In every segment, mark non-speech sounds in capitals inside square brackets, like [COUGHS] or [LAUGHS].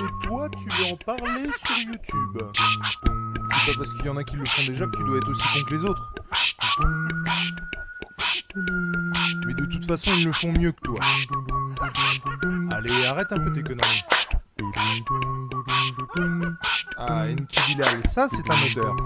Et toi, tu veux en parler sur YouTube C'est pas parce qu'il y en a qui le font déjà que tu dois être aussi con que les autres. Mais de toute façon, ils le font mieux que toi. Allez, arrête un peu tes conneries. Ah, Bilal, ça c'est un odeur.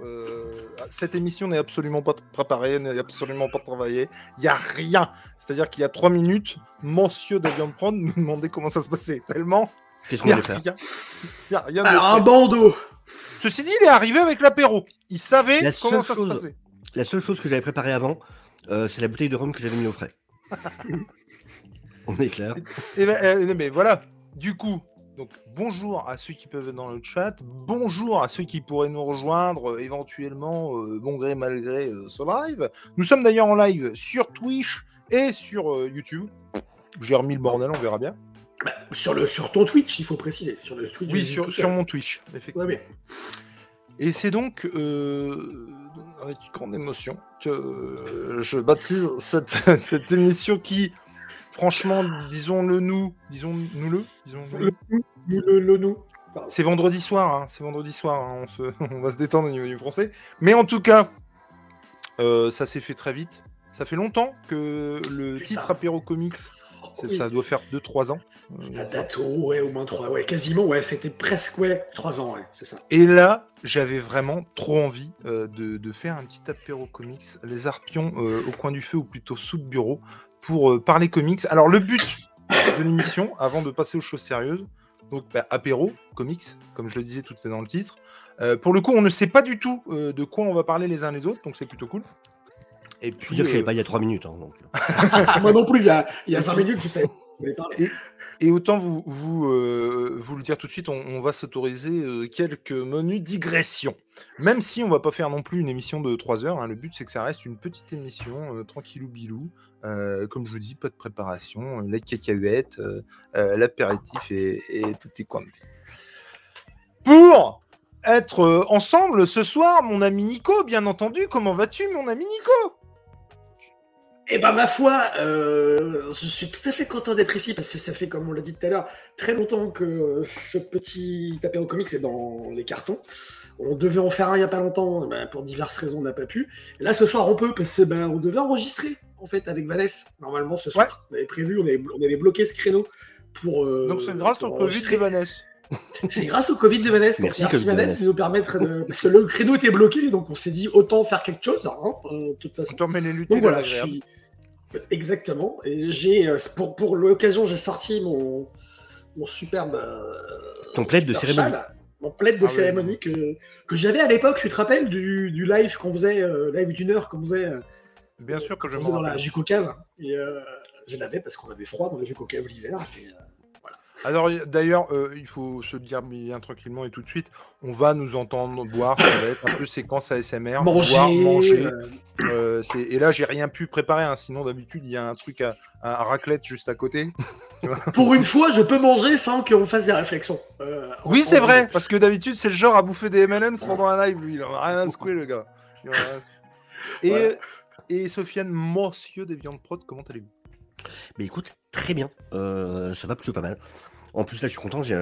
Euh, cette émission n'est absolument pas préparée, n'est absolument pas travaillée. Il n'y a rien. C'est-à-dire qu'il y a trois minutes, Monsieur de Viande Prendre nous demandait comment ça se passait. Tellement. Qu'est-ce qu'on faire Il y a rien Alors, un bandeau Ceci dit, il est arrivé avec l'apéro. Il savait comment ça se passait. La seule chose que j'avais préparée avant, euh, c'est la bouteille de rhum que j'avais mis au frais. [LAUGHS] On est clair. Et ben, euh, mais voilà. Du coup, donc bonjour à ceux qui peuvent être dans le chat, bonjour à ceux qui pourraient nous rejoindre euh, éventuellement, euh, bon gré mal gré, euh, ce live. Nous sommes d'ailleurs en live sur Twitch et sur YouTube. J'ai remis le bordel, on verra bien. Bah, sur, le, sur ton Twitch, il faut préciser. Sur le Twitch, oui, sur, sur mon Twitch, effectivement. Et c'est donc avec grande émotion que je baptise cette, [LAUGHS] cette émission qui franchement, disons-le nous, disons-nous-le, disons-le le, nous. C'est vendredi soir, hein, c'est vendredi soir, hein, [LAUGHS] on, va se détendre au niveau du français. Mais en tout cas, euh, ça s'est fait très vite. Ça fait longtemps que le titre Apéro Comics, oh, ça doit faire 2-3 ans. Euh, ça date, ouais, au moins 3, ouais, quasiment, ouais, c'était presque, ouais, 3 ans, ouais, c'est ça. Et là, j'avais vraiment trop envie euh, de, faire un petit apéro comics, les arpions au coin du feu ou plutôt sous le bureau, pour euh, parler comics. Alors, le but de l'émission, avant de passer aux choses sérieuses, donc bah, apéro, comics, comme je le disais, tout est dans le titre. Euh, pour le coup, on ne sait pas du tout euh, de quoi on va parler les uns les autres, donc c'est plutôt cool. Et puis, je veux dire que je pas il y a 3 minutes. Hein, donc. [LAUGHS] Moi non plus, il y a, il y a 20 minutes, je savais. Et, et autant vous, vous, euh, vous le dire tout de suite, on, va s'autoriser euh, quelques menus digression. Même si on va pas faire non plus une émission de 3 heures, hein, le but c'est que ça reste une petite émission, euh, tranquillou bilou. comme je vous dis, pas de préparation, la cacahuète, l'apéritif et, et, tout est compté. Pour être ensemble ce soir, mon ami Nico, bien entendu, comment vas-tu mon ami Nico? Eh ben ma foi, euh, je suis tout à fait content d'être ici parce que ça fait, comme on l'a dit tout à l'heure, très longtemps que ce petit apéro comics est dans les cartons. On devait en faire un il n'y a pas longtemps, ben, pour diverses raisons on n'a pas pu. Et là ce soir on peut parce que ben, on devait enregistrer en fait avec Vanessa. Normalement ce soir, on avait prévu, on avait, on avait, bloqué ce créneau pour. Euh, Donc c'est grâce au Covid Vanessa. [LAUGHS] C'est grâce au Covid de Vanessa. Merci, merci Vanessa de nous permettre de... Parce que le créneau était bloqué, donc on s'est dit autant faire quelque chose. Hein, de toute façon. Autant les luttes donc voilà, je suis... Exactement. Et j'ai, euh, pour, pour l'occasion, j'ai sorti mon, mon superbe. Euh, Ton plaid de cérémonie. mon plaid de ah cérémonie que, que j'avais à l'époque, tu te rappelles, du, du live qu'on faisait, euh, live d'une heure qu'on faisait. Bien sûr que je faisais dans la Juco Cave. Et je l'avais parce qu'on avait froid dans la Juco Cave l'hiver. Et, alors d'ailleurs, euh, il faut se le dire bien tranquillement et tout de suite, on va nous entendre boire, ça va être un peu séquence ASMR, manger, boire, manger. Euh, et là, j'ai rien pu préparer, hein, sinon d'habitude il y a un truc à, raclette juste à côté. [LAUGHS] Pour une fois, je peux manger sans qu'on fasse des réflexions. Euh, oui, c'est vrai, parce que d'habitude c'est le genre à bouffer des M&M's pendant un live, lui, il en a rien à secouer le gars. Et, et Sofiane, monsieur des viandes prod, comment allez-vous? Mais écoute, très bien, ça va plutôt pas mal. En plus, là, je suis content, j'ai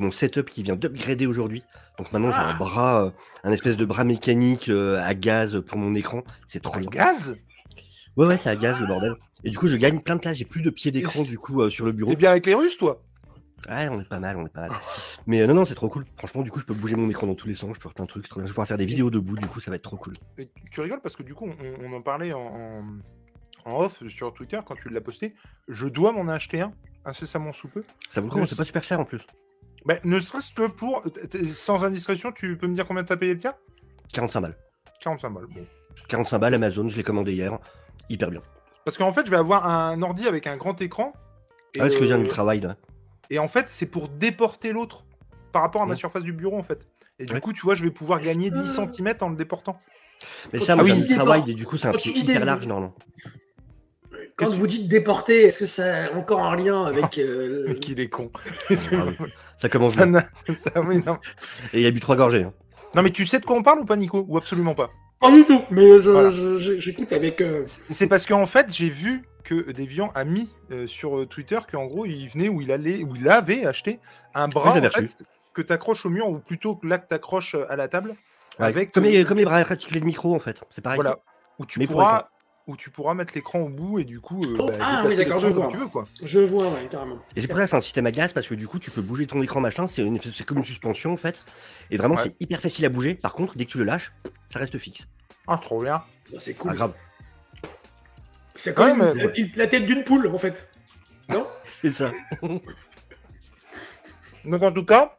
mon setup qui vient d'upgrader aujourd'hui. Donc maintenant, j'ai un ah! bras, euh, un espèce de bras mécanique euh, à gaz pour mon écran. C'est trop bien. Gaz? Ouais, ouais, c'est à gaz le bordel. Et du coup, je gagne plein de place. J'ai plus de pieds d'écran du coup euh, sur le bureau. T'es bien avec les Russes, toi? Ouais, on est pas mal, on est pas mal. Mais euh, non, non, c'est trop cool. Franchement, du coup, je peux bouger mon écran dans tous les sens, je peux faire plein de trucs. trop bien. Je vais pouvoir faire des vidéos debout, du coup, ça va être trop cool. Et tu- tu rigoles parce que du coup, on, on en parlait en, en- en off sur Twitter quand tu l'as posté. Je dois m'en acheter un incessamment sous peu. Ça vaut le coup, Le c'est pas super cher en plus. Bah, ne serait-ce que pour. Sans indiscrétion, tu peux me dire combien t'as payé le tien? 45 balles. 45 balles. Bon. 45 balles Amazon, je l'ai commandé hier. Hyper bien. Parce qu'en fait, je vais avoir un ordi avec un grand écran. Et, Ah, parce que euh, du travail là. et en fait, c'est pour déporter l'autre par rapport à ma Ouais. surface du bureau en fait. Et du Ouais. coup, tu vois, je vais pouvoir gagner que- 10 cm en le déportant. Mais ça, moi, viens du travail et du coup, c'est un dis hyper large normalement. Quand vous dites déporter, est-ce que ça a encore un lien avec. euh, [LAUGHS] Mais qu'il est con. [LAUGHS] Ah Ça commence bien. n'a- ça- oui, non. Et il a bu trois gorgées. hein. non, mais tu sais de quoi on parle ou pas, Nico? Ou absolument pas? Pas du tout, mais je- Voilà. je- je- j'écoute avec. euh, C'est parce qu'en fait, j'ai vu que Deviant a mis euh, sur euh, Twitter qu'en gros, il venait où il allait, où il avait acheté un bras en fait, que tu accroches au mur ou plutôt que là que tu accroches à la table. Ouais, Avec, comme, euh, les, comme les bras articulés de micro en fait. C'est pareil. Voilà. Où tu Mais pourras. Où tu pourras mettre l'écran au bout et du coup. euh, Oh, bah, ah, oui, d'accord, l'écran je comme vois. tu veux quoi. Je vois, ouais, carrément. Et c'est pour ça que c'est un système à gaz parce que du coup tu peux bouger ton écran machin, c'est une- c'est comme une suspension en fait. Et vraiment Ouais. c'est hyper facile à bouger. Par contre dès que tu le lâches, ça reste fixe. Ah, trop bien. Bah, c'est cool. Ah grave. C'est quand Ouais, même mais- la, la tête d'une poule, en fait. Non [LAUGHS] C'est ça. Donc en tout cas,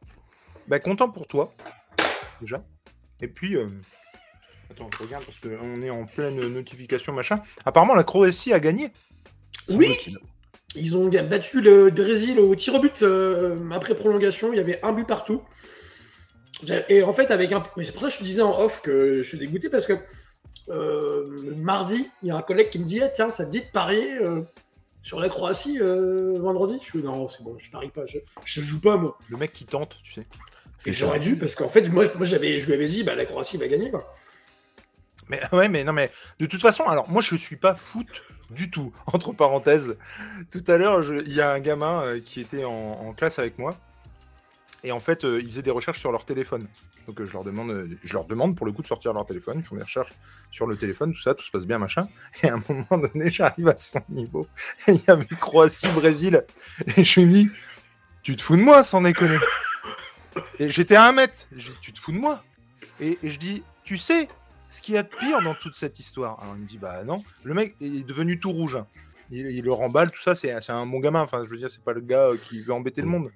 bah, content pour toi. Déjà. Et puis. euh, Attends, je regarde parce qu'on est en pleine notification machin. Apparemment, la Croatie a gagné. Oui. Ils ont battu le Brésil au tir au but euh, après prolongation. Il y avait un but partout. Et en fait, avec un. mais C'est pour ça que je te disais en off que je suis dégoûté parce que euh, mardi, il y a un collègue qui me dit ah, Tiens, ça te dit de parier euh, sur la Croatie euh, vendredi? Je suis Non, c'est bon, je parie pas. Je, je joue pas, moi. Le mec qui tente, tu sais. Et j'aurais dû parce qu'en fait, moi, moi j'avais, je lui avais dit bah, La Croatie va gagner. Quoi. Mais [LAUGHS] ouais, mais non, mais de toute façon, alors moi je suis pas foot du tout. [LAUGHS] Entre parenthèses, tout à l'heure, il y a un gamin euh, qui était en, classe avec moi et en fait, euh, ils faisaient des recherches sur leur téléphone. Donc euh, je leur demande, je leur demande pour le coup de sortir leur téléphone. Ils font des recherches sur le téléphone, tout ça, tout se passe bien, machin. Et à un moment donné, [LAUGHS] j'arrive à son niveau. Et il y avait Croatie, Brésil, et je lui dis, tu te fous de moi, sans déconner. Et j'étais à un mètre. Je dis, tu te fous de moi. Et je dis, tu sais, ce qu'il y a de pire dans toute cette histoire. Alors il me dit bah non. Le mec est devenu tout rouge. hein. Il, il le remballe, tout ça, c'est un bon gamin. Enfin, je veux dire, c'est pas le gars euh, qui veut embêter le monde.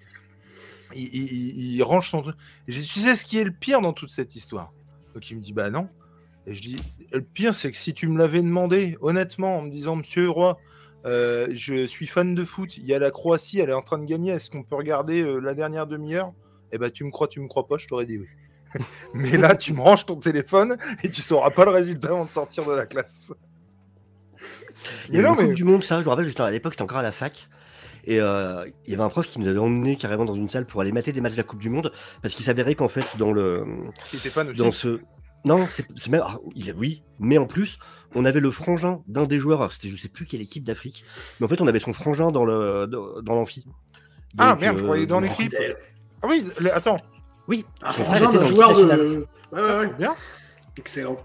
Il, il- range son truc. Je dis, tu sais ce qui est le pire dans toute cette histoire? Donc il me dit bah non. Et je dis, le pire, c'est que si tu me l'avais demandé, honnêtement, en me disant, Monsieur Roy, euh, je suis fan de foot, il y a la Croatie, elle est en train de gagner, est-ce qu'on peut regarder euh, la dernière demi-heure? Eh ben, tu me crois, tu me crois pas, je t'aurais dit oui. [LAUGHS] Mais là, tu me ranges ton téléphone et tu sauras pas le résultat avant de sortir de la classe. Il y Mais avait non, mais du Monde, ça, je me rappelle, juste à l'époque, j'étais encore à la fac. Et euh, il y avait un prof qui nous avait emmené carrément dans une salle pour aller mater des matchs de la Coupe du Monde, parce qu'il s'avérait qu'en fait, dans le. fan aussi. Dans ce. Non, c'est même. ah, il oui, mais en plus, on avait le frangin d'un des joueurs, alors c'était je sais plus quelle équipe d'Afrique, mais en fait, on avait son frangin dans le dans, dans l'amphi. Ah, merde, je croyais dans donc, l'équipe. Ah oui, attends. Oui, Un frère frangin d'un joueur de. Ouais, ouais, ouais. Bien. Excellent.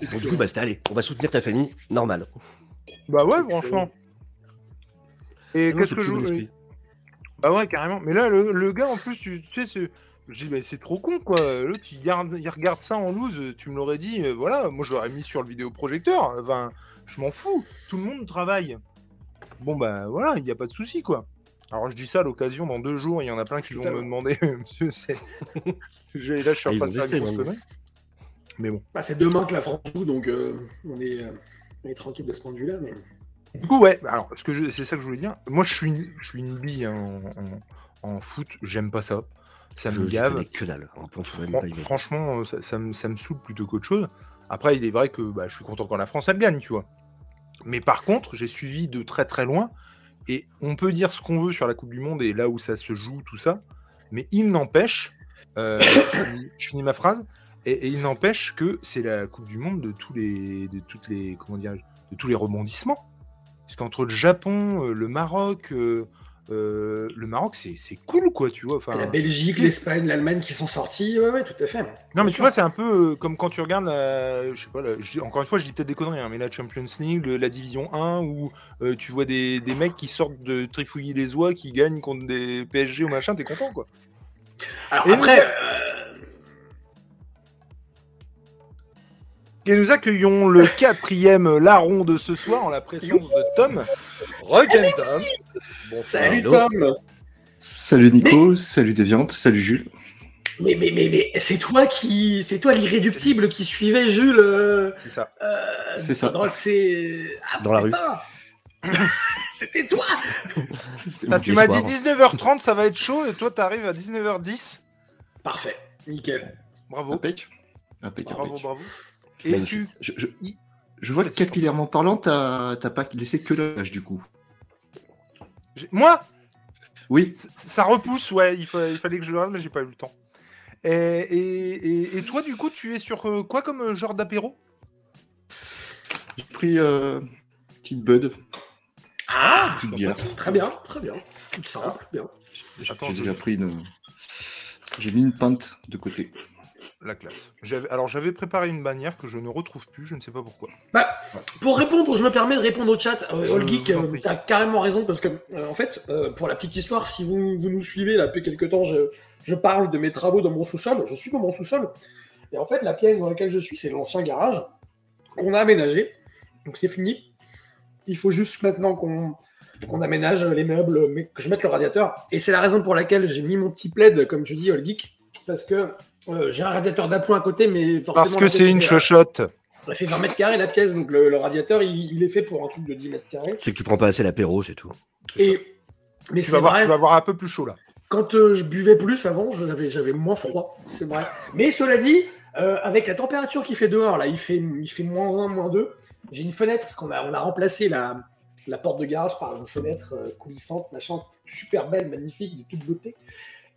Du coup, bah, c'était allez, on va soutenir ta famille, normal. Bah ouais, Excellent. franchement. Et qu'est-ce que je esprit. Bah ouais, carrément. Mais là, le, le gars, en plus, tu, tu sais, c'est- je dis, mais c'est trop con, quoi. L'autre, il regarde ça en loose. Tu me l'aurais dit, euh, voilà. Moi, je l'aurais mis sur le vidéoprojecteur. Enfin, je m'en fous. Tout le monde travaille. Bon, bah voilà, il n'y a pas de souci, quoi. Alors, je dis ça à l'occasion, dans deux jours, il y en a plein qui vont me demander, [LAUGHS] monsieur, c'est. Je- là, je suis Ah, en ils train de faire une connerie. Mais bon. Bah, c'est demain que la France joue, donc euh, on, est, euh, on est tranquille de ce point de vue-là. Mais... Du coup, ouais, alors, ce que c'est ça que je voulais dire. Moi, je suis une, je suis une bille hein, en, en- en foot, j'aime pas ça. Ça Je- me je gave. que dalle. Fran- pas franchement, euh, ça, ça me, ça me saoule plutôt qu'autre chose. Après, il est vrai que bah, je suis content quand la France, elle gagne, tu vois. Mais par contre, j'ai suivi de très très loin. Et on peut dire ce qu'on veut sur la Coupe du Monde et là où ça se joue, tout ça. Mais il n'empêche, euh, [COUGHS] je, finis, ma phrase, et, il n'empêche que c'est la Coupe du Monde de tous les, de toutes les, comment dire, de tous les rebondissements. Parce qu'entre le Japon, euh, le Maroc, euh, le Maroc, c'est cool, quoi, tu vois. Enfin, La Belgique, l'Espagne, l'Allemagne qui sont sortis, ouais, ouais, tout à fait. Non, mais tu vois, c'est un peu euh, comme quand tu regardes la. Je sais pas, la- je encore une fois, je dis peut-être des conneries, hein, mais la Champions League, le- la Division 1, où euh, tu vois des, des mecs qui sortent de trifouiller des oies, qui gagnent contre des PSG ou machin, t'es content, quoi. Alors Et après, nous- Et nous accueillons le quatrième larron de ce soir en la présence de Tom. Rock'n'Tom. Bonsoir. salut Allô Tom Salut Nico, salut Deviante, salut Jules. Mais, mais, mais, mais c'est toi qui. C'est toi l'irréductible qui suivait Jules. euh, C'est ça. euh, C'est ça. Dans, ces- Ah, Dans la rue. [LAUGHS] C'était toi Ah, tu m'as dit 19h30, ça va être chaud, et toi, t'arrives à 19h10. Parfait, nickel. Bravo. Impec. Impec, Bravo, impec. bravo. Et Magnifique. tu. Je, je, je vois que capillairement parlant, t'as t'as pas laissé que l'âge du coup. Moi Oui, Ça repousse, ouais, il, fa- il fallait que je le regarde, mais j'ai pas eu le temps. Et, et, et- et toi, du coup, tu es sur euh, quoi comme euh, genre d'apéro? J'ai pris euh, petite bud, Ah petite bière. Très bien, très bien. Tout simple, bien. J'ai déjà pris une. J'ai mis une pinte de côté. La classe. Alors, j'avais préparé une bannière que je ne retrouve plus, je ne sais pas pourquoi. Bah, pour répondre, je me permets de répondre au chat. Euh, Je All Geek, vous en euh, prie. t'as carrément raison parce que, euh, en fait, euh, pour la petite histoire, si vous, vous nous suivez là depuis quelques temps, je, je parle de mes travaux dans mon sous-sol. Je suis dans mon sous-sol. Et en fait, la pièce dans laquelle je suis, c'est l'ancien garage qu'on a aménagé. Donc c'est fini. Il faut juste maintenant qu'on qu'on aménage les meubles, mais que je mette le radiateur. Et c'est la raison pour laquelle j'ai mis mon petit plaid, comme tu dis, All Geek, parce que euh, j'ai un radiateur d'appoint à côté, mais forcément. Parce que c'est une chochotte. elle fait 20 mètres carrés la pièce, donc le, le radiateur il, il est fait pour un truc de 10 mètres carrés. C'est que tu prends pas assez l'apéro, c'est tout. Ça. Et mais Tu c'est vas, voir, tu vas voir un peu plus chaud là. quand euh, je buvais plus avant, j'avais j'avais moins froid, c'est vrai. Mais cela dit, euh, avec la température qu'il fait dehors, là, il fait, il fait moins 1, moins 2. J'ai une fenêtre parce qu'on a, on a remplacé la, la porte de garage par une fenêtre euh, coulissante, machin, super belle, magnifique, de toute beauté.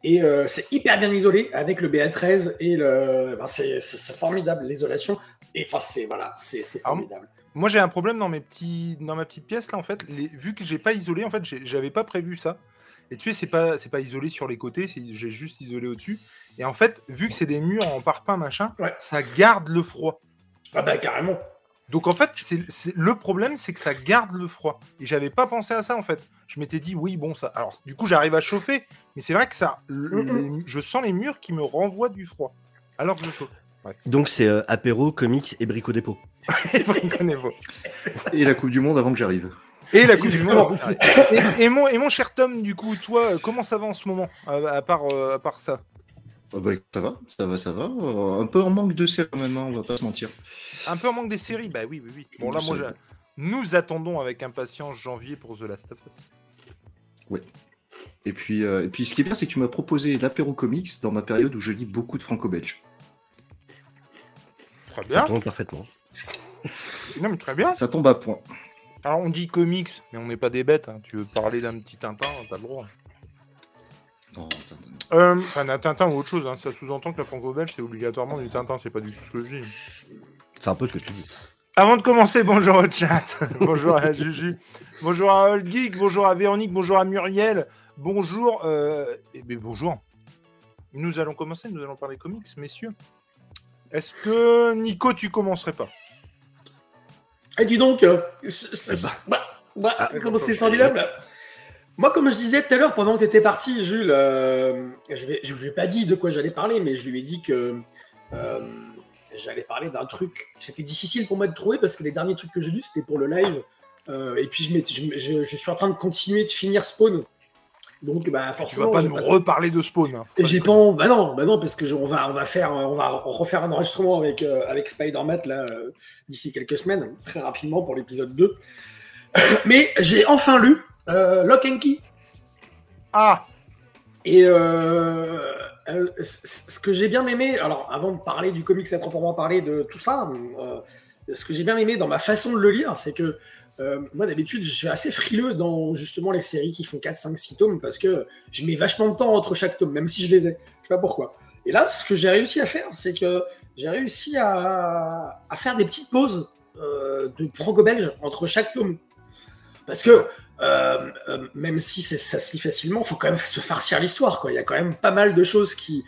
Et euh, c'est hyper bien isolé avec le BA13 et le. ben, c'est formidable l'isolation. Et enfin, c'est voilà, c'est formidable. Moi, j'ai un problème dans, mes petits, dans ma petite pièce là, en fait. Les, vu que j'ai pas isolé, en fait, j'avais pas prévu ça. Et tu sais, c'est pas, c'est pas isolé sur les côtés, j'ai juste isolé au-dessus. Et en fait, vu que c'est des murs en parpaing machin, Ouais. ça garde le froid. Ah bah carrément. Donc en fait, c'est- le problème, c'est que ça garde le froid. Et j'avais pas pensé à ça en fait. Je m'étais dit oui, bon ça. Alors du coup, j'arrive à chauffer, mais c'est vrai que ça, le- Mhm. les- je sens les murs qui me renvoient du froid, alors que je chauffe. Donc c'est euh, apéro, comics et brico dépôt. Briconez-vous. Et la Coupe du Monde avant que j'arrive. Et la Coupe du Monde. Et, et mon, et mon cher Tom, du coup, toi, euh, comment ça va en ce moment, à, à part, euh, à part ça? Ah bah, ça va, ça va, ça va. Euh, un peu en manque de série maintenant, on va pas se mentir. Un peu en manque des séries? Bah oui, oui, oui. Bon là, moi, nous attendons avec impatience janvier pour The Last of Us. Et puis, euh, et puis ce qui est bien, c'est que tu m'as proposé l'apéro comics dans ma période où je lis beaucoup de franco-belge. Très Ça bien. tombe parfaitement. Non mais très bien. Ça tombe à point. Alors on dit comics, mais on n'est pas des bêtes. hein. Tu veux parler d'un petit Tintin, t'as le droit. Non, attends. Euh, Enfin, d'un Tintin ou autre chose. hein. Ça sous-entend que la franco-belge, c'est obligatoirement du Tintin. C'est pas du tout ce que je dis. C'est un peu ce que tu dis. Avant de commencer, bonjour au chat. [LAUGHS] bonjour à Juju. Bonjour à Old Geek. Bonjour à Véronique. Bonjour à Muriel. Bonjour. Euh... Eh bien, bonjour. Nous allons commencer. Nous allons parler comics, messieurs. Est-ce que Nico, tu commencerais pas? Et dis donc, euh, c'est- c'est- bah, bah, Ah, comment bon, c'est formidable. Moi, comme je disais tout à l'heure, pendant que tu étais parti, Jules, euh, je ne lui ai pas dit de quoi j'allais parler, mais je lui ai dit que euh, j'allais parler d'un truc. C'était difficile pour moi de trouver parce que les derniers trucs que j'ai lus, c'était pour le live. Euh, et puis, je, m'étais- je, je- je suis en train de continuer de finir Spawn. Donc, bah, Tu vas forcément. pas nous pas- reparler de Spawn. hein. et J'ai pas en- bah non, bah non, parce que on va, on va faire, on va refaire un enregistrement avec euh, avec Spider-Man là euh, d'ici quelques semaines, très rapidement pour l'épisode 2. [COUGHS] Mais j'ai enfin lu euh, Lock and Key Ah et euh, ce que j'ai bien aimé, alors avant de parler du comics à proprement parler de tout ça, euh, ce que j'ai bien aimé dans ma façon de le lire, c'est que euh, moi d'habitude je suis assez frileux dans justement les séries qui font 4, 5, 6 tomes parce que je mets vachement de temps entre chaque tome, même si je les ai. Je sais pas pourquoi. Et là, ce que j'ai réussi à faire, c'est que j'ai réussi à, à faire des petites pauses de franco-belge entre chaque tome. Parce que euh, euh, même si ça se lit facilement, il faut quand même se farcir l'histoire. Il y a quand même pas mal de choses qui,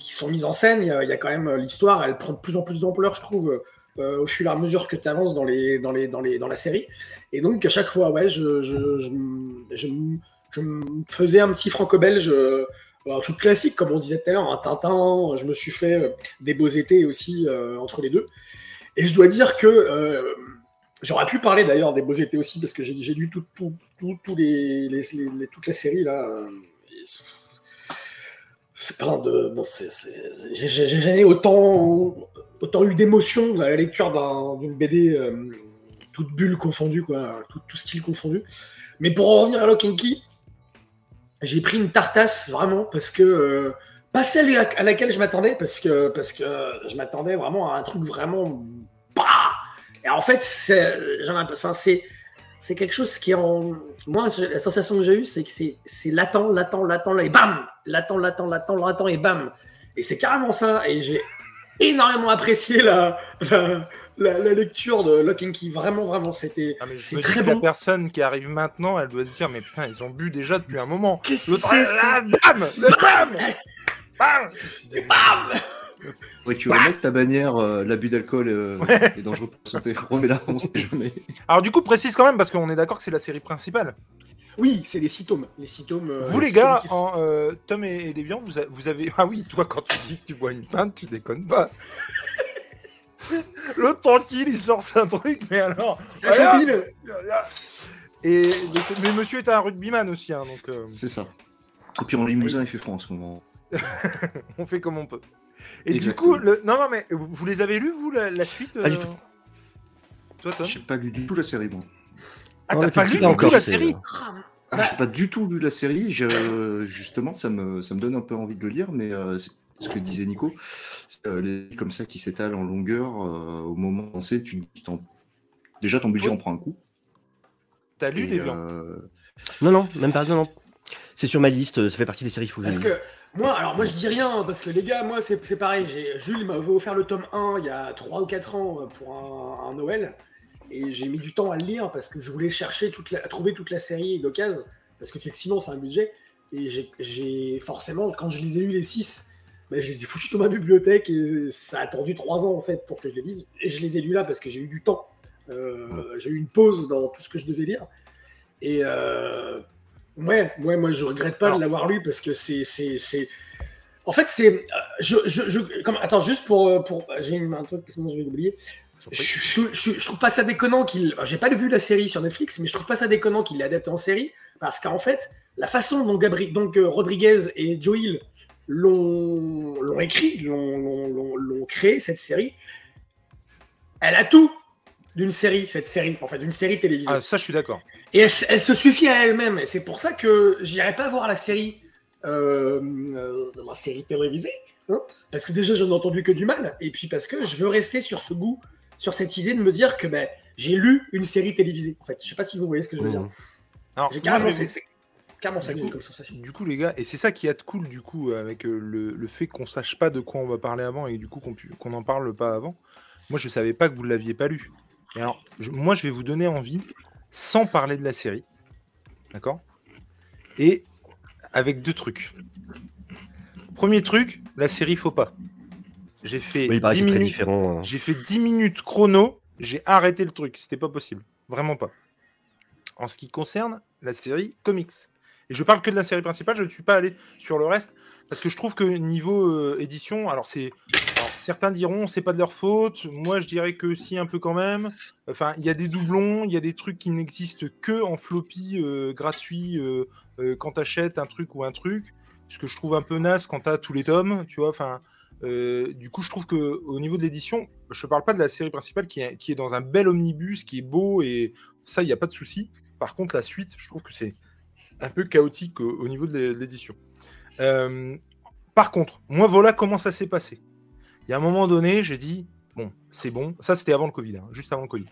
sont mises en scène. Il y a, quand même l'histoire, elle prend de plus en plus d'ampleur, je trouve, au fur et à mesure que tu avances dans, la série. Et donc, à chaque fois, ouais, je, me faisais un petit franco-belge un truc classique, comme on disait tout à l'heure, un Tintin, je me suis fait euh, des beaux étés aussi euh, entre les deux. Et je dois dire que euh, j'aurais pu parler d'ailleurs des beaux étés aussi, parce que j'ai lu tout, tout, les, les, toute la série là. C'est plein de. j'ai jamais autant, autant eu d'émotions à la lecture d'une BD toute bulle confondue, quoi, tout, style confondu. Mais pour en revenir à Lock and Key, j'ai pris une tartasse vraiment parce que euh, pas celle à, laquelle je m'attendais parce que parce que je m'attendais vraiment à un truc vraiment bah en fait c'est enfin, c'est quelque chose qui en moi la sensation que j'ai eue c'est que c'est latent latent latent et bam latent latent latent latent et bam et c'est carrément ça et j'ai énormément apprécié la, la, lecture de Lock and Key. Vraiment, vraiment, c'était ah, c'est très bon. La personne qui arrive maintenant, elle doit se dire, mais putain, ils ont bu déjà depuis un moment. Qu'est-ce que c'est ça Bam Bam Bam Bam tu remettes ta bannière, euh, l'abus d'alcool euh, est dangereux pour la santé. [LAUGHS] Remets-la, on sait jamais. Alors du coup, précise quand même, parce qu'on est d'accord que c'est la série principale. Oui, c'est les six tomes. Les six tomes euh, vous, les gars, en, euh, Tom et, Deviant, vous, vous, avez. Ah oui, toi, quand tu dis que tu bois une pinte, tu déconnes pas. [LAUGHS] L'autre tranquille, il sort un truc, mais alors. C'est Et mais, monsieur est un rugbyman aussi, hein, donc. Euh, c'est ça. Et puis en Limousin, il fait froid en ce moment. [LAUGHS] on fait comme on peut. Et du coup, le... non, non, mais vous les avez lus, vous, la, suite Pas du tout. Toi, Tom J'ai pas lu du tout la série, moi. Ah, t'as pas lu du tout la série ah, J'ai pas du tout lu la série. justement, ça me, ça me donne un peu envie de le lire, mais euh, ce que disait Nico, euh, les comme ça qui s'étalent en longueur, euh, au moment où sait, tu, déjà ton budget en prend un coup. T'as lu les Non, non, même pas. Non, non. C'est sur ma liste. Ça fait partie des séries. Faut parce que moi, alors moi je dis rien parce que les gars, moi c'est pareil. Jules m'avait offert le tome 1 il y a 3 ou 4 ans pour un Noël. Et j'ai mis du temps à le lire parce que je voulais chercher toute la, trouver toute la série d'occasion, parce qu'effectivement, c'est un budget. Et j'ai forcément, quand je les ai eu les 6, ben, je les ai foutus dans ma bibliothèque et ça a attendu 3 ans en fait pour que je les lise. Et je les ai lus là parce que j'ai eu du temps. Euh, j'ai eu une pause dans tout ce que je devais lire. Et euh, ouais, ouais, moi je regrette pas de l'avoir lu parce que c'est. En fait, c'est. Euh, je, je, je, comme, attends, juste pour. pour J'ai un truc, sinon je vais l'oublier. Je, trouve pas ça déconnant qu'il. J'ai pas vu la série sur Netflix, mais je trouve pas ça déconnant qu'il l'ait adapté en série, parce qu'en fait, la façon dont Gabriel, donc euh, Rodriguez et Joel l'ont écrit, l'ont créé cette série, elle a tout d'une série, cette série, en fait, d'une série télévisée. Ah, ça, je suis d'accord. Et elle, se suffit à elle-même. Et c'est pour ça que j'irai pas voir la série, euh, euh, la série télévisée, hein, parce que déjà, j'en ai entendu que du mal, et puis parce que je veux rester sur ce goût sur cette idée de me dire que ben, j'ai lu une série télévisée. En fait, je sais pas si vous voyez ce que je veux dire. Mmh. Alors, j'ai carrément, c'est, carrément ça comme sensation. Du coup, les gars, et c'est ça qui est cool du coup avec euh, le, le, fait qu'on sache pas de quoi on va parler avant et du coup qu'on, qu'on en parle pas avant. Moi, je savais pas que vous l'aviez pas lu. Et alors, moi, je vais vous donner envie sans parler de la série, d'accord? Et avec deux trucs. Premier truc, la série faut pas. J'ai fait, 10 minutes, hein. j'ai fait 10 minutes chrono, j'ai arrêté le truc. C'était pas possible. Vraiment pas. En ce qui concerne la série comics. Et je parle que de la série principale, je ne suis pas allé sur le reste. Parce que je trouve que niveau euh, édition, alors c'est. certains diront c'est pas de leur faute. Moi je dirais que si un peu quand même. Enfin, il y a des doublons, il y a des trucs qui n'existent que en floppy euh, gratuit euh, quand tu achètes un truc ou un truc. Ce que je trouve un peu naze quand tu as tous les tomes, tu vois. Enfin, du coup, je trouve que au niveau de l'édition, je ne parle pas de la série principale qui est, qui est, dans un bel omnibus, qui est beau et ça, il n'y a pas de souci. Par contre, la suite, je trouve que c'est un peu chaotique au, niveau de l'édition. Euh, par contre, moi, voilà comment ça s'est passé. Il y a un moment donné, j'ai dit bon, c'est bon. Ça, c'était avant le Covid, hein, juste avant le Covid.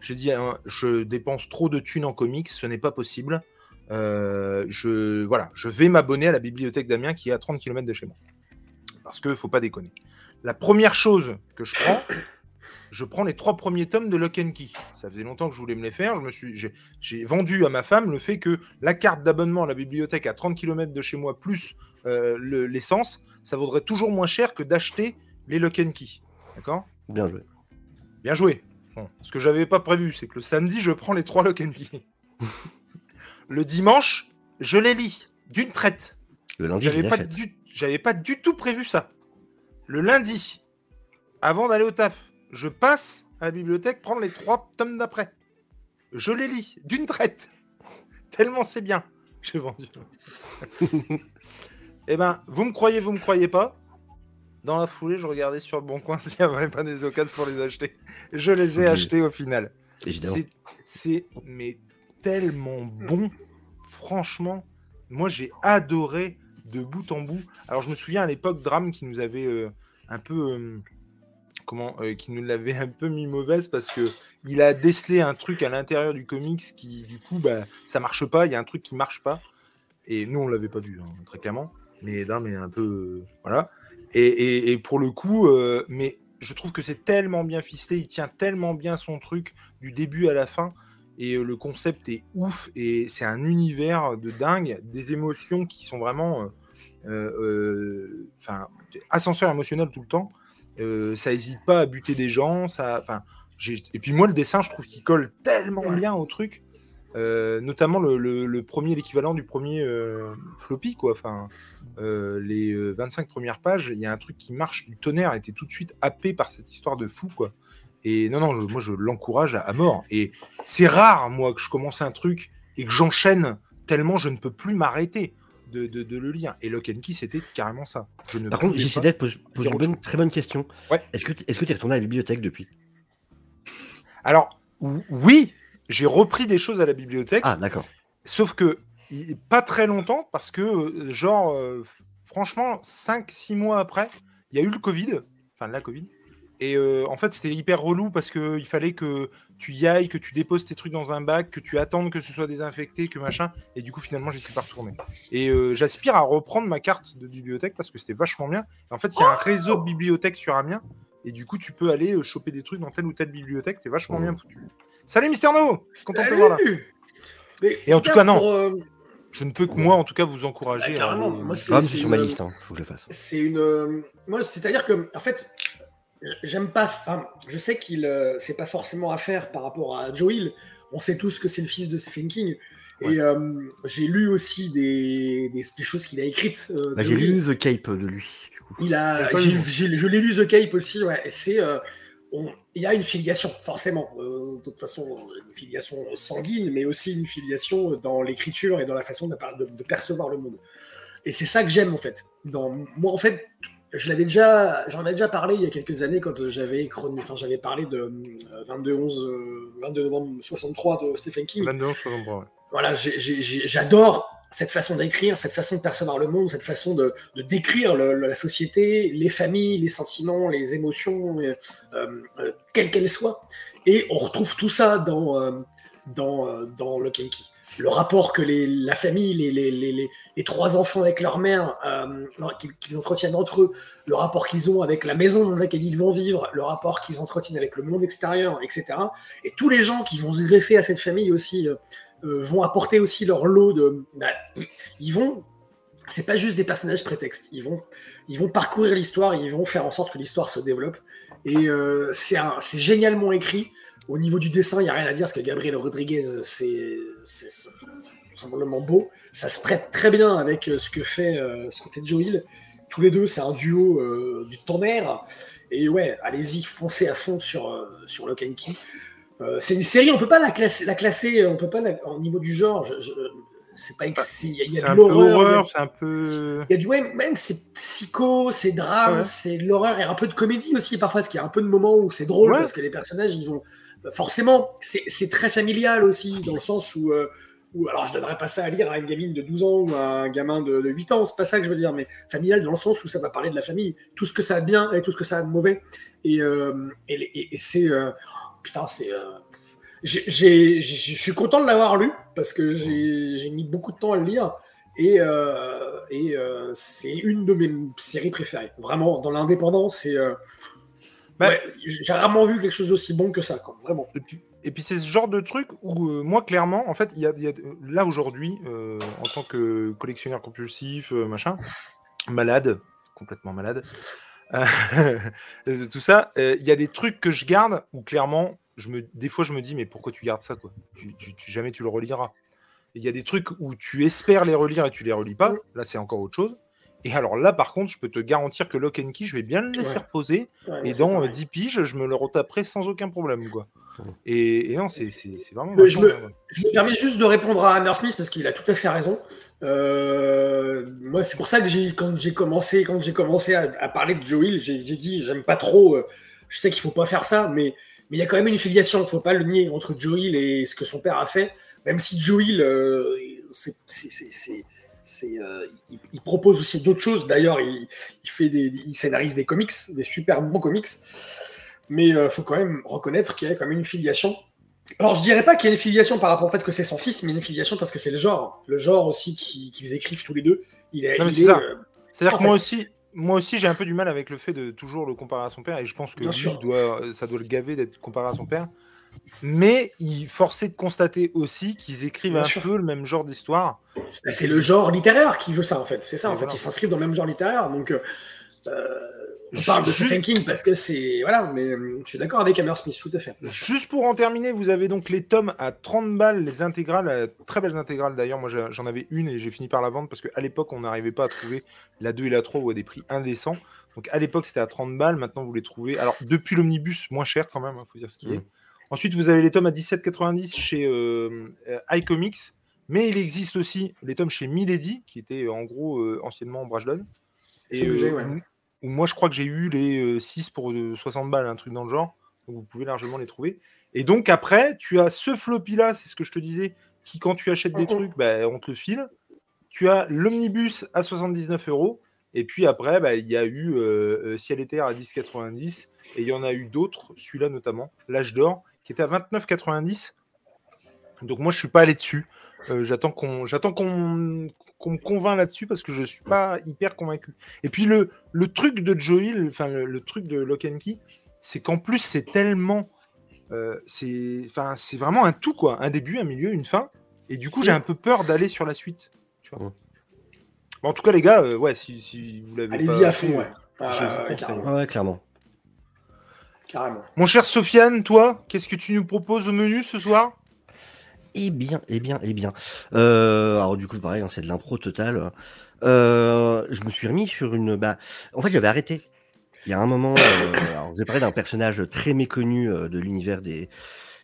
J'ai dit hein, je dépense trop de thunes en comics, ce n'est pas possible. Euh, je voilà, je vais m'abonner à la bibliothèque d'Amiens qui est à 30 km de chez moi parce qu'il ne faut pas déconner. La première chose que je prends, je prends les trois premiers tomes de Lock and Key. Ça faisait longtemps que je voulais me les faire. Je me suis, j'ai, j'ai vendu à ma femme le fait que la carte d'abonnement à la bibliothèque à 30 km de chez moi plus euh, le- l'essence, ça vaudrait toujours moins cher que d'acheter les Lock and Key. D'accord? Bien joué. Bien joué. Bon, ce que j'avais pas prévu, c'est que le samedi, je prends les trois Lock and Key. [LAUGHS] le dimanche, je les lis d'une traite. Le lundi, je J'avais pas, du... j'avais pas du tout prévu ça. Le lundi, avant d'aller au taf, je passe à la bibliothèque prendre les trois tomes d'après. Je les lis d'une traite. [LAUGHS] Tellement c'est bien. [LAUGHS] J'ai vendu. [LAUGHS] Eh ben, vous me croyez, vous me croyez pas. Dans la foulée, je regardais sur le bon coin s'il n'y avait pas des occasions pour les acheter. Je les ai achetés au final. Évidemment. C'est mais tellement bon. Franchement, moi j'ai adoré de bout en bout. Alors je me souviens à l'époque Drame qui nous avait euh, un peu euh, euh, qui nous l'avait un peu mis mauvaise parce que il a décelé un truc à l'intérieur du comics qui du coup bah ça marche pas, il y a un truc qui marche pas et nous on l'avait pas vu hein, très clairement. Mais Drame est un peu euh, voilà. Et, et- pour le coup, euh, mais je trouve que c'est tellement bien ficelé, il tient tellement bien son truc du début à la fin. Et le concept est ouf et c'est un univers de dingue, des émotions qui sont vraiment, enfin, ascenseur émotionnel tout le temps. Euh, ça hésite pas à buter des gens, ça, enfin, j'ai- et puis moi le dessin, je trouve qu'il colle tellement bien au truc, Euh, notamment le, le- le premier, l'équivalent du premier euh, floppy, quoi. Enfin, euh, les euh, 25 premières pages, il y a un truc qui marche du tonnerre, t'es tout de suite happé par cette histoire de fou, quoi. Et non, non, je- moi je l'encourage à, à mort. Et c'est rare, moi, que je commence un truc et que j'enchaîne tellement je ne peux plus m'arrêter de, de- de le lire. Et Lock and Key, c'était carrément ça. Je ne Par contre, pas- JCDF pose, pose une bonne- très bonne question. Ouais. Est-ce que tu tu es retourné à la bibliothèque depuis? Alors, ou- oui, j'ai repris des choses à la bibliothèque, Ah, d'accord. sauf que pas très longtemps, parce que, euh, genre, euh, franchement, 5-6 mois après, il y a eu le Covid, enfin la Covid, et euh, en fait, c'était hyper relou parce qu'il fallait que tu y ailles, que tu déposes tes trucs dans un bac, que tu attendes que ce soit désinfecté, que machin, et du coup, finalement, j'y suis pas retourné. Et euh, j'aspire à reprendre ma carte de bibliothèque parce que c'était vachement bien. Et en fait, il y a un réseau de bibliothèques sur Amiens, et du coup, tu peux aller euh, choper des trucs dans telle ou telle bibliothèque, c'est vachement bien foutu. Salut Mister No Content de te voir là. Mais, Et en tout cas, non. pour, euh, Je ne peux que moi, en tout cas, vous encourager. Bah, à moi, c'est- Drame, c'est sur ma une- liste, hein. faut que je le fasse. c'est une. moi, c'est-à-dire que, en fait, j'aime pas. Enfin, je sais qu'il, euh, c'est pas forcément à faire par rapport à Joe Hill. On sait tous que c'est le fils de Stephen King. Et euh, j'ai lu aussi des, des, des choses qu'il a écrites. euh, Bah, j'ai lu The Cape de lui. Du coup. Il a, je l'ai lu The Cape aussi. Ouais, c'est, euh, on- il y a une filiation forcément. euh, de toute façon, une filiation sanguine, mais aussi une filiation dans l'écriture et dans la façon de, de- de percevoir le monde. Et c'est ça que j'aime en fait. Dans, moi en fait, je l'avais déjà, j'en ai déjà parlé il y a quelques années quand j'avais enfin j'avais parlé de euh, 22 11, euh, 22 novembre 63 de Stephen King. 22, 63, ouais. Voilà, j'adore cette façon d'écrire, cette façon de percevoir le monde, cette façon de, de décrire le- la société, les familles, les sentiments, les émotions, euh, euh, euh, quelles qu'elles soient. Et on retrouve tout ça dans, euh, dans, euh, dans Lock and Key. Le rapport que la famille, les, trois enfants avec leur mère, euh, qu'ils entretiennent entre eux, le rapport qu'ils ont avec la maison dans laquelle ils vont vivre, le rapport qu'ils entretiennent avec le monde extérieur, etc. Et tous les gens qui vont se greffer à cette famille aussi euh, euh, vont apporter aussi leur lot de. bah, ils vont. C'est pas juste des personnages prétextes. Ils vont, ils vont parcourir l'histoire. Ils vont faire en sorte que l'histoire se développe. Et c'est génialement écrit. Au niveau du dessin, il n'y a rien à dire parce que Gabriel Rodriguez, c'est simplement beau. Ça se prête très bien avec euh, ce que fait, euh, ce que fait Joe Hill. Tous les deux, c'est un duo euh, du tonnerre. Et ouais, allez-y, foncez à fond sur, euh, sur Lock and Key. C'est une série, on peut pas la classer, la classer on peut pas la- au niveau du genre. je- je- c'est pas, il y y a de l'horreur, horreur, c'est un peu. il y a du ouais, même c'est psycho, c'est drame, Ouais. c'est l'horreur et un peu de comédie aussi parfois, parce qu'il y a un peu de moments où c'est drôle Ouais. parce que les personnages ils vont forcément c'est très familial aussi dans le sens où, euh, alors je donnerais pas ça à lire à une gamine de 12 ans ou à un gamin de, de 8 ans, c'est pas ça que je veux dire, mais familial dans le sens où ça va parler de la famille, tout ce que ça a de bien et tout ce que ça a de mauvais. Et euh, c'est euh, putain c'est je suis content de l'avoir lu parce que j'ai mis beaucoup de temps à le lire. Et, et c'est une de mes séries préférées. Vraiment, dans l'indépendance, c'est Bah- ouais, j'ai rarement vu quelque chose d'aussi bon que ça, quoi, vraiment. Et puis, c'est ce genre de truc où euh, moi clairement, en fait, y a, y a- là aujourd'hui, euh, en tant que collectionneur compulsif, euh, machin, malade, complètement malade, [LAUGHS] tout ça, il y a des trucs que je garde où clairement, je me, des fois je me dis mais pourquoi tu gardes ça quoi? Tu, tu- tu- Jamais tu le reliras. Il y a des trucs où tu espères les relire et tu les relis pas. Là c'est encore autre chose. Et alors là par contre, je peux te garantir que Lock and Key, je vais bien le laisser Ouais. reposer. Ouais, Et dans euh, pareil. 10 piges, je me le retaperai sans aucun problème. Quoi. Et, et non, c'est vraiment. Je me-. Je me permets juste de répondre à Hammersmith parce qu'il a tout à fait raison. Euh, moi, c'est pour ça que j'ai, quand j'ai commencé, quand j'ai commencé à, à parler de Joe Hill, j'ai, dit, j'aime pas trop. euh, je sais qu'il faut pas faire ça, mais mais il y a quand même une filiation. Il faut pas le nier entre Joe Hill et ce que son père a fait. Même si Joe Hill, euh, c'est, c'est, euh, il, il propose aussi d'autres choses. D'ailleurs, il, il fait des, il scénarise des comics, des super bons comics. Mais il faut quand même reconnaître qu'il y a quand même une filiation. Alors, je dirais pas qu'il y a une filiation par rapport au fait que c'est son fils, mais une filiation parce que c'est le genre. Le genre aussi qui- qu'ils écrivent tous les deux. Il est, Non, mais il c'est est, ça. euh, C'est-à-dire que moi fait- aussi, moi aussi, j'ai un peu du mal avec le fait de toujours le comparer à son père, et je pense que lui, doit, ça doit le gaver d'être comparé à son père. Mais il forçait de constater aussi qu'ils écrivent Bien un sûr. peu le même genre d'histoire. c'est le genre littéraire qui veut ça, en fait. C'est ça, Et en fait. voilà. Il s'inscrit dans le même genre littéraire. Donc, euh, on parle de Stephen King parce que c'est. Voilà, mais euh, je suis d'accord avec Hammersmith, tout à fait. Juste pour en terminer, vous avez donc les tomes à 30 balles, les intégrales, euh, très belles intégrales d'ailleurs. Moi j'en avais une et j'ai fini par la vendre parce qu'à l'époque on n'arrivait pas à trouver la 2 et la 3 ou à des prix indécents. Donc à l'époque c'était à 30 balles, maintenant vous les trouvez. Alors depuis l'omnibus, moins cher quand même, il faut dire ce qui est. Mm. Ensuite vous avez les tomes à 17,90 chez euh, euh, iComics, mais il existe aussi les tomes chez Milady qui était euh, en gros euh, anciennement Brajlon. Le G, ouais. où- où moi je crois que j'ai eu les 6 pour euh, 60 balles, un truc dans le genre. Donc vous pouvez largement les trouver. Et donc après, tu as ce floppy là, c'est ce que je te disais, qui quand tu achètes des trucs, bah, on te le file. Tu as l'omnibus à 79 euros. Et puis après, bah, il y a eu euh, euh, Ciel et Terre à 10,90. Et il y en a eu d'autres, celui-là notamment, L'âge d'or, qui était à 29,90. Donc moi, je suis pas allé dessus. Euh, j'attends qu'on j'attends qu'on qu'on me convainc là-dessus parce que je suis pas hyper convaincu. Et puis le, le truc de Joe Hill, enfin le, le truc de Lock and Key, c'est qu'en plus c'est tellement euh, c'est enfin c'est vraiment un tout quoi, un début, un milieu, une fin. Et du coup j'ai un peu peur d'aller sur la suite. tu vois. Ouais. Bon, en tout cas les gars, euh, ouais si, si vous l'avez Allez-y à fond, ouais. Ah, Ouais, clairement. Carrément. Mon cher Sofiane, toi, qu'est-ce que tu nous proposes au menu ce soir? Eh bien, eh bien, eh bien. Euh, alors du coup, pareil, hein, c'est de l'impro total. Euh, je me suis remis sur une. Bah, en fait, j'avais arrêté. Il y a un moment, euh, [COUGHS] alors, j'ai parlé d'un personnage très méconnu euh, de l'univers des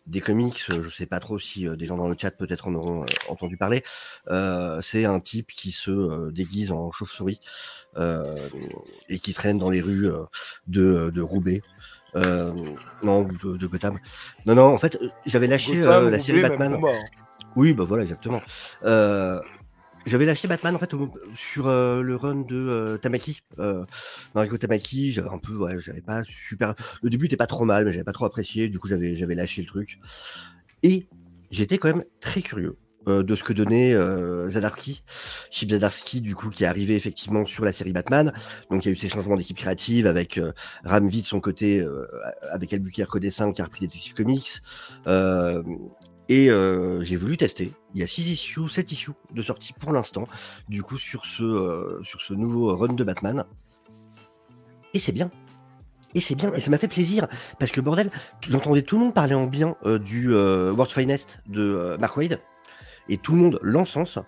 des comics. Je sais pas trop si euh, des gens dans le chat peut-être en auront euh, entendu parler. Euh, c'est un type qui se euh, déguise en chauve-souris euh, et qui traîne dans les rues euh, de, de Roubaix. Euh, non, de, de Gotham. Non, non, en fait, euh, j'avais lâché Gotham, euh, la série Batman. hein. Oui, bah voilà, exactement. J'avais lâché Batman en fait au- sur euh, le run de euh, Tamaki, euh, Mariko Tamaki. J'avais un peu, ouais, j'avais pas super. Le début était pas trop mal, mais j'avais pas trop apprécié. Du coup, j'avais j'avais lâché le truc. Et j'étais quand même très curieux euh, de ce que donnait euh, Zadarsky, Chip Zadarsky, du coup, qui est arrivé effectivement sur la série Batman. Donc, il y a eu ces changements d'équipe créative avec euh, Ramvi de son côté, euh, avec Albuquerque dessin, qui a repris Detective Comics. Euh, et j'ai voulu tester. Il y a 6 issues, 7 issues de sortie pour l'instant, du coup, sur ce, sur ce nouveau run de Batman. Et c'est bien. Et c'est bien, et ça m'a fait plaisir, parce que bordel, j'entendais tout le monde parler en bien du World's Finest de euh, Mark Wade, et tout le monde l'encense.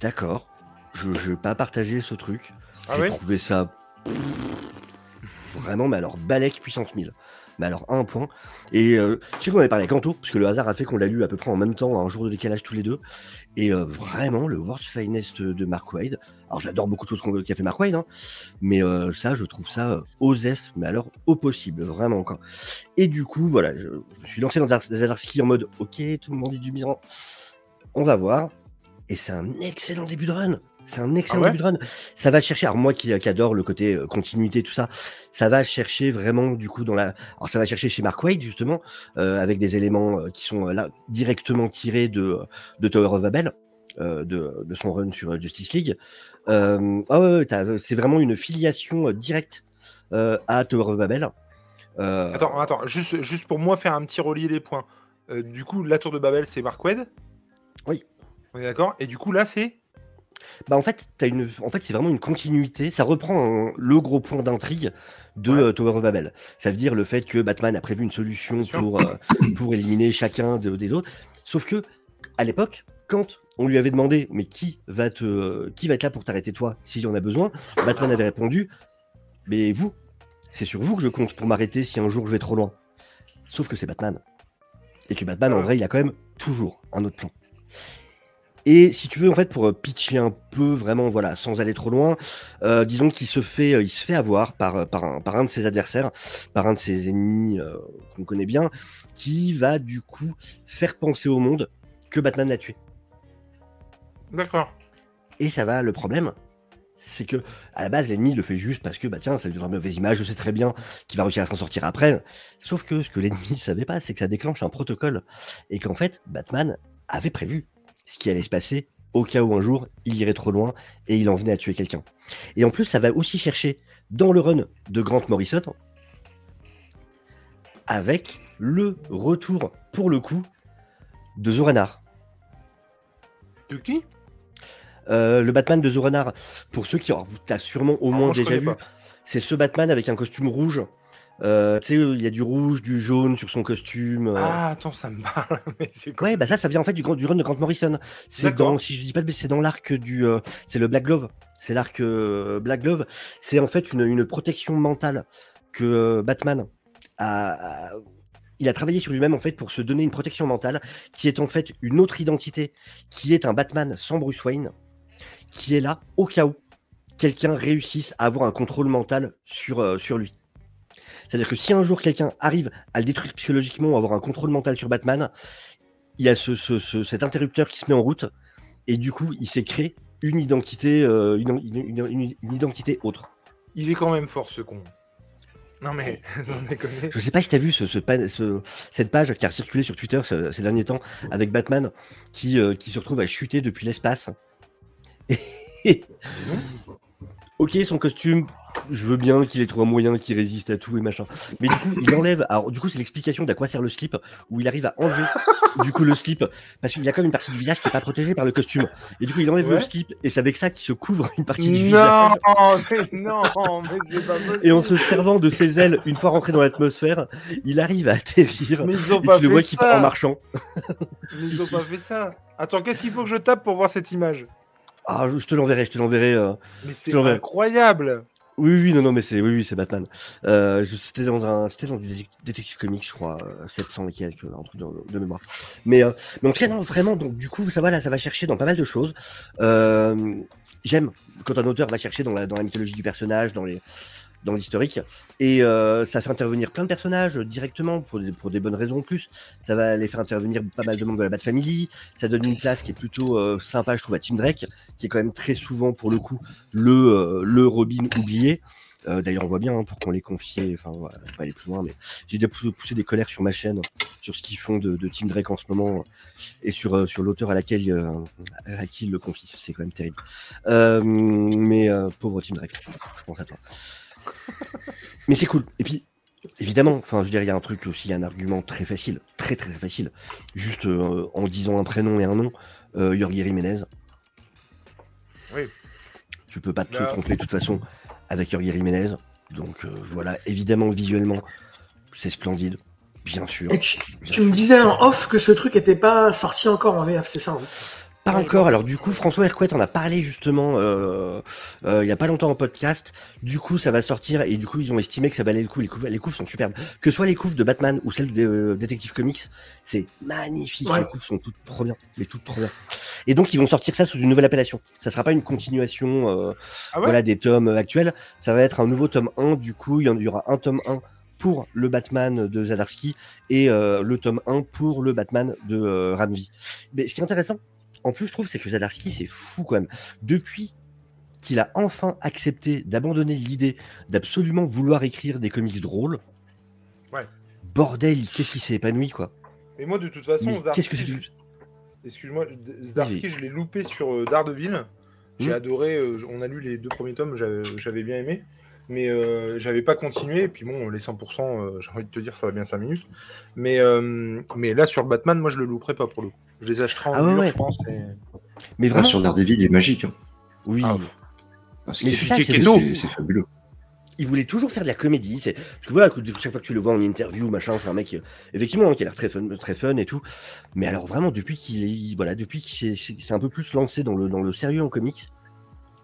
D'accord, je ne vais pas partager ce truc. Ah J'ai trouvé ça pff, vraiment, mais alors balèque puissance 1000. Mais alors un point. Et euh, je sais qu'on avait parlé avec Anto, parce que le hasard a fait qu'on l'a lu à peu près en même temps, à un jour de décalage tous les deux. Et euh, vraiment, le World's Finest de Mark Wade. Alors j'adore beaucoup de choses qu'a fait Mark Wade, hein, mais euh, ça, je trouve ça osef, mais alors au possible, vraiment quoi. Et du coup, voilà, je, je suis lancé dans Zar- Zadarsky en mode, ok, tout le monde dit du bien, on va voir. Et c'est un excellent début de run. C'est un excellent ouais début de run. Ça va chercher, alors moi qui, qui adore le côté euh, continuité, tout ça, ça va chercher vraiment du coup dans la. Alors ça va chercher chez Mark Wade justement, euh, avec des éléments euh, qui sont là directement tirés de, de Tower of Babel, de, de son run sur Justice League. Ah ouais, c'est vraiment une filiation directe à Tower of Babel. Attends, attends, juste, juste pour moi faire un petit relier des points. Du coup, la tour de Babel, c'est Mark Wade Oui. On est d'accord? Et du coup, là, c'est? Bah en fait, t'as une... en fait c'est vraiment une continuité. Ça reprend un- le gros point d'intrigue de Ouais. euh, Tower of Babel. Ça veut dire le fait que Batman a prévu une solution pour, euh, pour éliminer chacun de- des autres. Sauf que à l'époque, quand on lui avait demandé mais qui va te euh, qui va être là pour t'arrêter toi s'il y en a besoin, Batman avait répondu mais vous, c'est sur vous que je compte pour m'arrêter si un jour je vais trop loin. Sauf que c'est Batman. Et que Batman, en vrai, il a quand même toujours un autre plan. Et si tu veux, en fait, pour euh, pitcher un peu, vraiment, voilà, sans aller trop loin, euh, disons qu'il se fait, euh, il se fait avoir par, par, un, par un de ses adversaires, par un de ses ennemis euh, qu'on connaît bien, qui va du coup faire penser au monde que Batman l'a tué. D'accord. Et ça va, le problème, c'est que à la base, l'ennemi le fait juste parce que, bah tiens, ça lui donne une mauvaise image, je sais très bien qu'il va réussir à s'en sortir après. Sauf que ce que l'ennemi ne savait pas, c'est que ça déclenche un protocole. Et qu'en fait, Batman avait prévu ce qui allait se passer au cas où un jour il irait trop loin et il en venait à tuer quelqu'un. Et en plus, ça va aussi chercher dans le run de Grant Morrison avec le retour, pour le coup, de Zoranar. De qui? Euh, le Batman de Zoranar, pour ceux qui alors, vous t'as sûrement au Ah, moins déjà vu, c'est ce Batman avec un costume rouge. Euh, tu sais, il y a du rouge, du jaune sur son costume. euh. Ah, attends, ça me parle. [LAUGHS] Mais c'est quoi Ouais, bah ça, ça vient en fait du, grand- du run de Grant Morrison. C'est D'accord. dans, si je dis pas de bêtises, c'est dans l'arc du, euh, c'est le Black Glove. C'est l'arc euh, Black Glove. C'est en fait une, une protection mentale que euh, Batman a, a- il a travaillé sur lui-même en fait pour se donner une protection mentale qui est en fait une autre identité, qui est un Batman sans Bruce Wayne, qui est là au cas où quelqu'un réussisse à avoir un contrôle mental sur, euh, sur lui. C'est-à-dire que si un jour quelqu'un arrive à le détruire psychologiquement ou avoir un contrôle mental sur Batman, il y a ce, ce- ce- cet interrupteur qui se met en route et du coup il s'est créé une identité, euh, une, une- une- une- une identité autre. Il est quand même fort, ce con. Non, mais, [LAUGHS] déconner. Je sais pas si tu as vu ce, ce pa- ce- cette page qui a circulé sur Twitter ce- ces derniers temps avec Batman qui, euh, qui se retrouve à chuter depuis l'espace. [LAUGHS] Et- ok, son costume, je veux bien qu'il ait trouvé un moyen qui résiste à tout et machin. Mais du coup, il enlève. Alors, du coup, c'est l'explication d'à quoi sert le slip, où il arrive à enlever du coup le slip, parce qu'il y a comme une partie du visage qui n'est pas protégée par le costume. Et du coup, il enlève le slip, et c'est avec ça qu'il se couvre une partie du visage. Non, mais non, mais c'est pas possible. Et en se servant de ses ailes, une fois rentré dans l'atmosphère, il arrive à atterrir. Mais ils ont Et pas tu le fait vois qui en marchant. Mais ils ont pas fait ça. Attends, qu'est-ce qu'il faut que je tape pour voir cette image? Ah, je te l'enverrai, je te l'enverrai. euh. Mais c'est incroyable. Oui, oui, non, non, mais c'est, oui, oui, c'est Batman. Euh, je- c'était dans un, c'était dans du dé- détective comics, je crois, euh, 700 et quelques, un truc de, de mémoire. Mais, euh, mais en tout cas, non, vraiment, donc du coup, ça va là, ça va chercher dans pas mal de choses. Euh, j'aime quand un auteur va chercher dans la, dans la mythologie du personnage, dans les, dans l'historique, et euh, ça fait intervenir plein de personnages directement pour des, pour des bonnes raisons en plus. Ça va les faire intervenir pas mal de membres de la Bat Family. Ça donne une place qui est plutôt euh, sympa, je trouve, à Tim Drake, qui est quand même très souvent pour le coup le, euh, le Robin oublié. D'ailleurs, on voit bien hein, pour qu'on les confie. Enfin, on va pas aller plus loin, mais j'ai déjà pou- poussé des colères sur ma chaîne sur ce qu'ils font de, Tim Drake en ce moment et sur, sur l'auteur à laquelle à qui il le confie. C'est quand même terrible. Mais pauvre Tim Drake, je pense à toi. Mais c'est cool. Et puis, évidemment, enfin, je veux dire, il y a un truc aussi, un argument très facile, très très, très facile. Juste euh, en disant un prénom et un nom, euh, Jorge Jiménez. Oui. Tu peux pas te Là- tromper de toute façon avec Jorge Jiménez. Donc euh, voilà, évidemment, visuellement, c'est splendide, bien sûr. Et tu, tu me disais en off que ce truc était pas sorti encore en VF, c'est ça hein? Pas encore. Alors du coup, François Hercouet en a parlé justement euh, euh, il y a pas longtemps en podcast. Du coup, ça va sortir et du coup, ils ont estimé que ça valait le coup. Les couves, les couves sont superbes. Que ce soit les couves de Batman ou celles de euh, Detective Comics, c'est magnifique. Ouais. Les couves sont toutes trop bien, mais toutes trop bien. Et donc, ils vont sortir ça sous une nouvelle appellation. Ça sera pas une continuation euh, Ah ouais? voilà, des tomes actuels. Ça va être un nouveau tome 1. Du coup, il y en- il y aura un tome 1 pour le Batman de Zadarsky et le tome 1 pour le Batman de Ramsey. Mais ce qui est intéressant, en plus, je trouve, c'est que Zadarsky, c'est fou quand même. Depuis qu'il a enfin accepté d'abandonner l'idée d'absolument vouloir écrire des comics drôles, Ouais. bordel, qu'est-ce qui s'est épanoui, quoi. Mais moi, de toute façon, Qu'est-ce que c'est je- excuse-moi, Zdarsky, je l'ai loupé sur euh, Daredevil. J'ai Hmm. adoré. euh, on a lu les deux premiers tomes, j'avais bien aimé. Mais euh, j'avais pas continué. Et puis bon, les 100%, euh, j'ai envie de te dire, ça va bien 5 minutes. Mais, euh, mais là, sur le Batman, moi, je le louperai pas pour le coup. Je les achèterai en Ah ouais, dur, ouais. je pense. et- Mais Ah, vraiment, sur Daredevil, il est magique. hein. oui. Ah, ce Mais qui c'est fabuleux. il voulait toujours faire de la comédie. C'est... Parce que voilà, chaque fois que tu le vois en interview, machin, c'est un mec, euh, effectivement, qui a l'air très fun, très fun et tout. Mais alors vraiment, depuis qu'il est, voilà, depuis qu'il s'est, s'est un peu plus lancé dans le, dans le sérieux en comics,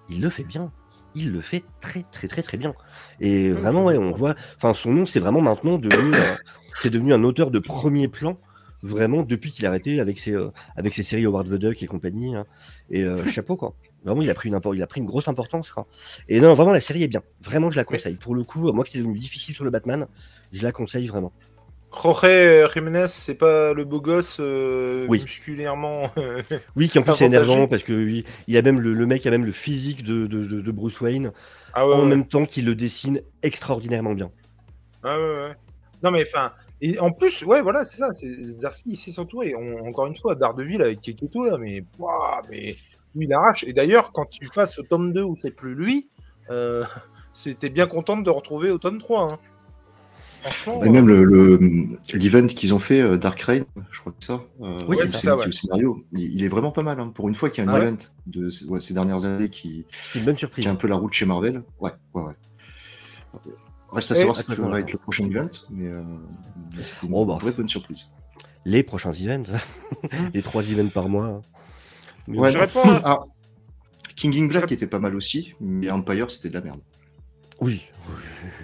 il le fait bien. Il le fait très, très, très, très bien. Et vraiment, ouais, on voit, enfin, son nom, c'est vraiment maintenant devenu, un- c'est devenu un auteur de premier plan. Vraiment, depuis qu'il a arrêté avec ses, euh, avec ses séries Howard the Duck et compagnie. hein. Et euh, [LAUGHS] chapeau, quoi. Vraiment, il a, pris une impor- il a pris une grosse importance. quoi. Et non, vraiment, la série est bien. Vraiment, je la conseille. Pour le coup, moi qui est devenu difficile sur le Batman, je la conseille vraiment. Jorge Jiménez, c'est pas le beau gosse euh, Oui. musculairement. [LAUGHS] Oui, qui en plus c'est Avantagé. énervant parce que oui, il a même le, le mec a même le physique de, de, de- de Bruce Wayne, ah ouais, en ouais. même temps qu'il le dessine extraordinairement bien. Ah ouais, ouais. Non, mais enfin. Et en plus, ouais, voilà, c'est ça. C'est Zdarsky, il sait s'entourer. On- Encore une fois, Daredevil avec Keketo, là, mais. ouah, mais lui, il arrache. Et d'ailleurs, quand tu passes au tome 2 où c'est plus lui, euh, [LAUGHS] c'était bien content de retrouver au tome 3. Hein. Franchement. Et même le- le- l'event qu'ils ont fait, euh, Dark Reign, je crois que ça, euh, Oui, le c'est ça, scénario- ouais. le scénario, il, il est vraiment pas mal. hein. Pour une fois qu'il y a un Ah ouais event de ces- ouais, ces dernières années qui une bonne surprise. tient un peu la route chez Marvel. Ouais, ouais, ouais. Reste à Et- savoir ce qui Attends, va être le prochain event, mais, euh, mais c'était une Oh, bah. vraie bonne surprise. Les prochains events, [LAUGHS] les trois events par mois. hein. Mais Ouais, Je réponds à- Ah, King in Black Je- était pas mal aussi, mais Empire c'était de la merde. Oui.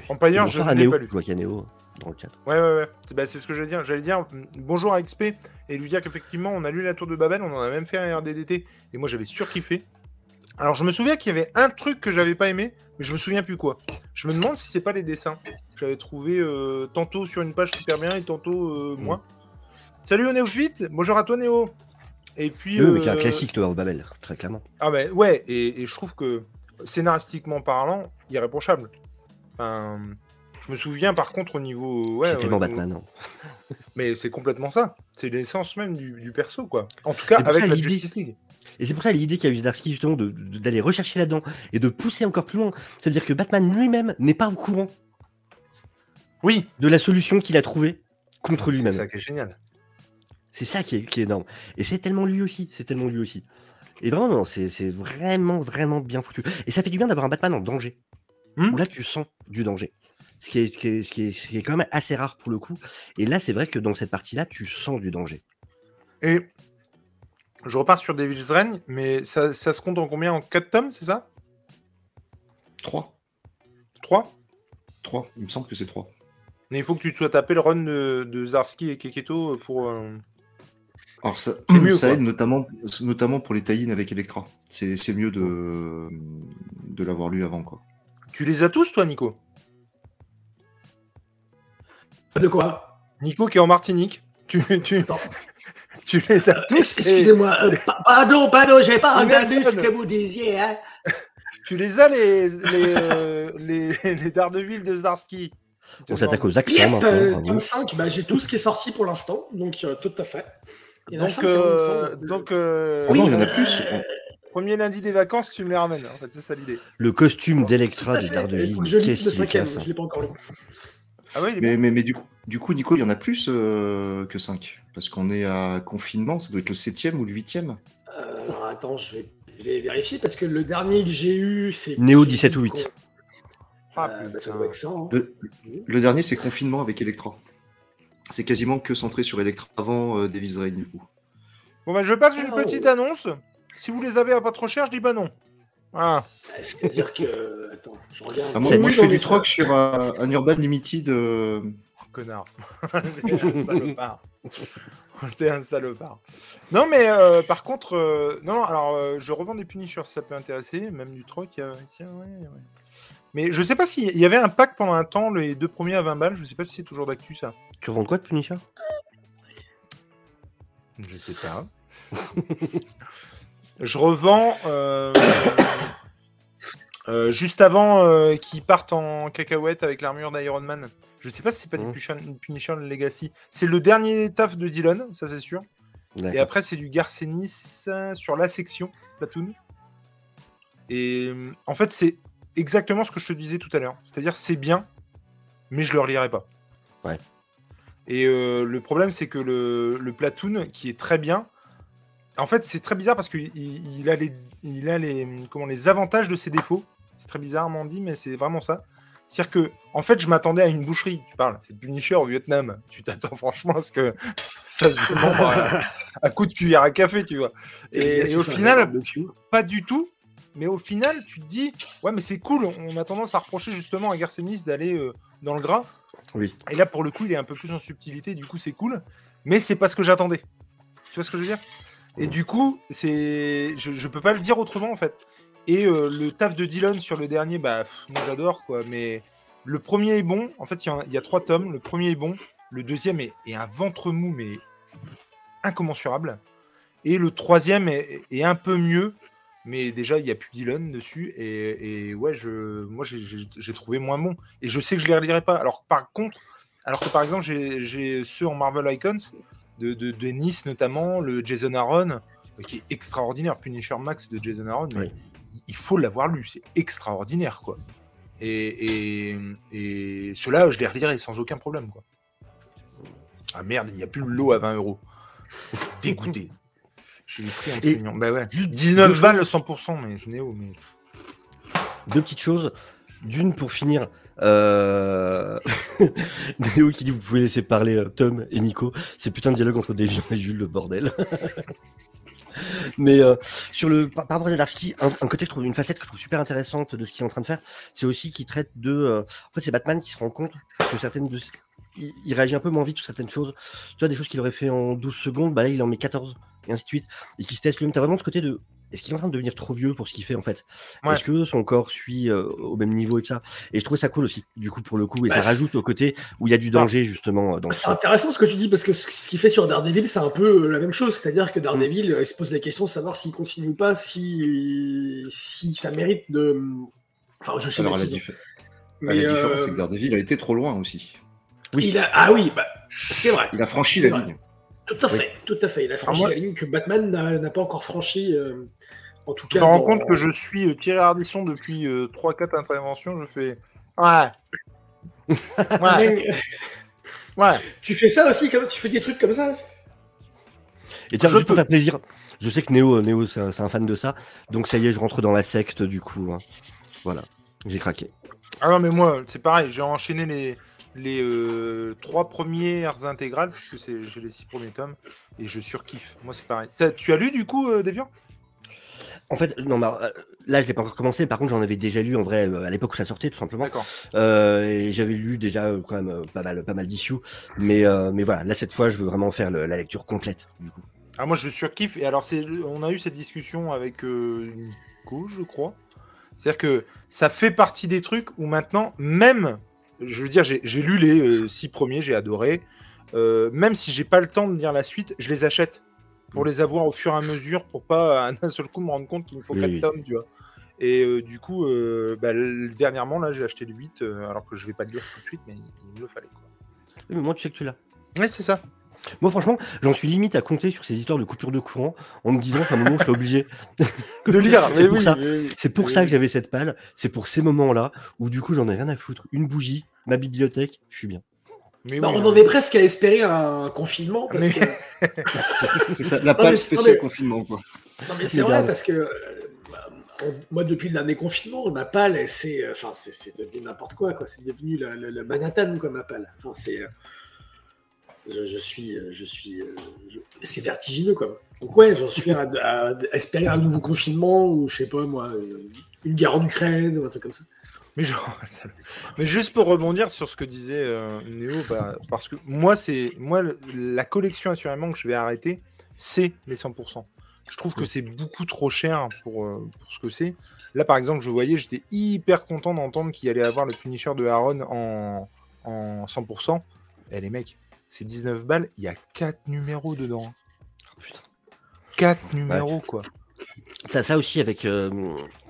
Empire, je ne pas lu. je vois qu'il y a Néo dans le chat. Ouais, ouais, ouais. C'est bah, c'est ce que j'allais dire. J'allais dire mm, bonjour à XP et lui dire qu'effectivement, on a lu la tour de Babel, on en a même fait un RDDT et moi j'avais surkiffé. Alors je me souviens qu'il y avait un truc que j'avais pas aimé, mais je me souviens plus quoi. Je me demande si c'est pas les dessins. J'avais trouvé euh, tantôt sur une page super bien et tantôt euh, Mm. moins. Salut Néophyte, bonjour à toi Néo. Et puis. Oui, mais qui est un euh, classique, Tower of Babel, très clairement. Ah ben ouais, et, et je trouve que scénaristiquement parlant, irréprochable. Enfin, je me souviens par contre au niveau. Ouais, c'est tellement Batman. hein. [LAUGHS] mais c'est complètement ça. C'est l'essence même du, du perso, quoi. En tout cas, avec la l'idée- Justice League. Et c'est pour ça l'idée qu'a eu Zdarsky justement d'aller rechercher là-dedans et de pousser encore plus loin. C'est-à-dire que Batman lui-même n'est pas au courant Oui, de la solution qu'il a trouvée contre c'est lui-même. ça qui est génial. C'est ça qui est, qui est énorme. Et c'est tellement lui aussi, c'est tellement lui aussi. Et vraiment, non, c'est c'est vraiment, vraiment bien foutu. Et ça fait du bien d'avoir un Batman en danger. Où là, tu sens du danger. Ce qui, est, ce, qui est, ce, qui est, ce qui est quand même assez rare pour le coup. Et là, c'est vrai que dans cette partie-là, tu sens du danger. Et je repars sur Devil's Reign, mais ça, ça se compte en combien? En 4 tomes, c'est ça? 3. 3 3. Il me semble que c'est 3. Mais il faut que tu te sois tapé le run de, de Zarski et Keketo pour. euh, Alors ça, mieux, [CLEARS THROAT] ça aide notamment, notamment pour les tie avec Electra. C'est c'est mieux de, de l'avoir lu avant. Quoi. Tu les as tous, toi, Nico De quoi Nico qui est en Martinique. Tu, tu, Attends. [LAUGHS] tu les as tous. et Excusez-moi. euh, pa- pardon, pardon, j'ai pas entendu ce que vous disiez. Hein. [LAUGHS] Tu les as, les, les, euh, les, [LAUGHS] les Daredevil de Zdarsky. On s'attaque aux accents Yep, maintenant. euh, bravo. tome 5, bah, j'ai tout ce qui est sorti pour l'instant, donc euh, tout à fait. Il y en a Donc, cinq, hein, il me euh, donc Oui, non, il y en a euh, plus. Premier lundi des vacances, tu me les ramènes. En fait, c'est ça l'idée. Le costume d'Electra fait. Daredevil, je qu'est-ce le cinquième, je l'ai pas encore lu. Ah oui, Mais, bon. mais, mais du, coup, du coup, Nico, il y en a plus euh, que 5. Parce qu'on est à confinement, ça doit être le 7 ou le 8 Euh, alors attends, je vais, je vais vérifier parce que le dernier que j'ai eu, c'est. Néo 17 ou 8. Ah, Euh, bah, ça doit être ça. hein. le, le dernier, c'est confinement avec Electra. C'est quasiment que centré sur Electra avant euh, Devil's Reign, du coup. Bon, bah, je passe une Oh. petite annonce. Si vous les avez à pas trop cher, je dis bah non. Voilà. Euh, C'est-à-dire que. Attends, je regarde. Ah, moi, moi, je fais du troc sur euh, un Urban Limited. euh, Connard. C'était [LAUGHS] un salopard. C'était un salopard. Non, mais euh, par contre, euh, non, non, alors euh, je revends des Punishers, ça peut intéresser, même du troc. euh, tiens, ouais, ouais. Mais je sais pas s'il y avait un pack pendant un temps, les deux premiers à 20 balles, je sais pas si c'est toujours d'actu ça. Tu revends quoi de Punisher Je sais pas. [LAUGHS] je revends euh, [COUGHS] euh, juste avant euh, qu'ils partent en cacahuète avec l'armure d'Iron Man. Je sais pas si c'est pas Mhm. du Punisher, Legacy. C'est le dernier taf de Dylan, ça c'est sûr. Et après, c'est du Garcenis sur la section Platoon. Et en fait, c'est exactement ce que je te disais tout à l'heure. C'est-à-dire, c'est bien, mais je le relirai pas. Ouais. Et euh, le problème, c'est que le, le Platoon, qui est très bien, en fait, c'est très bizarre parce qu'il il a, les, il a les, comment, les avantages de ses défauts. C'est très bizarrement dit, mais c'est vraiment ça. C'est-à-dire que, en fait, je m'attendais à une boucherie. Tu parles, c'est Punisher au Vietnam. Tu t'attends [LAUGHS] franchement à ce que ça se demande à, [LAUGHS] à coup de cuillère à café, tu vois. Et, et au final, pas du tout. Mais au final, tu te dis, ouais, mais c'est cool. On a tendance à reprocher justement à Garcenis d'aller euh, dans le gras. Oui. Et là, pour le coup, il est un peu plus en subtilité. Du coup, c'est cool. Mais c'est pas ce que j'attendais. Tu vois ce que je veux dire? Et du coup, c'est, je, je peux pas le dire autrement en fait. Et euh, le taf de Dylan sur le dernier, bah, moi j'adore quoi. Mais le premier est bon. En fait, il y, a- trois tomes. Le premier est bon. Le deuxième est, un ventre mou, mais incommensurable. Et le troisième est, un peu mieux. Mais déjà, il n'y a plus Dylan dessus. Et, ouais, je, moi, j'ai- trouvé moins bon. Et je sais que je les relirai pas. Alors, par contre, alors que par exemple, j'ai ceux en Marvel Icons, de, de, de Nice notamment, le Jason Aaron, euh, qui est extraordinaire. Punisher Max de Jason Aaron. mais Oui. Il faut l'avoir lu. C'est extraordinaire, quoi. Et, et, et ceux-là, je les relirai sans aucun problème, quoi. Ah merde, il n'y a plus le lot à 20 euros. Dégoûté. [LAUGHS] Je l'ai pris en Et saignant. Bah ouais. juste 19 deux balles le 100%, mais Néo, mais. Deux petites choses. D'une pour finir. Euh... [LAUGHS] Qui dit vous pouvez laisser parler euh, Tom et Nico. C'est putain de dialogue entre Deviant et Jules, le bordel. [LAUGHS] Mais euh, sur le par, rapport à Zdarsky, un, un côté je trouve une facette que je trouve super intéressante de ce qu'il est en train de faire, c'est aussi qu'il traite de euh, en fait c'est Batman qui se rend compte que certaines de il, il réagit un peu moins vite sur certaines choses. Tu vois des choses qu'il aurait fait en 12 secondes, bah là il en met 14 et ainsi de suite et qui se teste lui-même. T'as vraiment ce côté de est-ce qu'il est en train de devenir trop vieux pour ce qu'il fait en fait? Ouais. Est-ce que son corps suit euh, au même niveau et tout ça? Et je trouvais ça cool aussi, du coup, pour le coup. Et Bah, ça c'est- rajoute au côté où il y a du danger, justement. euh, Dans C'est intéressant ce que tu dis parce que ce qu'il fait sur Daredevil, c'est un peu euh, la même chose. C'est-à-dire que Daredevil, il se pose la question de savoir s'il continue ou pas, si, si ça mérite de. Enfin, je la, schématise. dif- Mais, la différence, c'est que Daredevil a été trop loin aussi. Oui. il a... Ah oui, bah, c'est vrai. Il a franchi la vrai. ligne. Tout à fait, tout à fait. Il a franchi moi- la ligne que Batman n'a pas encore franchi. euh, en tout Je cas, me rends compte que je suis euh, Thierry Ardisson depuis 3-4 interventions. Je fais. Ouais. [LAUGHS] Ouais. Tu fais ça aussi, comme... tu fais des trucs comme ça? Et tiens, Je juste pour peux. faire plaisir, je sais que Néo, Néo c'est un, c'est un fan de ça. Donc ça y est, je rentre dans la secte, du coup. hein. Voilà, j'ai craqué. Ah non, mais moi, c'est pareil. J'ai enchaîné les, les euh, trois premières intégrales, puisque c'est- j'ai les six premiers tomes, et je surkiffe. Moi, c'est pareil. T'as- Tu as lu du coup, euh, Deviant? En fait, non, euh, là, je l'ai pas encore commencé. Par contre, j'en avais déjà lu en vrai euh, à l'époque où ça sortait, tout simplement. D'accord. Euh, et j'avais lu déjà quand même pas mal, pas mal d'issues. Mais, euh, mais voilà, là cette fois, je veux vraiment faire le- la lecture complète, du coup. Ah, moi, je surkiffe. Et alors, c'est, on a eu cette discussion avec euh, Nico, je crois. C'est-à-dire que ça fait partie des trucs où maintenant, même, je veux dire, j'ai, lu les euh, six premiers, j'ai adoré. Euh, même si j'ai pas le temps de lire la suite, je les achète pour les avoir au fur et à mesure, pour pas [LAUGHS] à un seul coup me rendre compte qu'il me faut Oui, 4 oui. tomes, tu vois. Et euh, du coup, euh, bah, dernièrement, là, j'ai acheté le 8, euh, alors que je vais pas le lire tout de suite, mais il me le fallait. Quoi. Oui, mais moi, tu sais que tu l'as. Ouais, c'est ça. Moi, franchement, j'en suis limite à compter sur ces histoires de coupure de courant en me disant, c'est un moment où je serai obligé. [LAUGHS] De lire, C'est pour oui, ça. mais oui. C'est pour Oui, ça oui. que j'avais cette palle. C'est pour ces moments-là où, du coup, j'en ai rien à foutre. Une bougie, ma bibliothèque, je suis bien. Mais Bah, oui, On en est presque à espérer un confinement parce Mais- que. [LAUGHS] C'est ça, la c'est- spéciale mais- confinement. Quoi. Non, mais c'est vrai grave. parce que euh, on- moi, depuis le dernier confinement, ma palle, c'est euh, enfin, c'est c'est devenu n'importe quoi, quoi. C'est devenu le, le- le Manhattan, quoi, ma palle. Enfin, c'est, euh, je, je suis, euh, je suis, euh, je- c'est vertigineux, quoi. Donc ouais, j'en suis à, espérer un nouveau confinement ou je sais pas moi, une, une guerre en Ukraine ou un truc comme ça. Mais, genre, [LAUGHS] mais juste pour rebondir sur ce que disait euh, Néo, bah, parce que moi, c'est moi la collection assurément que je vais arrêter, c'est les 100%. Je trouve que c'est beaucoup trop cher pour, euh, pour ce que c'est. Là, par exemple, je voyais, j'étais hyper content d'entendre qu'il allait avoir le Punisher de Aaron en, en 100%. Et les mecs, c'est 19 balles, il y a 4 numéros dedans. Oh, putain. 4 numéros, quoi. T'as ça aussi avec. euh,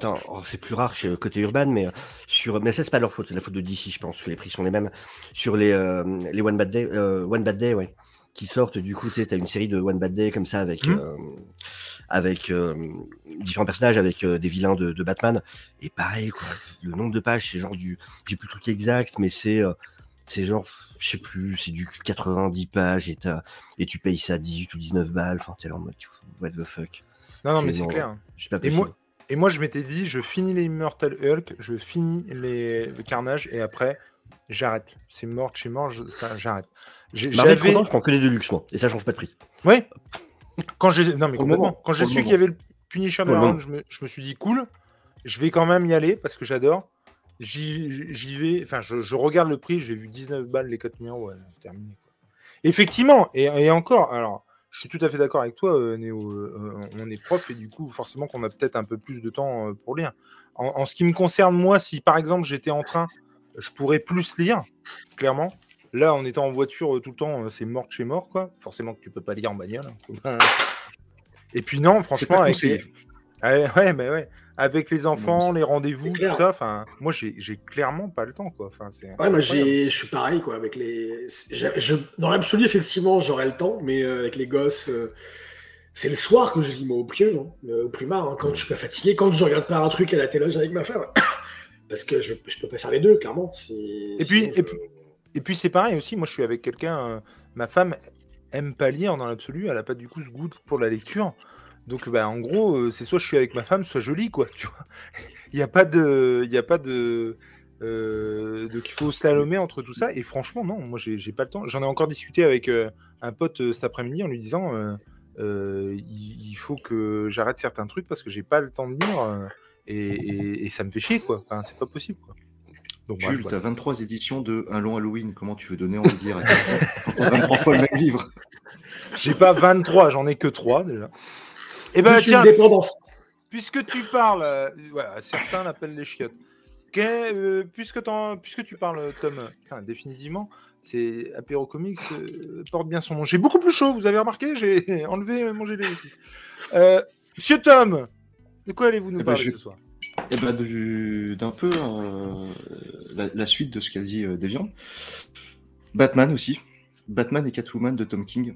oh, c'est plus rare chez côté urbain, mais euh, sur. Mais ça, c'est pas leur faute, c'est la faute de DC, je pense que les prix sont les mêmes. Sur les, euh, les One Bad Day, One Bad Day, ouais, qui sortent, du coup, tu une série de One Bad Day comme ça avec. Avec euh, différents personnages, avec des vilains de, de Batman. Et pareil, quoi, le nombre de pages, c'est genre du. J'ai plus le truc exact, mais c'est. C'est genre, je sais plus, c'est du 90 pages et, tu payes ça 18 ou 19 balles. Enfin, t'es là en mode, what the fuck. Non, non, mais C'est c'est clair. Je suis pas Et moi, et moi, je m'étais dit, je finis les Immortal Hulk, je finis les le Carnage, et après, j'arrête. C'est mort, chez mort, j'arrête. Marvel, content, je prends que les Deluxe, moi. Et ça change pas de prix. Ouais. Quand j'ai. Non, mais complètement. Quand su qu'il y avait le Punisher me, je me suis dit, cool, je vais quand même y aller parce que j'adore. J'y j'y vais. Enfin, je, je regarde le prix, j'ai vu 19 balles les 4 numéros. Ouais, terminé. quoi. Effectivement, et, et encore, alors, je suis tout à fait d'accord avec toi, euh, Néo. euh, on est prof et du coup, forcément, qu'on a peut-être un peu plus de temps euh, pour lire. En, en ce qui me concerne, moi, si par exemple j'étais en train, je pourrais plus lire, clairement. Là, en étant en voiture tout le temps, c'est mort de chez mort, quoi. Forcément que tu peux pas lire en bagnole. hein. [LAUGHS] Et puis non, franchement, avec les... Ah ouais, ouais, mais ouais. Avec les enfants, les rendez-vous, tout ça, enfin, moi, j'ai clairement pas le temps, quoi. Enfin, c'est Ouais, moi je suis pareil quoi avec les. je- dans l'absolu effectivement j'aurais le temps, mais euh, avec les gosses, euh, c'est le soir que je lis moi au plus, hein, euh, au plus marre, hein, quand je suis pas fatigué, quand je regarde pas un truc à la télé avec ma femme, parce que je, je peux pas faire les deux clairement. Et puis- et puis- Et puis c'est pareil aussi, moi je suis avec quelqu'un, euh, ma femme aime pas lire dans l'absolu, elle a pas du coup ce goût pour la lecture. Donc bah en gros, euh, c'est soit je suis avec ma femme, soit je lis quoi, tu vois. [LAUGHS] Il n'y a pas de il y a pas de euh, de qu'il faut slalomer entre tout ça et franchement non, moi j'ai pas le temps. J'en ai encore discuté avec euh, un pote euh, cet après-midi en lui disant euh, euh, il, il faut que j'arrête certains trucs parce que j'ai pas le temps de lire euh, et, et- et ça me fait chier quoi. Enfin, c'est pas possible quoi. Donc Jules, t'as 23 éditions de Un long Halloween. Comment tu veux donner envie de lire à quelqu'un quand t'as 23 fois le même livre? J'ai pas 23, j'en ai que 3 déjà. Et ben tiens, une dépendance. puisque tu parles, euh, voilà, certains l'appellent les chiottes. Que- euh, puisque, tu parles, Tom, enfin, définitivement, c'est Apéro Comics euh, porte bien son nom. J'ai beaucoup plus chaud, vous avez remarqué, j'ai [LAUGHS] enlevé euh, mon gilet aussi. Euh, Monsieur Tom, de quoi allez-vous nous Eh ben, parler je- ce soir? Eh ben, du- d'un peu euh, la, la suite de ce qu'a dit euh, Deviant. Batman aussi. Batman et Catwoman de Tom King,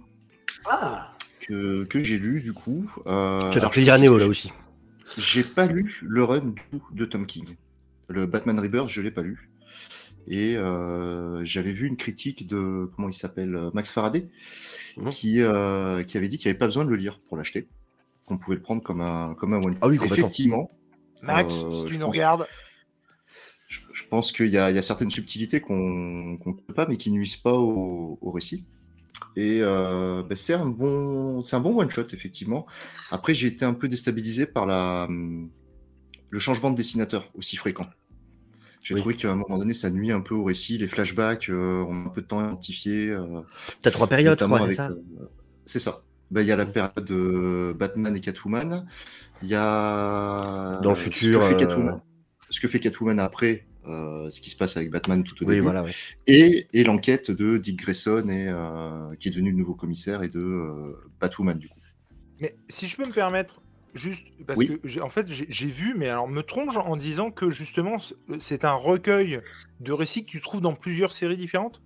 Ah, que, que j'ai lu du coup. Euh, je Néo, précise là aussi. J'ai pas lu le run de Tom King. Le Batman Rebirth, je l'ai pas lu. Et euh, j'avais vu une critique de comment il s'appelle euh, Max Faraday, Mhm. qui, euh, qui avait dit qu'il n'y avait pas besoin de le lire pour l'acheter, qu'on pouvait le prendre comme un comme un one. Ah oui. Effectivement, Max, euh, si tu nous pense- regardes, je, je pense qu'il y, a il y a certaines subtilités qu'on qu'on ne peut pas, mais qui nuisent pas au, au récit. Et euh, ben, c'est un bon, c'est un bon one shot effectivement. Après, j'ai été un peu déstabilisé par la, le changement de dessinateur aussi fréquent. J'ai Oui. trouvé qu'à un moment donné, ça nuit un peu au récit. Les flashbacks, euh, on a un peu de temps à identifier. euh, T'as trois périodes, notamment crois, c'est avec, ça euh, C'est ça. Ben, Il y a la période de Batman et Catwoman. Il y a Dans le ce que futur, fait euh, Catwoman, ce que fait Catwoman après, euh, ce qui se passe avec Batman tout au Oui, début, voilà, ouais. et, et l'enquête de Dick Grayson et euh, qui est devenu le nouveau commissaire et de euh, Batwoman du coup. mais si je peux me permettre, juste parce Oui. que en fait j'ai vu, mais alors me trompe en disant que justement euh, c'est un recueil de récits que tu trouves dans plusieurs séries différentes?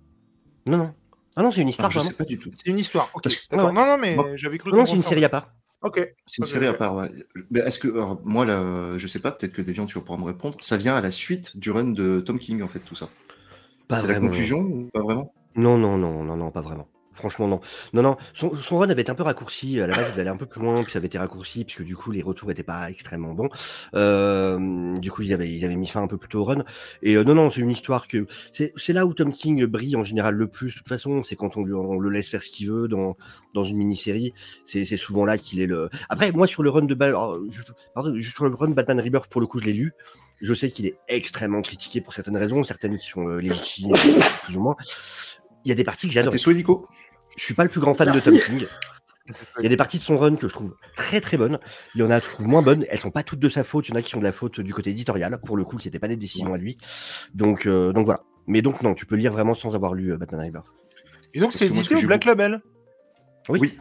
Non, non. Ah non, c'est une Ah, histoire, je sais pas du tout. C'est une histoire. Parce. Ouais, ouais. Non, non, mais j'avais cru. Non, non, c'est une série à part. Ok. C'est une série à part. Ouais. Mais est-ce que alors, moi là, je sais pas, peut-être que Deviant tu vas pouvoir me répondre. Ça vient à la suite du run de Tom King en fait tout ça. Pas C'est la conclusion ou pas vraiment? Non, non, non, non, non, pas vraiment. Franchement, non. Non, non, son, son run avait été un peu raccourci. À la base, il aller un peu plus loin, puis ça avait été raccourci, puisque du coup, les retours n'étaient pas extrêmement bons. Euh, du coup, il avait, il avait mis fin un peu plus tôt au run. Et euh, non, non, c'est une histoire que. C'est là où Tom King brille en général le plus. De toute façon, c'est quand on, on le laisse faire ce qu'il veut dans, dans une mini-série. C'est souvent là qu'il est le. Après, moi, sur le run de. Juste, pardon, sur le run Batman Rebirth, pour le coup, je l'ai lu. Je sais qu'il est extrêmement critiqué pour certaines raisons, certaines qui sont euh, légitimes, plus ou moins. Il y a des parties que Ah, j'adore. T'es souhait Nico Je suis pas le plus grand fan Merci. de Tom King. Il y a des parties de son run que je trouve très très bonnes. Il y en a que je trouve moins bonnes. Elles sont pas toutes de sa faute. Il y en a qui sont de la faute du côté éditorial, pour le coup, qui n'étaient pas des décisions à lui. Donc, euh, donc voilà. Mais donc non, tu peux lire vraiment sans avoir lu euh, Batman Rebirth. Et donc c'est édité au Black Label? Oui. Oui.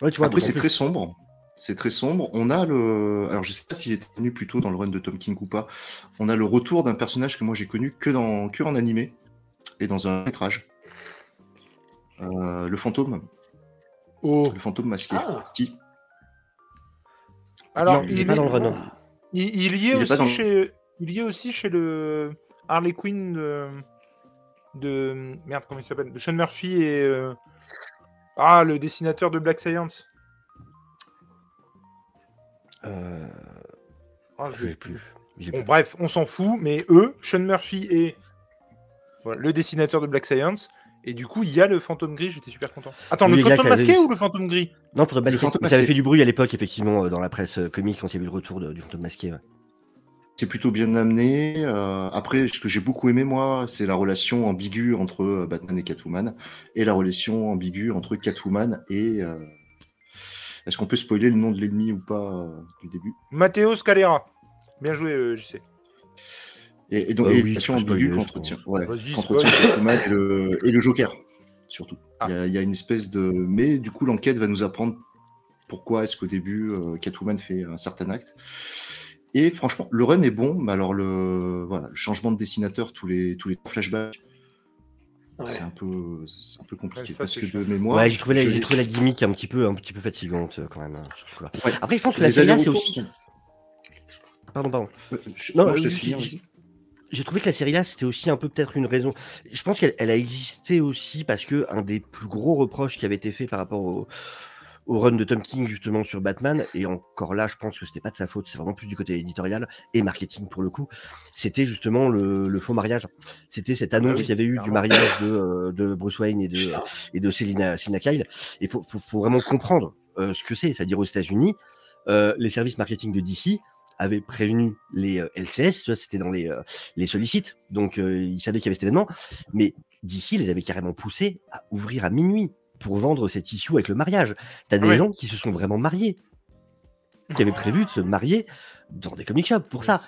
Ouais, tu vois, Après c'est très sombre. C'est très sombre. On a le. Alors je sais pas s'il était venu plus tôt dans le run de Tom King ou pas. On a le retour d'un personnage que moi j'ai connu que dans que en animé et dans un métrage. Euh, le fantôme, Oh. le fantôme masqué. Ah. Alors, Non, il est pas dans le run. Il, il y est Il est aussi dans chez, il y est aussi chez le Harley Quinn de, de merde comment il s'appelle, de Sean Murphy et euh, ah le dessinateur de Black Science. Euh, Ah, je sais plus. Bon, plus. bref, on s'en fout, mais eux, Sean Murphy et voilà, le dessinateur de Black Science. Et du coup, il y a le fantôme gris, j'étais super content. Attends, Oui, le fantôme masqué ou le fantôme gris? Non, Fantôme Masqué. Fantôme Ça avait fait du bruit à l'époque, effectivement, euh, dans la presse euh, comique, quand il y avait eu le retour de- du Fantôme Masqué. ouais. C'est plutôt bien amené. Euh, après, ce que j'ai beaucoup aimé, moi, c'est la relation ambiguë entre Batman et Catwoman et la relation ambiguë entre Catwoman et. euh, Est-ce qu'on peut spoiler le nom de l'ennemi ou pas euh, du début? Matteo Scalera. Bien joué, euh, JC. Et, et donc, et oui, peux ambiguë qu'entretient pense. ouais. Catwoman et le, et le Joker, surtout. Ah. Il y, a, il y a une espèce de. Mais du coup, l'enquête va nous apprendre pourquoi est-ce qu'au début, euh, Catwoman fait un certain acte. Et franchement, le run est bon, mais alors le, voilà, le changement de dessinateur, tous les, tous les flashbacks, Ouais. c'est un peu, un peu compliqué Ouais, ça, parce que de mémoire. Ouais, j'ai trouvé, la, je trouvé la gimmick un petit peu, un petit peu fatigante euh, quand même. hein, Après, je pense que la série c'est aussi. Pardon, pardon. Euh, je- Non, non, je te vas-y. J'ai trouvé que la série là, c'était aussi un peu peut-être une raison. Je pense qu'elle elle a existé aussi parce que un des plus gros reproches qui avait été fait par rapport au, au run de Tom King justement sur Batman, et encore là, je pense que c'était pas de sa faute, c'est vraiment plus du côté éditorial et marketing pour le coup. C'était justement le, le faux mariage. C'était cette annonce Ah oui, qu'il y avait eu du mariage de, euh, de Bruce Wayne et de, et de Selina, Selina Kyle. Et faut, faut, faut vraiment comprendre euh, ce que c'est. C'est-à-dire aux États-Unis, euh, les services marketing de DC avaient prévenu les euh, LCS, tu vois, c'était dans les, euh, les sollicites, donc euh, ils savaient qu'il y avait cet événement, mais DC les avait carrément poussés à ouvrir à minuit pour vendre cette issue avec le mariage. T'as des Ouais. gens qui se sont vraiment mariés, qui avaient prévu de se marier dans des comic shops pour ça.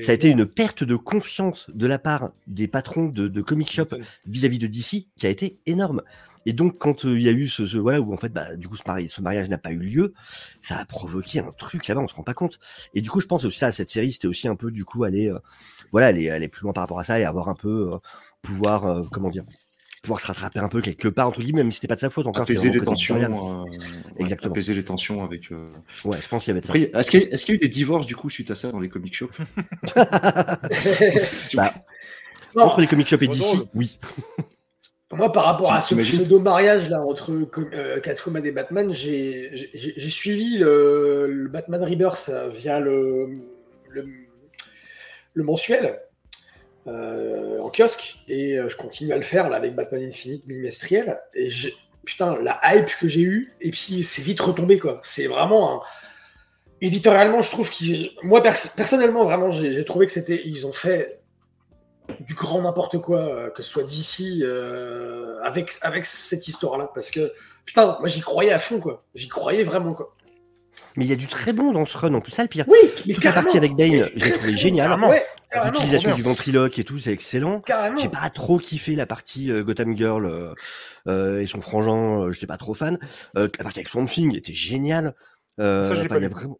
Ça a été une perte de confiance de la part des patrons de, de comic shop M'étonne. vis-à-vis de DC qui a été énorme. Et donc, quand euh, il y a eu ce, ce- voilà, où en fait, bah, du coup, ce, mari- ce mariage n'a pas eu lieu, ça a provoqué un truc là-bas, on se rend pas compte. Et du coup, je pense aussi ça, cette série, c'était aussi un peu, du coup, aller, euh, voilà, aller, aller plus loin par rapport à ça et avoir un peu, euh, pouvoir, euh, comment dire, pouvoir se rattraper un peu quelque part, entre guillemets, même si c'était pas de sa faute encore. Apaiser les tensions. euh, ouais, Exactement. apaiser les tensions avec. euh, Ouais, je pense qu'il y avait de ça. Est-ce qu'il y, a- est-ce qu'il y a eu des divorces du coup suite à ça dans les comic shops [LAUGHS] [LAUGHS] Bah, entre les comic shops et drôle. oui. Moi, par rapport à ce pseudo-mariage là entre euh, Catwoman et Batman, j'ai suivi le, le Batman Rebirth euh, via le, le, le mensuel euh, en kiosque et euh, je continue à le faire là avec Batman Infinite bimestriel et putain la hype que j'ai eue et puis c'est vite retombé quoi. C'est vraiment un... éditorialement je trouve qu'ils moi pers- personnellement vraiment j'ai trouvé que c'était ils ont fait du grand n'importe quoi, euh, que ce soit d'ici, euh, avec, avec cette histoire-là. Parce que, putain, moi j'y croyais à fond, quoi. J'y croyais vraiment, quoi. Mais il y a du très bon dans ce run, en plus, ça le pire. Oui, mais Toute la partie avec Bane, j'ai trouvé génial. Ouais, carrément, L'utilisation du ventriloque et tout, c'est excellent. carrément. J'ai pas trop kiffé la partie euh, Gotham Girl euh, euh, et son frangin, euh, j'étais pas trop fan. Euh, la partie avec Swamp Thing était géniale. Euh, Ça, je l'ai enfin, pas vraiment...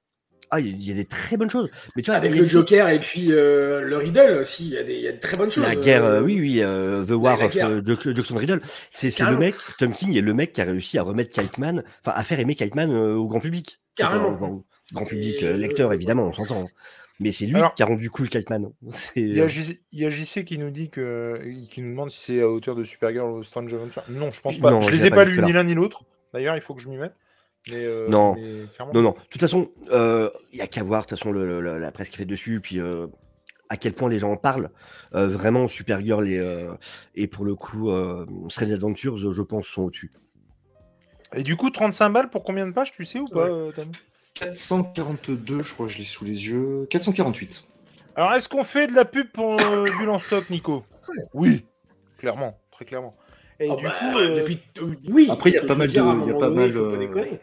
Ah, il y a- il y a des très bonnes choses. Mais tu vois, Avec le Joker et puis euh, le Riddle aussi, il y, a des- il y a de très bonnes choses. La guerre, euh, euh, oui, oui, euh, The War of euh, Jackson Riddle. C'est le mec, Tom King est le mec qui a réussi à remettre Kiteman, enfin à faire aimer Kiteman euh, au grand public. Carrément. un- bon, grand public, euh, lecteur évidemment, on s'entend. Mais c'est lui Alors- qui a rendu cool Kiteman. [LAUGHS] Il y, a J- il y a JC qui nous dit que qui nous demande si c'est à hauteur de Supergirl ou Strange Adventure. Non, je pense pas. Non, je les ai pas pas lus ni l'un ni l'autre. D'ailleurs, il faut que je m'y mette. Mais, euh, Non. mais. Non, non. De toute façon, il y a qu'à voir, de toute façon, le- le- la presse qui fait dessus, puis euh, à quel point les gens en parlent. Euh, vraiment, Supergirl et, euh, et pour le coup, euh, Strange Adventures, je pense, sont au-dessus. Et du coup, 35 balles pour combien de pages, tu sais ou pas, euh, Tom? 442, je crois que je l'ai sous les yeux. 448. Alors, est-ce qu'on fait de la pub pour euh, Bulle en stock, Nico? Oui, clairement, très clairement. Et ah du bah, coup, euh, depuis- oui. Après, il y a pas mal de- à un il y a moment pas donné, mal, faut pas déconner.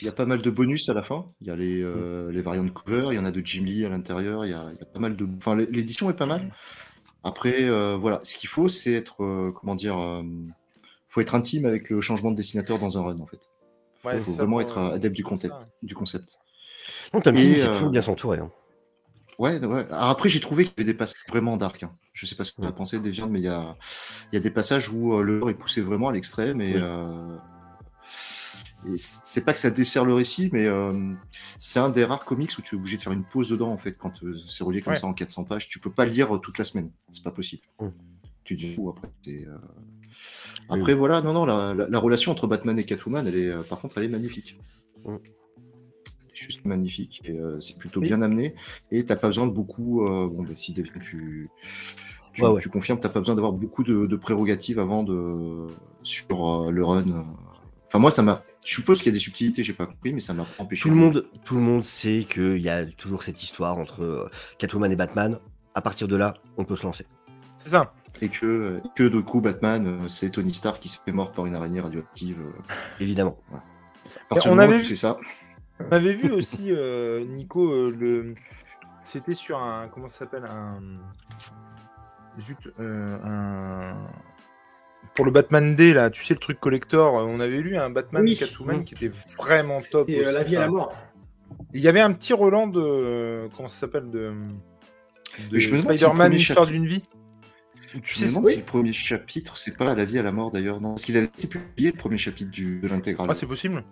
Il y a pas mal de bonus à la fin. Il y a les, euh, les variantes cover, il y en a de Jim Lee à l'intérieur. Il y a, il y a pas mal de. Enfin, l'é- l'édition est pas mal. Après, euh, voilà, ce qu'il faut, c'est être, euh, comment dire, euh, faut être intime avec le changement de dessinateur dans un run, en fait. ouais, Il faut vraiment pour- être adepte du concept. ça. Du concept. King, c'est euh, toujours bien s'entourer. Hein. Ouais, ouais. Alors après, j'ai trouvé qu'il y avait des passages vraiment dark. hein. Je sais pas ce que tu as pensé des viandes, mais il y a, il y a des passages où euh, le lore est poussé vraiment à l'extrême et, Oui. euh, et c'est pas que ça dessert le récit, mais euh, c'est un des rares comics où tu es obligé de faire une pause dedans en fait quand euh, c'est relié comme Ouais. ça en 400 pages. Tu peux pas le lire euh, toute la semaine, c'est pas possible. Tu dis après. Après voilà, non non, la, la- la relation entre Batman et Catwoman, elle est, par contre, elle est magnifique. C'est juste magnifique et euh, c'est plutôt Oui. bien amené. Et t'as pas besoin de beaucoup. euh, bon, bah, si tu tu, Ouais, ouais. tu confirmes, t'as pas besoin d'avoir beaucoup de, de prérogatives avant de sur euh, le run. Enfin moi, ça m'a. Je suppose qu'il y a des subtilités, j'ai pas compris, mais ça m'a empêché. Tout le monde, tout le monde sait qu'il y a toujours cette histoire entre Catwoman et Batman. À partir de là, on peut se lancer. C'est ça. Et que, que de coup, Batman, c'est Tony Stark qui se fait mort par une araignée radioactive. Évidemment. À partir on du moment avait où tu vu- sais ça. On avait vu aussi, euh, Nico, euh, le... c'était sur un. Comment ça s'appelle Un. Zut, euh, un. Pour le Batman D, là, tu sais, le truc collector, on avait lu un Batman Oui. Catwoman qui était vraiment top. Et la vie à la mort. Il y avait un petit Roland de. Comment ça s'appelle De. de me Spider-Man, premier Histoire chapitre- d'une vie. Tu Je me sais, demande oui. si le premier chapitre, c'est pas La vie à la mort d'ailleurs. Non, parce qu'il a été publié le premier chapitre du, de l'intégrale. Ah, c'est possible.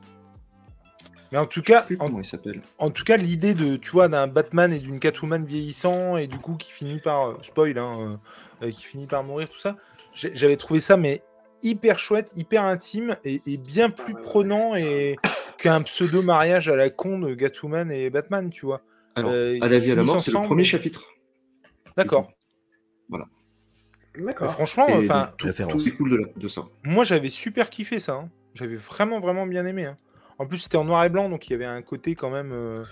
Mais en tout Je sais cas, plus en comment il s'appelle. En tout cas, l'idée de, tu vois, d'un Batman et d'une Catwoman vieillissant et du coup qui finit par euh, spoil, hein, euh, euh, qui finit par mourir, tout ça. J'avais trouvé ça mais hyper chouette, hyper intime et, et bien plus ouais. prenant et [COUGHS] qu'un pseudo mariage à la con de Catwoman et Batman, tu vois. Alors, Euh, à la vie à la mort, c'est le premier chapitre. D'accord. D'accord. Franchement, enfin, tout, référence. tout découle de, la- de ça. moi j'avais super kiffé ça. hein. J'avais vraiment vraiment bien aimé. hein. En plus, c'était en noir et blanc, donc il y avait un côté quand même euh,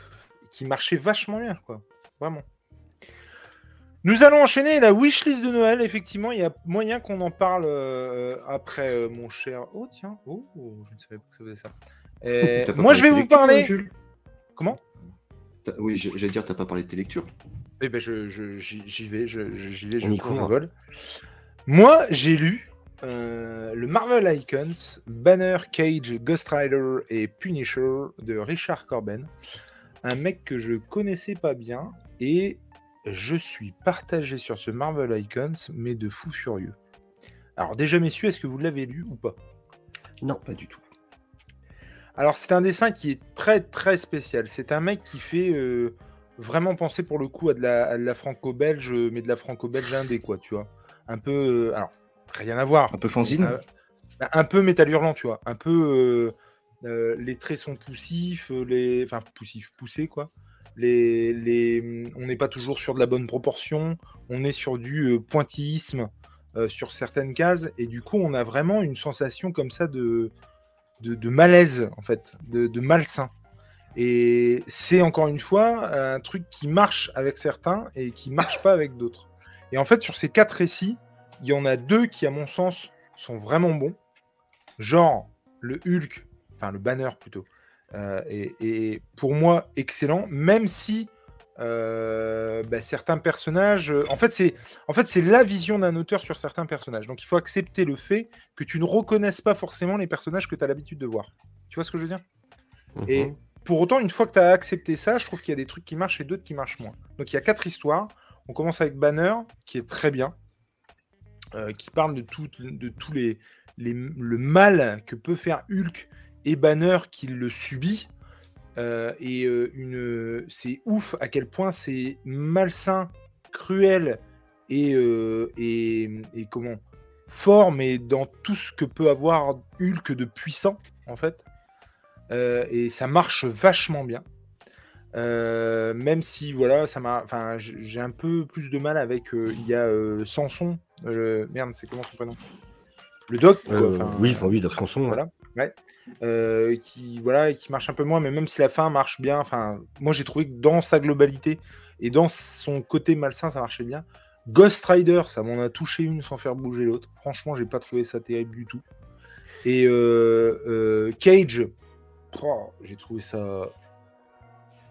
qui marchait vachement bien, quoi. Vraiment. Nous allons enchaîner la wishlist de Noël. Effectivement, il y a moyen qu'on en parle euh, après, euh, mon cher. Oh tiens, oh, je ne savais pas que ça faisait ça. [LAUGHS] Euh, moi, je vais vous parler. Jules? Comment? Oui, j'allais dire, t'as pas parlé de tes lectures. Eh ben, je, je- j'y j'y vais, je, je- j'y vais, je vole. Moi, j'ai lu euh, le Marvel Icons, Banner, Cage, Ghost Rider et Punisher de Richard Corben. Un mec que je connaissais pas bien et je suis partagé sur ce Marvel Icons, mais de fou furieux. Alors déjà, messieurs, est-ce que vous l'avez lu ou pas? Non. Pas du tout. Alors, c'est un dessin qui est très très spécial. C'est un mec qui fait euh, vraiment penser pour le coup à de la, franco-belge, mais de la franco-belge indé, quoi, tu vois. Un peu. euh, alors, rien à voir. Un peu fanzine Euh, bah, un peu métal hurlant, tu vois. Un peu. euh, euh, les traits sont poussifs, les. Enfin, poussifs, poussés, quoi. Les, les... On n'est pas toujours sur de la bonne proportion. On est sur du pointillisme euh, sur certaines cases. Et du coup, on a vraiment une sensation comme ça de, de, de malaise, en fait, de, de malsain. Et c'est encore une fois un truc qui marche avec certains et qui marche pas avec d'autres. Et en fait, sur ces quatre récits, il y en a deux qui, à mon sens, sont vraiment bons. Genre le Hulk, enfin le Banner plutôt, euh, et, et pour moi excellent, même si euh, bah, certains personnages. euh, en fait, c'est en fait c'est la vision d'un auteur sur certains personnages. Donc il faut accepter le fait que tu ne reconnaisses pas forcément les personnages que tu as l'habitude de voir. Tu vois ce que je veux dire? Et Mhm. pour autant, une fois que tu as accepté ça, je trouve qu'il y a des trucs qui marchent et d'autres qui marchent moins. Donc il y a quatre histoires. On commence avec Banner, qui est très bien, euh, qui parle de, tout, de tous les, les- le mal que peut faire Hulk et Banner qui le subit. Euh, et euh, une, c'est ouf à quel point c'est malsain, cruel et, et, et comment fort, mais dans tout ce que peut avoir Hulk de puissant, en fait. Et ça marche vachement bien. Même si voilà, ça m'a, enfin, j'ai un peu plus de mal avec. Il y a euh, Samson, euh, merde, c'est comment son prénom Le doc. Euh, oui, enfin oui, Doc Sanson. ouais. voilà. Ouais. Euh, qui voilà, qui marche un peu moins, mais même si la fin marche bien, enfin, moi j'ai trouvé que dans sa globalité et dans son côté malsain, ça marchait bien. Ghost Rider, ça m'en a touché une sans faire bouger l'autre. Franchement, j'ai pas trouvé ça terrible du tout. Et euh, euh, Cage, oh, j'ai trouvé ça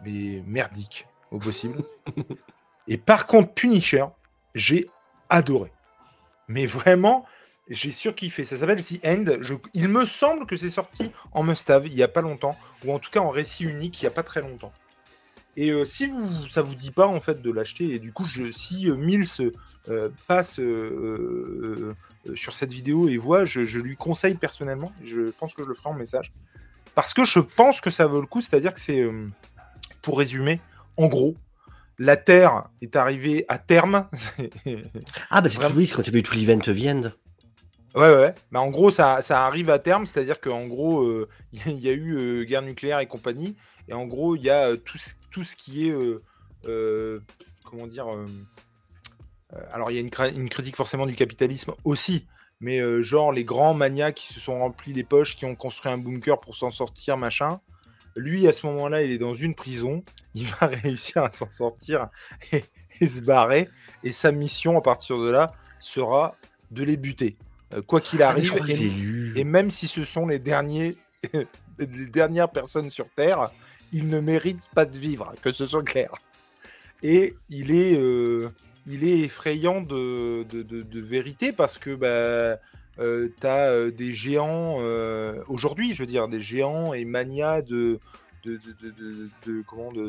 mais merdique au possible. [LAUGHS] et par contre, Punisher, j'ai adoré. Mais vraiment, j'ai surkiffé. Ça s'appelle The End. Il me semble que c'est sorti en must-have il y a pas longtemps, ou en tout cas en récit unique il y a pas très longtemps. Et euh, si vous, ça vous dit pas en fait de l'acheter, et du coup, si euh, Mills euh, passe sur cette vidéo et voit, je, lui conseille personnellement. Je pense que je le ferai en message. parce que je pense que ça vaut le coup. C'est-à-dire que c'est, pour résumer, en gros, la Terre est arrivée à terme. Ah, bah c'est Vraiment. oui, c'est quand tu as vu tout l'event Vienne. Ouais, ouais. Bah, en gros, ça, ça arrive à terme, c'est-à-dire qu'en gros, euh, il y, a- il y a eu euh, guerre nucléaire et compagnie, et en gros, il y a euh, tout, ce, tout ce qui est. euh, comment dire Alors, il y a une, critique forcément du capitalisme aussi, mais genre les grands manias qui se sont remplis les poches, qui ont construit un bunker pour s'en sortir, machin. Lui, à ce moment-là, il est dans une prison, il va [LAUGHS] réussir à s'en sortir et, et se barrer, et sa mission à partir de là sera de les buter. Euh, quoi qu'il Ah, arrive, et, même si ce sont les derniers, [LAUGHS] les dernières personnes sur Terre, ils ne méritent pas de vivre, que ce soit clair. Et il est, euh, il est effrayant de, de, de- de vérité parce que bah, tu as des géants euh, aujourd'hui, je veux dire, des géants et manias de, de, de,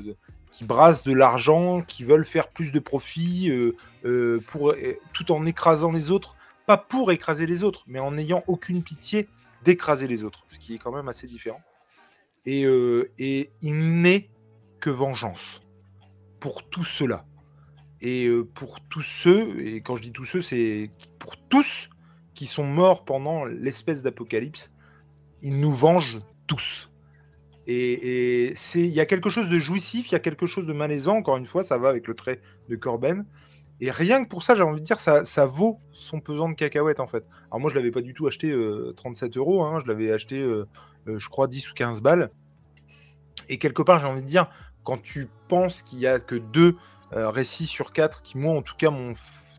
de- qui brassent de l'argent, qui veulent faire plus de profit euh, euh, pour, euh, tout en écrasant les autres pas pour écraser les autres, mais en n'ayant aucune pitié d'écraser les autres, ce qui est quand même assez différent. Et, euh, et il n'est que vengeance pour tout cela. Et euh, pour tous ceux, et quand je dis tous ceux, c'est pour tous qui sont morts pendant l'espèce d'apocalypse, il nous venge tous. Et, il y a quelque chose de jouissif, il y a quelque chose de malaisant. Encore une fois, ça va avec le trait de Corben. Et rien que pour ça, j'ai envie de dire, ça, ça vaut son pesant de cacahuètes en fait. Alors moi, je l'avais pas du tout acheté euh, 37 euros, hein, je l'avais acheté, euh, euh, je crois, 10 ou 15 balles. Et quelque part, j'ai envie de dire, quand tu penses qu'il y a que deux euh, récits sur quatre qui, moi, en tout cas, m'ont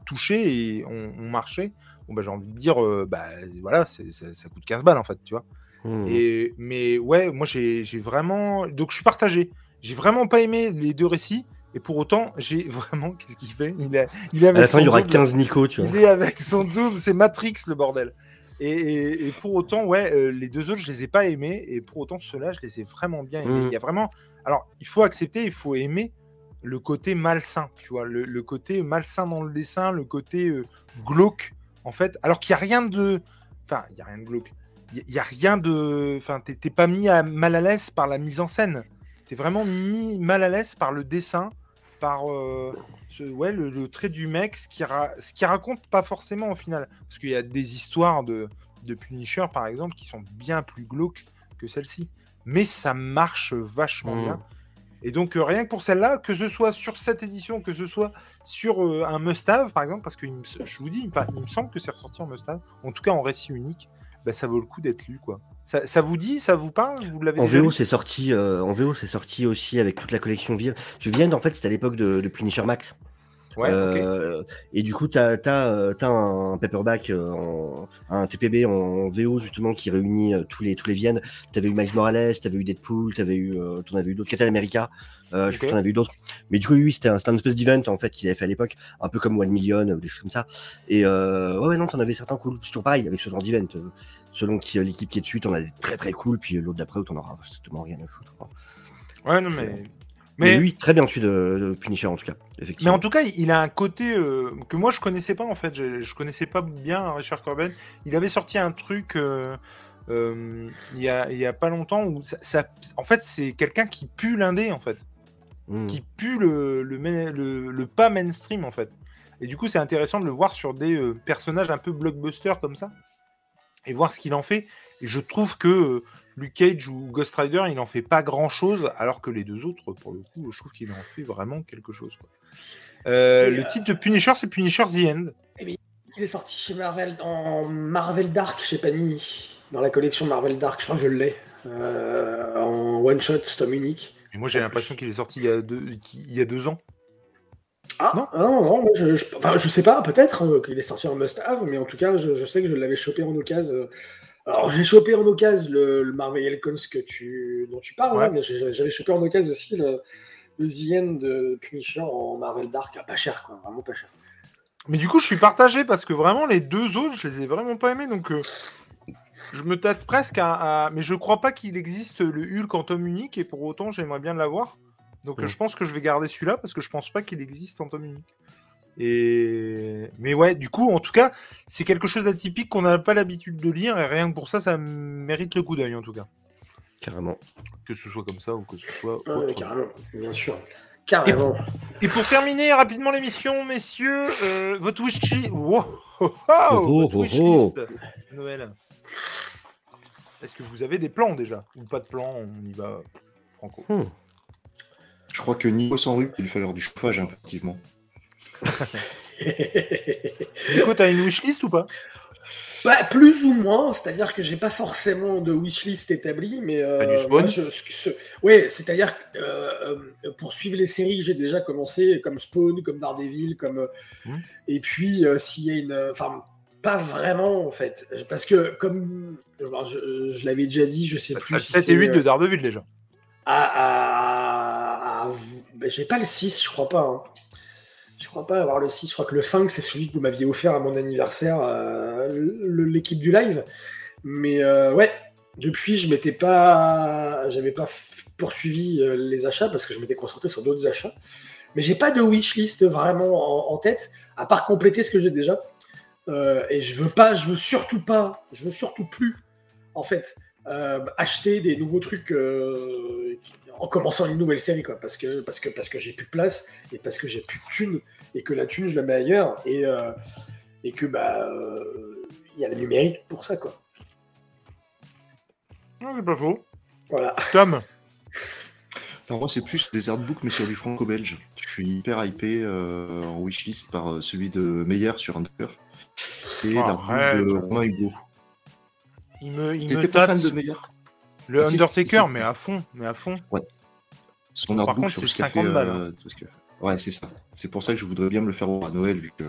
touché et ont marché, bon, bah, j'ai envie de dire, euh, bah voilà, ça, ça coûte 15 balles en fait, tu vois. Hmm. Et, mais ouais, moi j'ai vraiment. Donc je suis partagé. J'ai vraiment pas aimé les deux récits. Et pour autant, j'ai [LAUGHS] vraiment. Qu'est-ce qu'il fait? Il, a, il est À avec la fin, son il y aura double. 15 Nico, tu vois. Il est avec son double. C'est Matrix le bordel. Et, et- et pour autant, ouais, euh, les deux autres, je les ai pas aimés. Et pour autant, ceux-là, je les ai vraiment bien aimés. Mm. Il y a vraiment. Alors, il faut accepter, il faut aimer le côté malsain, tu vois, le, le côté malsain dans le dessin, le côté euh, glauque, en fait. Alors qu'il n'y a rien de. Enfin, il n'y a rien de glauque. Il n'y a, rien de. Enfin, t'es pas mis à, mal à l'aise par la mise en scène. T'es vraiment mis mal à l'aise par le dessin, par euh, ce- ouais, le, le trait du mec, ce qui, ra- ce qui raconte pas forcément au final. Parce qu'il y a des histoires de, de Punisher, par exemple, qui sont bien plus glauques que celle-ci. Mais ça marche vachement Mm. bien. Et donc, euh, rien que pour celle-là, que ce soit sur cette édition, que ce soit sur euh, un must-have, par exemple, parce que me je vous dis, il me, pa- il me semble que c'est ressorti en must-have, en tout cas en récit unique, bah, ça vaut le coup d'être lu. quoi. Ça, ça vous dit Ça vous parle? Vous l'avez En VO, c'est sorti, euh, en VO, c'est sorti aussi avec toute la collection Vienne. Tu Vienne, en fait, c'était à l'époque de, de Punisher Max. Ouais. Euh, Et du coup, tu as, un paperback, euh, en- un TPB en VO justement qui réunit euh, tous les tous les Viennes. Tu avais eu Miles Morales, tu avais eu Deadpool, tu avais eu, euh, t'en avais eu d'autres, Captain America, euh, je Ok. crois que t'en avais eu d'autres. Mais du coup, oui, c'était un, un espèce d'event en fait qu'ils avaient fait à l'époque, un peu comme One Million ou des choses comme ça. Et euh, ouais, non, t'en avais certains cool. C'est toujours pareil avec ce genre d'event. euh, selon qui euh, l'équipe qui est dessus, t'en as des très très cool, puis euh, l'autre d'après où t'en auras strictement rien à foutre. Ouais, non, mais. Mais, Mais, lui, très bien dessus de, de Punisher en tout cas, mais effectivement. en tout cas, il a un côté euh, que moi je connaissais pas en fait. Je, je connaissais pas bien Richard Corben. Il avait sorti un truc euh, euh, il y, a, il y a pas longtemps où ça, ça- en fait, c'est quelqu'un qui pue l'indé en fait. Mm. qui pue le, le, main- le- le pas mainstream en fait. Et du coup, c'est intéressant de le voir sur des euh, personnages un peu blockbuster comme ça et voir ce qu'il en fait. Et je trouve que euh, Luke Cage ou Ghost Rider, il en fait pas grand chose, alors que les deux autres, pour le coup, je trouve qu'il en fait vraiment quelque chose. quoi. Euh, le euh, titre de Punisher, c'est Punisher The End. Il est sorti chez Marvel en Marvel Dark chez Panini, dans la collection Marvel Dark, je crois que je l'ai, euh, en one shot, tome unique. Et moi, j'ai l'impression qu'il est sorti il y a deux, qu'il- il y a deux ans. Ah Non. non, non, moi, je, je, enfin, je sais pas, peut-être qu'il est sorti en must-have, mais en tout cas, je, je sais que je l'avais chopé en occasion. Alors, j'ai chopé en occasion le, le Marvel Elkons que tu, dont tu parles, Ouais. hein, mais j'ai- j'avais chopé en occasion aussi le, le End de Punisher en Marvel Dark, à pas cher, quoi, vraiment pas cher. Mais du coup, je suis partagé parce que vraiment, les deux autres, je les ai vraiment pas aimés. Donc, euh, je me tâte presque à, à- Mais je crois pas qu'il existe le Hulk en tome unique et pour autant, j'aimerais bien l'avoir. Donc, Mm. je pense que je vais garder celui-là parce que je pense pas qu'il existe en tome unique. Et... Mais ouais, du coup, en tout cas, c'est quelque chose d'atypique qu'on n'a pas l'habitude de lire et rien que pour ça, ça mérite le coup d'œil en tout cas. Carrément. Que ce soit comme ça ou que ce soit Ah ouais, autre. carrément, bien sûr. Carrément. Et pour terminer rapidement l'émission, messieurs, euh, votre wishlist. Wow, oh, oh, Oh, votre oh, wishlist, Noël. Est-ce que vous avez des plans déjà? Ou pas de plans On y va franco. Je crois que niveau sans rue, il lui falloir du chauffage impérativement. Nico, t'as une wishlist ou pas? Bah, plus ou moins, c'est-à-dire que j'ai pas forcément de wishlist établie, mais euh, du Spawn? je, ce- ouais, c'est-à-dire que euh, euh, pour suivre les séries, j'ai déjà commencé comme Spawn, comme Daredevil, comme euh, Hmm. et puis euh, s'il y a une, enfin pas vraiment en fait, parce que comme je, je l'avais déjà dit, je sais plus. Le si 7 c'est, et 8 de Daredevil déjà. à, à- à- ben, j'ai pas le 6, je crois pas. hein. Je crois pas avoir le 6. Je crois que le 5, c'est celui que vous m'aviez offert à mon anniversaire, euh, l'équipe du live. Mais euh, ouais, depuis, je m'étais pas. J'avais pas poursuivi euh, les achats parce que je m'étais concentré sur d'autres achats. Mais j'ai pas de wishlist vraiment en, tête, à part compléter ce que j'ai déjà. Et je veux pas, je veux surtout pas, je veux surtout plus, en fait, euh, acheter des nouveaux trucs euh, en commençant une nouvelle série, quoi, parce que parce que parce que j'ai plus de place et parce que j'ai plus de thunes et que la thune je la mets ailleurs et euh, et que bah euh, il y a le numérique pour ça, quoi. Non, c'est pas faux. Voilà. Tom, Alors moi, c'est plus des artbooks, mais sur du franco-belge. Je suis hyper hypé euh, en wishlist par celui de Meyer sur Under et l'artbook Arrête. de Romain Hugo. Il me, il me pas fan de Meyer Le Ah, Undertaker, mais à fond, mais à fond. Son Par contre, c'est ce qu'a 50 fait, balles, euh, tout ce que- Ouais, c'est ça. C'est pour ça que je voudrais bien me le faire à Noël, vu que...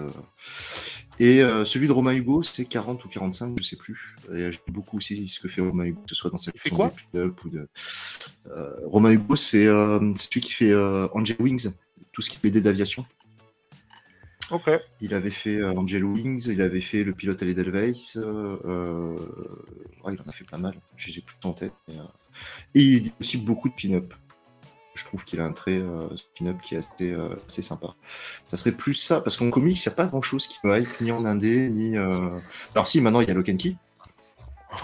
Et euh, celui de Romain Hugo, c'est 40 ou 45, je sais plus. Et j'aime beaucoup aussi ce que fait Romain Hugo, que ce soit dans sa Il fait quoi ou de... Euh, Romain Hugo, c'est euh, celui qui fait euh, Angel Wings, tout ce qui est BD d'aviation. Il avait fait euh, Angel Wings, il avait fait Le pilote à l'Edelweiss. Euh, il en a fait pas mal. Je les ai plus en tête. euh, Et il dit aussi beaucoup de pin-up. Je trouve qu'il a un trait euh, pin-up qui est assez, euh, assez sympa. Ça serait plus ça, parce qu'en comics, il n'y a pas grand-chose qui me hype, ni en indé, ni. Alors si, maintenant il y a Key.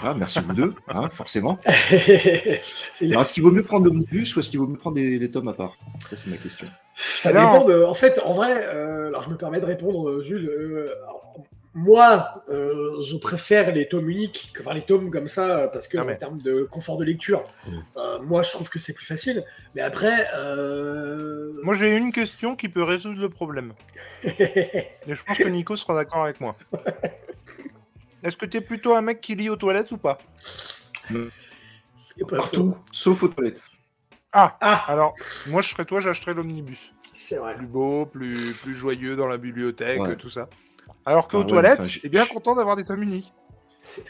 Ah, merci vous deux, hein, forcément. [LAUGHS] Alors, est-ce qu'il vaut mieux prendre l'omnibus ou est-ce qu'il vaut mieux prendre les, les tomes à part? Ça, c'est ma question. Ça Non. dépend de. En fait, en vrai, euh, alors je me permets de répondre, euh, Jules. euh, alors, moi, euh, je préfère les tomes uniques, enfin les tomes comme ça, parce que Ah, mais- en termes de confort de lecture, moi je trouve que c'est plus facile. Mais après, euh... Moi, j'ai une question qui peut résoudre le problème. [LAUGHS] Et je pense que Nico sera d'accord avec moi. [LAUGHS] Est-ce que t'es plutôt un mec qui lit aux toilettes ou pas c'est pas Partout, faux. sauf aux toilettes. Ah Ah, Alors, moi, je serais toi, j'achèterais l'omnibus. c'est vrai. Plus beau, plus, plus joyeux dans la bibliothèque, Ouais. tout ça. Alors qu'aux Ah ouais, toilettes, enfin, j'ai- j'ai bien content d'avoir des tomes uniques.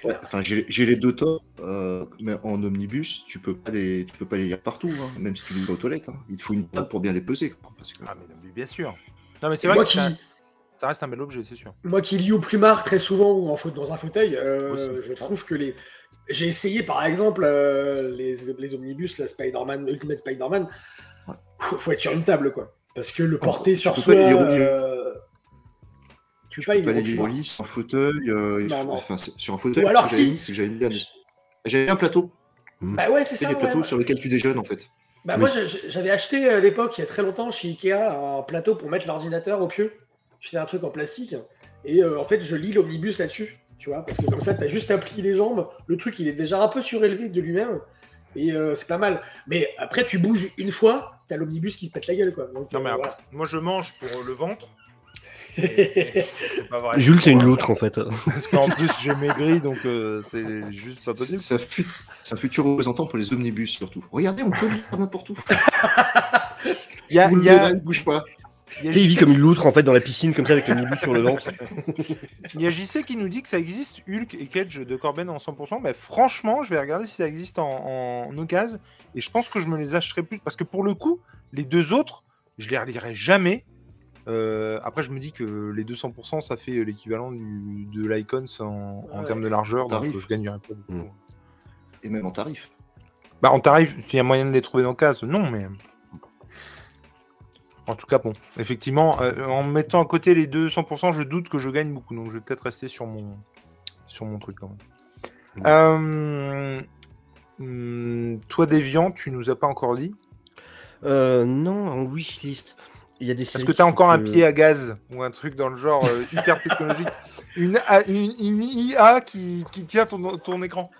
Ouais, enfin, j'ai les deux tomes, euh, mais en omnibus, tu peux pas les, tu peux pas les lire partout, hein, même si tu lis aux toilettes. hein. Il te faut une table pour bien les peser. quoi, parce que- Ah, mais, non, mais bien sûr. Non, mais c'est vrai moi que qui, ça, reste un bel objet, c'est sûr. moi qui lis au plumard très souvent ou en faute dans un fauteuil, euh, je trouve que les. J'ai essayé par exemple euh, les, les omnibus, la Spider-Man, Ultimate Spider-Man. Ouais. Faut, faut être sur une table quoi. Parce que le porter tu sur soi. euh, Tu peux pas les pas lire les au lire au plumard. lit, sur un fauteuil. euh, Non, non. enfin, sur un fauteuil. Ou alors ce que j'avais si. c'est que j'avais un, j'avais un plateau. Bah ouais, c'est ça. des ouais. plateaux sur lesquels tu déjeunes en fait. Bah Oui. moi j'avais acheté à l'époque, il y a très longtemps, chez Ikea, un plateau pour mettre l'ordinateur au pieu. C'est un truc en plastique. Et euh, en fait, je lis l'omnibus là-dessus. Tu vois, parce que comme ça, t'as juste à plier les jambes. Le truc, il est déjà un peu surélevé de lui-même. Et euh, c'est pas mal. Mais après, tu bouges une fois, t'as l'omnibus qui se pète la gueule, quoi. Donc, Non, mais euh, après, moi, je mange pour le ventre. [LAUGHS] pas vrai. Jules, c'est une loutre en fait. [LAUGHS] Parce qu'en plus, j'ai maigri, donc euh, c'est juste pas C'est possible. c'est un fut- c'est un futur représentant pour les omnibus surtout. Regardez, on peut lire n'importe où. [LAUGHS] Il y a, y a- bouge pas. Il Il vit comme une loutre en fait dans la piscine comme ça avec le nibus sur le ventre. [LAUGHS] Il y a JC qui nous dit que ça existe Hulk et Cage de Corben en 100%. Mais franchement, je vais regarder si ça existe en, en occasion. Et je pense que je me les achèterai plus. Parce que pour le coup, les deux autres, je les relirai jamais. Euh, après, je me dis que les 200%, ça fait l'équivalent de l'Icons en, termes de largeur. Donc Tarif. je gagnerai pas beaucoup. Mm. Et même en tarif. Bah, en tarif, s'il y a moyen de les trouver dans case, non, mais. En tout cas, bon, effectivement, euh, en mettant à côté les 200%, je doute que je gagne beaucoup. Donc, je vais peut-être rester sur mon, sur mon truc quand même. Euh, Hum, toi, Déviant, tu nous as pas encore dit? Euh, non, en wishlist. Il y a des Est-ce séries que tu as encore un pied à gaz ou un truc dans le genre euh, hyper technologique? [LAUGHS] Une, A- une, une IA qui, qui tient ton, ton écran?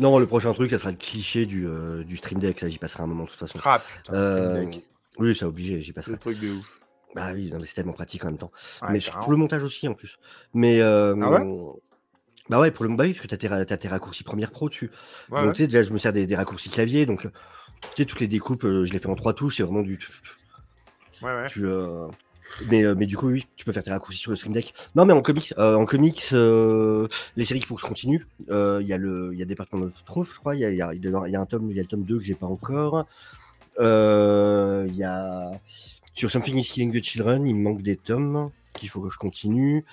Non, le prochain truc, ça sera le cliché du, euh, du Stream Deck. Là, j'y passerai un moment de toute façon. Ah putain, Euh, Stream Deck. Oui, c'est obligé, j'y passerai. le truc de ouf. Bah oui, non, mais c'est tellement pratique en même temps. Ouais, mais carrément. pour le montage aussi en plus. Mais euh, Ah ouais? bah ouais, pour le bah oui, parce que t'as tes, ra- t'as tes raccourcis première pro dessus. Ouais, donc tu sais, déjà, je me sers des, des raccourcis clavier, donc tu sais, toutes les découpes, euh, je les fais en trois touches, c'est vraiment du. Ouais, ouais. Tu, euh, mais, euh, mais du coup, oui, tu peux faire tes raccourcis sur le Stream Deck. Non, mais en comics, euh, en comics, euh, les séries qu'il faut que je continue. Il y a le, y a Département of Truth, je crois. Il y a, y a un tome, il y a le tome 2 que j'ai pas encore. Euh, Il y a sur Something is Killing the Children, il me manque des tomes qu'il faut que je continue.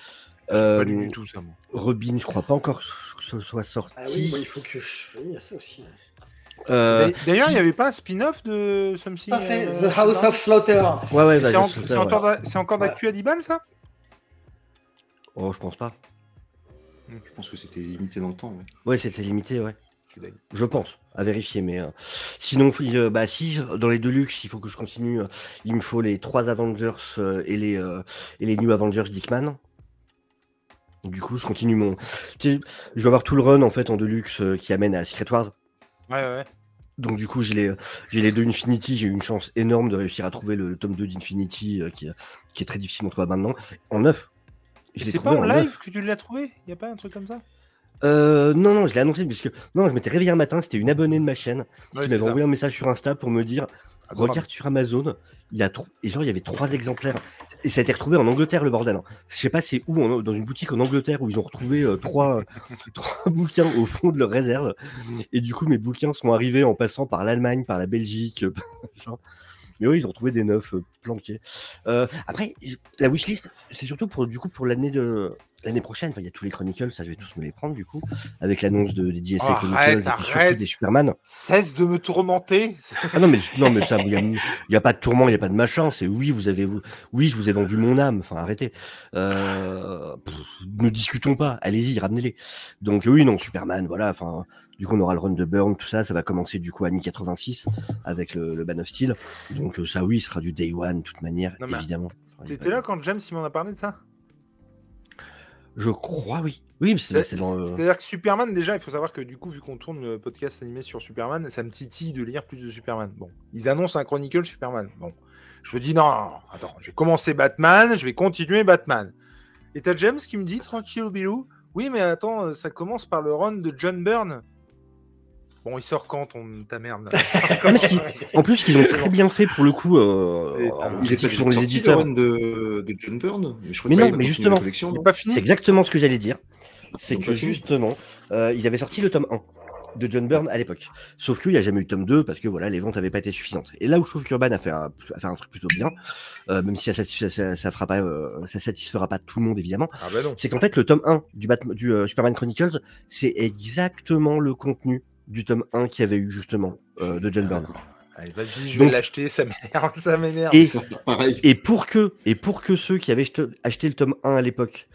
Pas Euh, lu du tout ça, moi. Robin, je crois pas encore que ce soit sorti. Ah oui, moi, il faut que je. Il y a ça aussi. Euh, D'a- D'ailleurs, il n'y avait pas un spin-off de Something Tout à fait, euh, The House of Slaughter. ouais, ouais, C'est bah, en- c'est ouais. encore, d'actu à 10 balles, ça? Oh, je pense pas. Je pense que c'était limité dans le temps. ouais. Ouais, c'était limité, ouais. Je pense, à vérifier, mais euh, sinon, euh, bah si, dans les Deluxe, il faut que je continue. euh, il me faut les trois Avengers euh, et les et les New Avengers Dickman. Du coup, je continue mon. tu sais, je vais avoir tout le run en fait en Deluxe qui amène à Secret Wars. Ouais, ouais. Donc du coup, j'ai les, j'ai les deux Infinity. J'ai eu une chance énorme de réussir à trouver le, le tome 2 d'Infinity qui, qui est très difficile à trouver maintenant. En neuf. C'est pas en live que tu l'as trouvé? Il n'y a pas un truc comme ça? Euh, non, non, je l'ai annoncé puisque non, je m'étais réveillé un matin. C'était une abonnée de ma chaîne Ouais, qui m'avait envoyé un message sur Insta pour me dire Adorable. regarde sur Amazon, il y a trop et genre il y avait trois exemplaires et ça a été retrouvé en Angleterre le bordel. hein. Je sais pas c'est où en- dans une boutique en Angleterre où ils ont retrouvé euh, trois [LAUGHS] trois bouquins au fond de leur réserve et du coup mes bouquins sont arrivés en passant par l'Allemagne, par la Belgique, euh, [LAUGHS] genre. Mais oui, ils ont trouvé des neufs euh, planqués. Euh, après, la wishlist, c'est surtout pour du coup pour l'année de l'année prochaine. Enfin, il y a tous les Chronicles, ça je vais tous me les prendre du coup, avec l'annonce de, des JSA Oh, Chronicles arrête, et des Superman. Cesse de me tourmenter Ah non mais non mais ça, il y, a- pas de tourment, il y a pas de machin. C'est oui, vous avez, oui, je vous ai vendu mon âme. Enfin, arrêtez. Euh, pff, ne discutons pas. Allez-y, ramenez-les. Donc oui, non, Superman, voilà. Enfin, du coup, on aura le run de Burn, tout ça. Ça va commencer du coup à mi-86 avec le, le Ban of Steel. Donc euh, ça, oui, sera du day one, de toute manière, Non, évidemment. T'étais là quand James il m'en a parlé de ça? Je crois, oui. Oui, euh, C'est-à-dire que Superman, déjà, il faut savoir que du coup, vu qu'on tourne le podcast animé sur Superman, ça me titille de lire plus de Superman. Bon, ils annoncent un Chronicle Superman. Bon, je me dis non, attends, j'ai commencé Batman, je vais continuer Batman. Et t'as James qui me dit tranquille bilou, oui, mais attends, euh, ça commence par le run de John Byrne. Bon, il sort quand ton ta merde [LAUGHS] En plus, qu'ils ont très bien fait pour le coup. Euh, Il est pas toujours les éditeurs. de, de John Byrne mais je crois Mais que non, mais justement, C'est exactement ce que j'allais dire. C'est que justement, euh, ils avaient sorti le tome 1 de John Byrne à l'époque. Sauf qu'il n'y a jamais eu tome 2 parce que voilà, les ventes n'avaient pas été suffisantes. Et là où je trouve qu'Urban a fait un, a fait un truc plutôt bien, euh, même si ça, ça, ça fera pas, euh, ça satisfera pas tout le monde évidemment, Ah bah non. c'est qu'en fait le tome 1 du, Batman, du euh, Superman Chronicles, c'est exactement le contenu du tome 1 qui avait eu justement euh, de John Byrne. Allez, vas-y, je Donc- vais l'acheter, ça m'énerve, ça m'énerve. Et- pour que, et pour que ceux qui avaient acheté- le tome 1 à l'époque,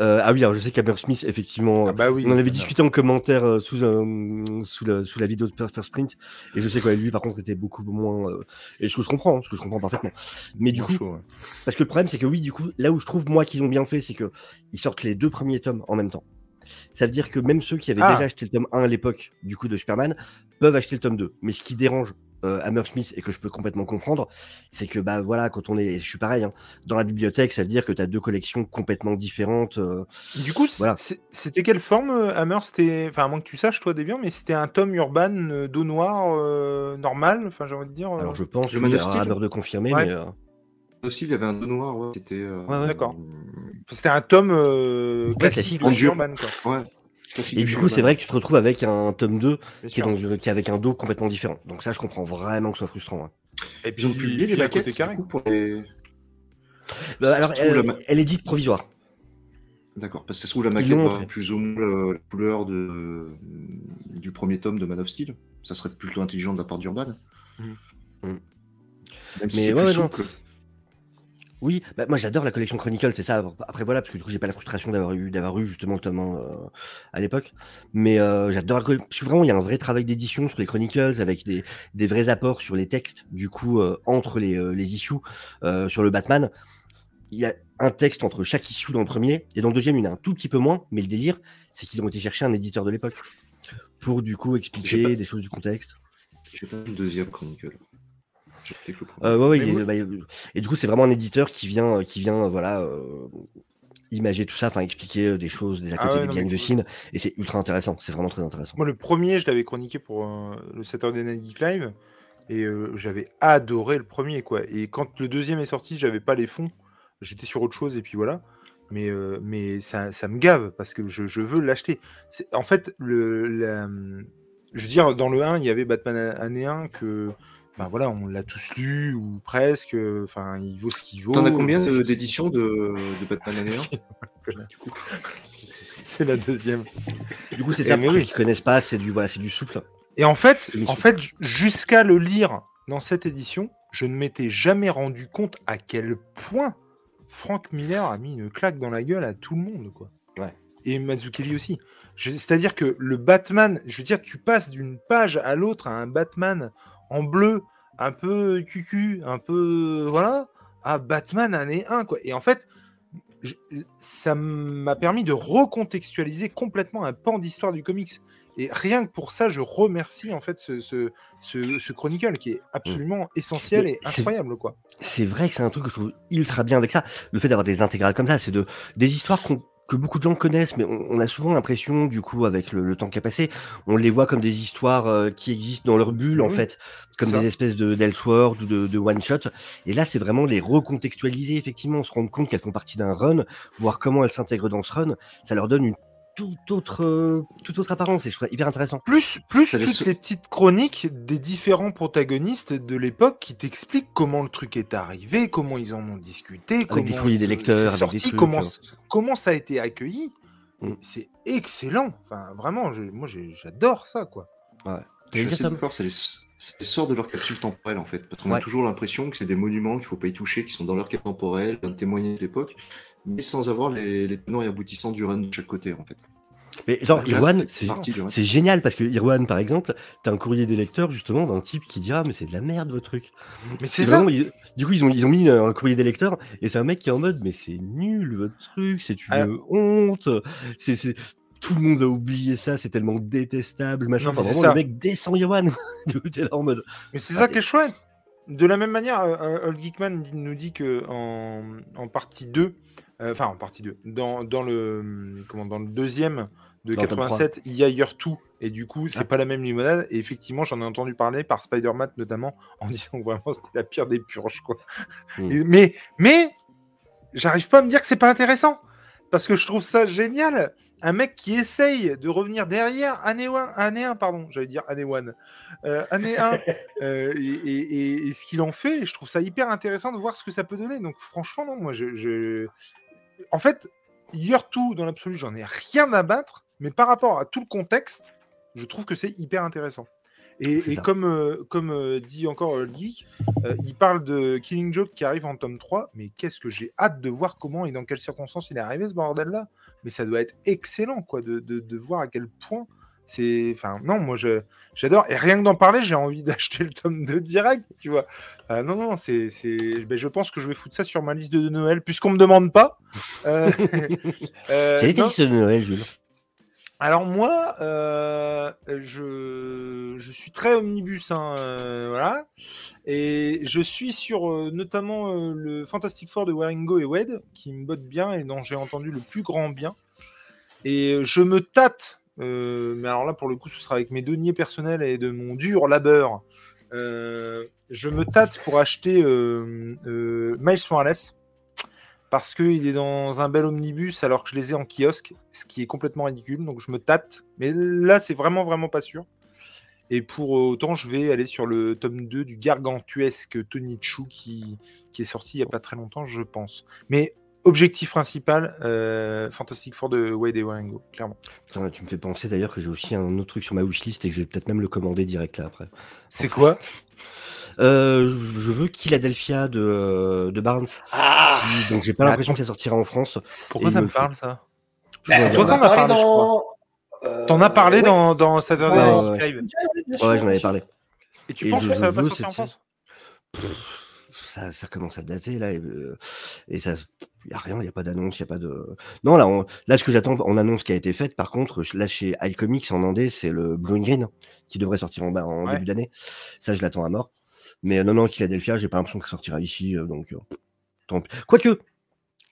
euh, ah oui, alors je sais qu'Hammer Smith, effectivement, Ah bah oui. On en avait discuté en commentaire euh, sous, un- sous, la, sous la vidéo de First Sprint, et je sais quoi, lui par contre était beaucoup moins. euh, et ce que je comprends, hein, ce que je comprends parfaitement. Mais du coup, chaud, ouais. parce que le problème c'est que oui, du coup, là où je trouve moi qu'ils ont bien fait, c'est que ils sortent les deux premiers tomes en même temps. Ça veut dire que même ceux qui avaient Ah. déjà acheté le tome 1 à l'époque, du coup, de Superman, peuvent acheter le tome 2. Mais ce qui dérange euh, Hammer Smith et que je peux complètement comprendre, c'est que bah voilà, quand on est, je suis pareil, hein, dans la bibliothèque, ça veut dire que tu as deux collections complètement différentes. euh, Du coup, Voilà. c'était quelle forme, euh, Hammer? C'était, enfin, à moins que tu saches, toi, Deviant, mais c'était un tome urban euh, d'eau noire euh, normal, enfin, j'ai envie de dire. euh, Alors je pense, Le oui, Hammer de confirmer, Ouais. mais. Euh, Aussi, il y avait un dos noir, ouais, c'était. euh, Ouais, ouais. D'accord. C'était un tome euh, Ouais, classique, classique. de En dur. urban, quoi. Ouais. classique Et du coup, c'est vrai que tu te retrouves avec un tome 2 bien qui est, sûr. dans, qui est avec un dos complètement différent. Donc ça, je comprends vraiment que ce soit frustrant. Et Ils ont publié les puis, à côté maquettes carré. du coup, pour les. Euh, alors, elle, la ma- elle est dite provisoire. D'accord, parce que ça se trouve la maquette va plus ou moins la, la couleur de, du premier tome de Man of Steel. Ça serait plutôt intelligent de la part d'Urban. Mhm. Même si Mais c'est ouais, plus ouais, non. souple. Oui, bah, moi j'adore la collection Chronicle, c'est ça. Après voilà, parce que du coup j'ai pas la frustration d'avoir eu d'avoir eu justement le tome euh, à l'époque. Mais euh, j'adore la collection. Parce que vraiment il y a un vrai travail d'édition sur les Chronicles avec des, des vrais apports sur les textes, du coup, euh, entre les, les issues sur le Batman. Il y a un texte entre chaque issue dans le premier, et dans le deuxième il y en a un tout petit peu moins, mais le délire, c'est qu'ils ont été chercher un éditeur de l'époque pour du coup expliquer pas- des choses du contexte. J'ai pas le deuxième Chronicle. J'ai peut-être le premier. Euh, ouais, ouais, est- bah, et du coup, c'est vraiment un éditeur qui vient, qui vient, euh, voilà, euh, imager tout ça, enfin expliquer euh, des choses, des à Ah côté ouais, des behind mais the scenes, et c'est ultra intéressant. C'est vraiment très intéressant. Moi, le premier, je l'avais chroniqué pour euh, le Saturday Night Geek Live. Et euh, j'avais adoré le premier, quoi. Et quand le deuxième est sorti, j'avais pas les fonds. J'étais sur autre chose, et puis voilà. Mais, euh, mais ça, ça me gave, parce que je, je veux l'acheter. En fait, le, la- je veux dire, dans le 1, il y avait Batman année 1 que... Enfin voilà, on l'a tous lu, ou presque. Enfin, il vaut ce qu'il vaut. T'en as combien d'éditions de, de Batman année 1 du coup [LAUGHS] C'est la deuxième. Du coup, c'est Et ça mais pour ceux qui connaissent pas, c'est du, voilà, c'est du souple. Et en fait, en fait, jusqu'à le lire dans cette édition, je ne m'étais jamais rendu compte à quel point Frank Miller a mis une claque dans la gueule à tout le monde, quoi. Ouais. Et Mazzucchelli aussi. C'est-à-dire que le Batman, je veux dire, tu passes d'une page à l'autre à un Batman en bleu, un peu cucu, un peu voilà, à Batman année 1, quoi. Et en fait, je- ça m'a permis de recontextualiser complètement un pan d'histoire du comics. Et rien que pour ça, je remercie en fait ce, ce, ce, ce Chronicle qui est absolument essentiel Mais et incroyable, quoi. C'est vrai que c'est un truc que je trouve ultra bien avec ça. Le fait d'avoir des intégrales comme ça, c'est de des histoires qu'on que beaucoup de gens connaissent, mais on, on a souvent l'impression, du coup, avec le, le temps qui a passé, on les voit comme des histoires euh, qui existent dans leur bulle, en fait, comme ça. des espèces de d'Elseworld ou de, de one-shot. Et là, c'est vraiment les recontextualiser, effectivement, se rendre compte qu'elles font partie d'un run, voir comment elles s'intègrent dans ce run, ça leur donne une toute autre, euh, toute autre apparence, et je trouve ça hyper intéressant. Plus, plus toutes les petites chroniques des différents protagonistes de l'époque qui t'expliquent comment le truc est arrivé, comment ils en ont discuté, comment des lecteurs, sorti, trucs, comment, c- comment ça a été accueilli. Mm. C'est excellent. Enfin, vraiment, je- moi j'adore ça, quoi. Je T'allais suis assez d'accord, ça les, les sort de leur capsule temporelle en fait. Parce qu'on Ouais. a toujours l'impression que c'est des monuments qu'il faut pas y toucher, qui sont dans leur cap temporel, un témoigner de l'époque, mais sans avoir les, les tenants et aboutissants du run de chaque côté en fait. Mais genre, Irwan, c'est génial parce que Irwan, par exemple, t'as un courrier des lecteurs justement d'un type qui dit ah mais c'est de la merde votre truc. Mais c'est ça. vraiment, ils- du coup ils ont ils ont mis un courrier des lecteurs et c'est un mec qui est en mode mais c'est nul votre truc, c'est une Ah. honte, c'est c'est tout le monde a oublié ça, c'est tellement détestable machin. Non, Enfin, c'est vraiment ça. le mec descend Irwan. [LAUGHS] En mode Mais c'est Ah, ça et- qui est chouette. De la même manière, euh, euh, Old Geekman nous dit que en, en partie 2, euh, enfin en partie 2, dans, dans le comment dans le deuxième de Dans le tome 87, il y a Year 2 et du coup, c'est Ah. pas la même limonade et effectivement, j'en ai entendu parler par Spider-Man notamment en [LAUGHS] disant que vraiment c'était la pire des purges quoi. Mm. Et- mais mais j'arrive pas à me dire que c'est pas intéressant parce que je trouve ça génial. Un mec qui essaye de revenir derrière année 1, année 1 pardon, j'allais dire année 1, euh, année 1, [LAUGHS] euh, et, et- et- et ce qu'il en fait, je trouve ça hyper intéressant de voir ce que ça peut donner. Donc franchement, non, moi, je, je- en fait, Year 2, dans l'absolu, j'en ai rien à battre, mais par rapport à tout le contexte, je trouve que c'est hyper intéressant. Et, comme, euh, comme euh, dit encore euh, le geek, euh, il parle de Killing Joke qui arrive en tome 3, mais qu'est-ce que j'ai hâte de voir comment et dans quelles circonstances il est arrivé ce bordel-là. Mais ça doit être excellent, quoi, de, de- de voir à quel point c'est. Enfin, non, moi, je, j'adore. Et rien que d'en parler, j'ai envie [LAUGHS] d'acheter le tome 2 direct, tu vois. Non, non, c'est. Ben, je pense que je vais foutre ça sur ma liste de Noël, puisqu'on me demande pas. Euh, [LAUGHS] euh, quel était non. le liste de Noël Jules? Alors moi, euh, je, je suis très omnibus, hein, euh, voilà, et je suis sur euh, notamment le Fantastic Four de Waringo et Wade, qui me botte bien et dont j'ai entendu le plus grand bien. Et je me tâte, mais alors là pour le coup ce sera avec mes deniers personnels et de mon dur labeur, je me tâte pour acheter Miles Morales parce qu'il est dans un bel omnibus alors que je les ai en kiosque, ce qui est complètement ridicule. Donc je me tâte. Mais là, c'est vraiment, vraiment pas sûr. Et pour autant, je vais aller sur le tome 2 du gargantuesque Tony Chu qui, qui est sorti il n'y a pas très longtemps, je pense. Mais objectif principal, euh, Fantastic Four de Wade et Waringo, clairement. Putain, tu me fais penser d'ailleurs que j'ai aussi un autre truc sur ma wishlist et que je vais peut-être même le commander direct là après. C'est quoi? [LAUGHS] Euh, je je veux Philadelphia de, de Barnes. Ah qui- donc j'ai pas l'impression que ça sortira en France. Pourquoi ça me parle, ça Bah, toi on qu'on a a parlé dans. euh, T'en as parlé dans, dans Saturday Night. Live. Ouais, j'en avais parlé. Et tu Et penses que ça va pas sortir en France? Ça, ça commence à dater là et, euh, et ça, il y a rien, il y a pas d'annonce, il y a pas de. Non là, on- là ce que j'attends en annonce qui a été faite, par contre, là chez iComics en Andé, c'est le Blue and Green qui devrait sortir en, bas en Ouais. début d'année. Ça, je l'attends à mort. Mais non, non, Philadelphia, j'ai pas l'impression que ça sortira ici, euh, donc euh, tant pis. Quoique.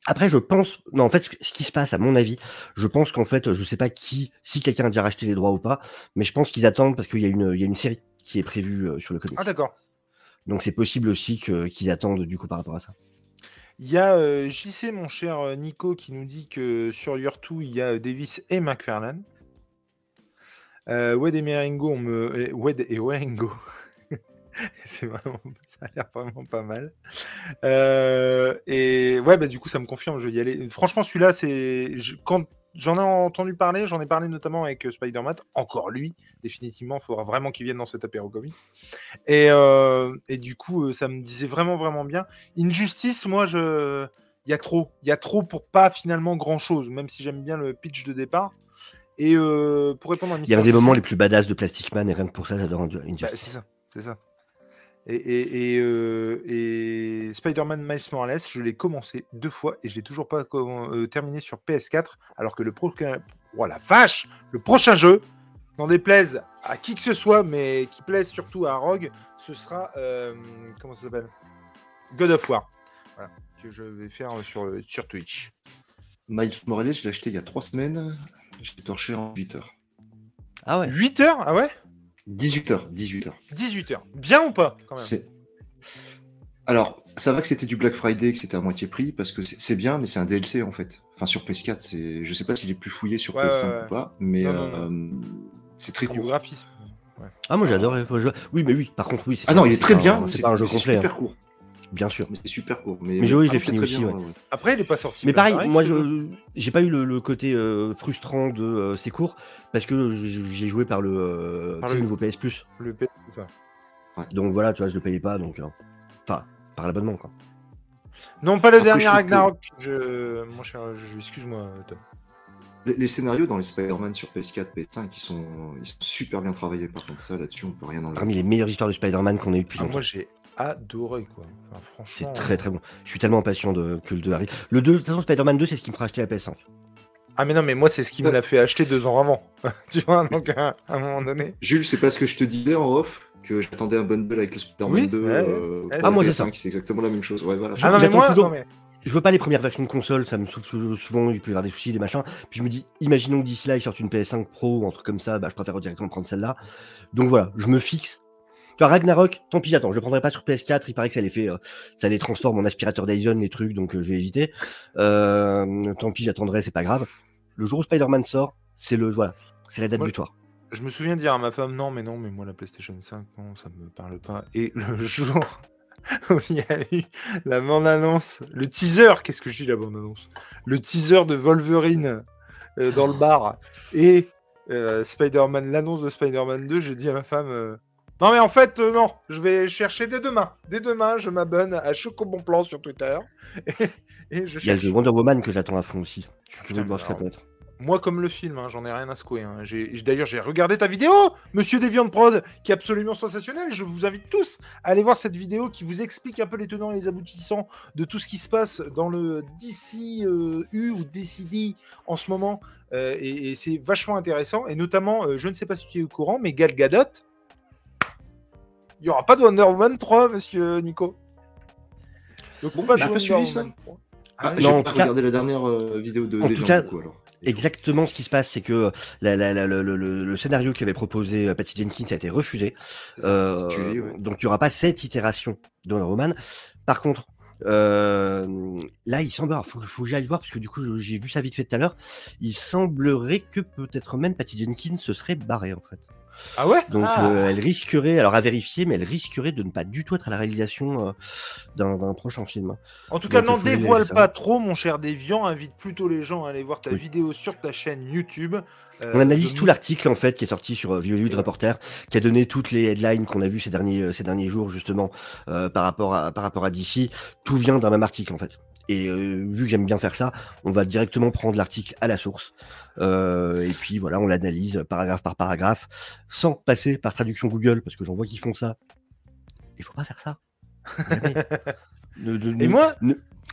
Après, je pense, non, en fait, ce qui se passe, à mon avis, je pense qu'en fait, je sais pas qui, si quelqu'un a déjà racheté les droits ou pas, mais je pense qu'ils attendent parce qu'il y a une, il y a une série qui est prévue euh, sur le comics. Ah, d'accord. Donc c'est possible aussi qu'ils attendent du coup par rapport à ça. Il y a euh, JC, mon cher Nico, qui nous dit que sur Your 2, il y a Davis et McFarlane. Euh, Wade et Meringo, on me... Wade et Waringo. [LAUGHS] C'est vraiment... Ça a l'air vraiment pas mal. Euh, et ouais, bah, du coup, ça me confirme, je vais y aller. Franchement, celui-là, c'est. je- Quand j'en ai entendu parler, j'en ai parlé notamment avec euh, Spider-Man. Encore lui, définitivement, il faudra vraiment qu'il vienne dans cet apéro comics. Et, euh, et du coup, ça me disait vraiment, vraiment bien. Injustice, moi, je. Il y a trop. Il y a trop pour pas finalement grand chose, même si j'aime bien le pitch de départ. Et euh, pour répondre à Il y a un Mister des moments les plus badass de Plastic Man et rien que pour ça j'adore Injustice. bah, c'est ça, c'est ça. Et, et, et, euh, et Spider-Man Miles Morales, je l'ai commencé deux fois et je l'ai toujours pas com- euh, terminé sur PS4, alors que le prochain, oh la vache, le prochain jeu, n'en déplaise à qui que ce soit, mais qui plaise surtout à Rogue, ce sera euh, comment ça s'appelle? God of War, voilà, que je vais faire sur sur Twitch. Miles Morales, je l'ai acheté il y a trois semaines. Je l'ai torché en 8 heures. Ah ouais 8 heures, ah ouais, 18 heures, 18 heures. 18 heures, bien ou pas quand même? C'est. Alors, ça va que c'était du Black Friday, que c'était à moitié prix, parce que c'est bien, mais c'est un DLC en fait. Enfin, sur PS4, c'est. Je sais pas s'il est plus fouillé sur Ouais, PS5 ouais, ouais. ou pas, mais euh, c'est très court. graphisme. Ah moi j'adore. faut jouer. Oui mais oui, par contre oui. Ah non, il est très bien, C'est c'est pas un jeu c'est complet, super hein, court. Bien sûr. Mais c'est super court. Mais, Mais je- oui, je l'ai fini très aussi, bien, ouais. ouais, ouais. Après, il est pas sorti. Mais Black pareil, moi je j'ai pas eu le, le côté euh, frustrant de euh, c'est court parce que j'ai joué par le, euh, Par le- nouveau PS Plus. Le P- enfin, Donc voilà, tu vois, je le payais pas donc euh, enfin par l'abonnement quoi. Non, pas le Après, dernier je trouve que- Ragnarok. Je... Mon cher, je- excuse-moi, Tom. Les, les scénarios dans les Spider-Man sur PS4, PS5, ils sont, ils sont super bien travaillés. Par contre, ça, là-dessus, on peut rien enlever. Parmi les meilleures histoires de Spider-Man qu'on ait eu depuis Ah, longtemps. moi, j'ai adoré, quoi. Enfin, C'est franchement. très très bon. Je suis tellement impatient de, que le 2 arrive. Le 2, de toute façon, Spider-Man 2, c'est ce qui me fera acheter la PS5. Ah, mais non, mais moi, c'est ce qui me l'a fait acheter deux ans avant. [LAUGHS] tu vois, donc à, à un moment donné. Jules, c'est pas ce que je te disais en off que j'attendais un bundle avec le Spider-Man Oui, 2 ouais, euh, ouais. Ah, moi, la c'est ça. PS5, c'est exactement la même chose. Ouais, voilà. Ah, non, mais J'attends moi, toujours- non, mais... Je veux pas les premières versions de console, ça me souffle sou- souvent, il peut y avoir des soucis, des machins. Puis je me dis, imaginons que d'ici là, ils sortent une PS5 Pro ou un truc comme ça, bah, je préfère directement prendre celle-là. Donc voilà, je me fixe. Ragnarok, tant pis, j'attends. Je le prendrai pas sur PS4, il paraît que ça les fait, euh, ça les transforme en aspirateur Dyson, les trucs, donc euh, je vais éviter. Euh, tant pis, j'attendrai, c'est pas grave. Le jour où Spider-Man sort, c'est le, voilà, c'est la date butoir. Je me souviens dire à ma femme non, mais non, mais moi la PlayStation 5, non, ça me parle pas. Et le [LAUGHS] jour où il y a eu la bande-annonce, le teaser, qu'est-ce que je dis la bande-annonce? Le teaser de Wolverine dans le bar et Spider-Man, l'annonce de Spider-Man 2, j'ai dit à ma femme non, mais en fait, euh, non, je vais chercher dès demain. Dès demain, je m'abonne à Choco Bon Plan sur Twitter [LAUGHS] et, et je Il y a le jeu Wonder Woman que j'attends à fond aussi. Je suis curieux Putain, de voir ce que ça alors, peut être. Moi, comme le film, hein, j'en ai rien à secouer. hein. D'ailleurs, j'ai regardé ta vidéo, monsieur Deviant Prod, qui est absolument sensationnelle. Je vous invite tous à aller voir cette vidéo qui vous explique un peu les tenants et les aboutissants de tout ce qui se passe dans le DC euh, U ou DCD en ce moment. Euh, et et c'est vachement intéressant. Et notamment, euh, je ne sais pas si tu es au courant, mais Gal Gadot, il n'y aura pas de Wonder Woman 3, monsieur Nico. Donc, Bon, pas de pas suivi ça. Woman 3. Ah, non, j'ai pas cas- regardé la dernière euh, vidéo de en tout cas, du coup, alors. Exactement, ce qui se passe, c'est que la- la- la- le, le- le- le scénario qu'avait proposé euh, Patty Jenkins a été refusé. Euh, tué, ouais. Donc, il n'y aura pas cette itération de Wonder Woman. Par contre, euh, là, il semble. Il faut, faut que j'aille voir, parce que du coup, j'ai vu ça vite fait tout à l'heure. Il semblerait que peut-être même Patty Jenkins se serait barré, en fait. Ah ouais? Donc Ah. euh, elle risquerait, alors à vérifier, mais elle risquerait de ne pas du tout être à la réalisation euh, d'un prochain film. En tout cas, n'en dévoile ça. pas trop, mon cher Déviant. Invite plutôt les gens à aller voir ta Oui. vidéo sur ta chaîne YouTube. Euh, On analyse de- tout l'article en fait qui est sorti sur Violud Reporter, qui a donné toutes les headlines qu'on a vues ces derniers ces derniers jours justement par rapport à par rapport à DC. Tout vient d'un même article en fait. Et euh, vu que j'aime bien faire ça, on va directement prendre l'article à la source. Euh, et puis voilà, on l'analyse paragraphe par paragraphe, sans passer par traduction Google, parce que j'en vois qui font ça. Il faut pas faire ça. [LAUGHS] Ne- ne- Et moi,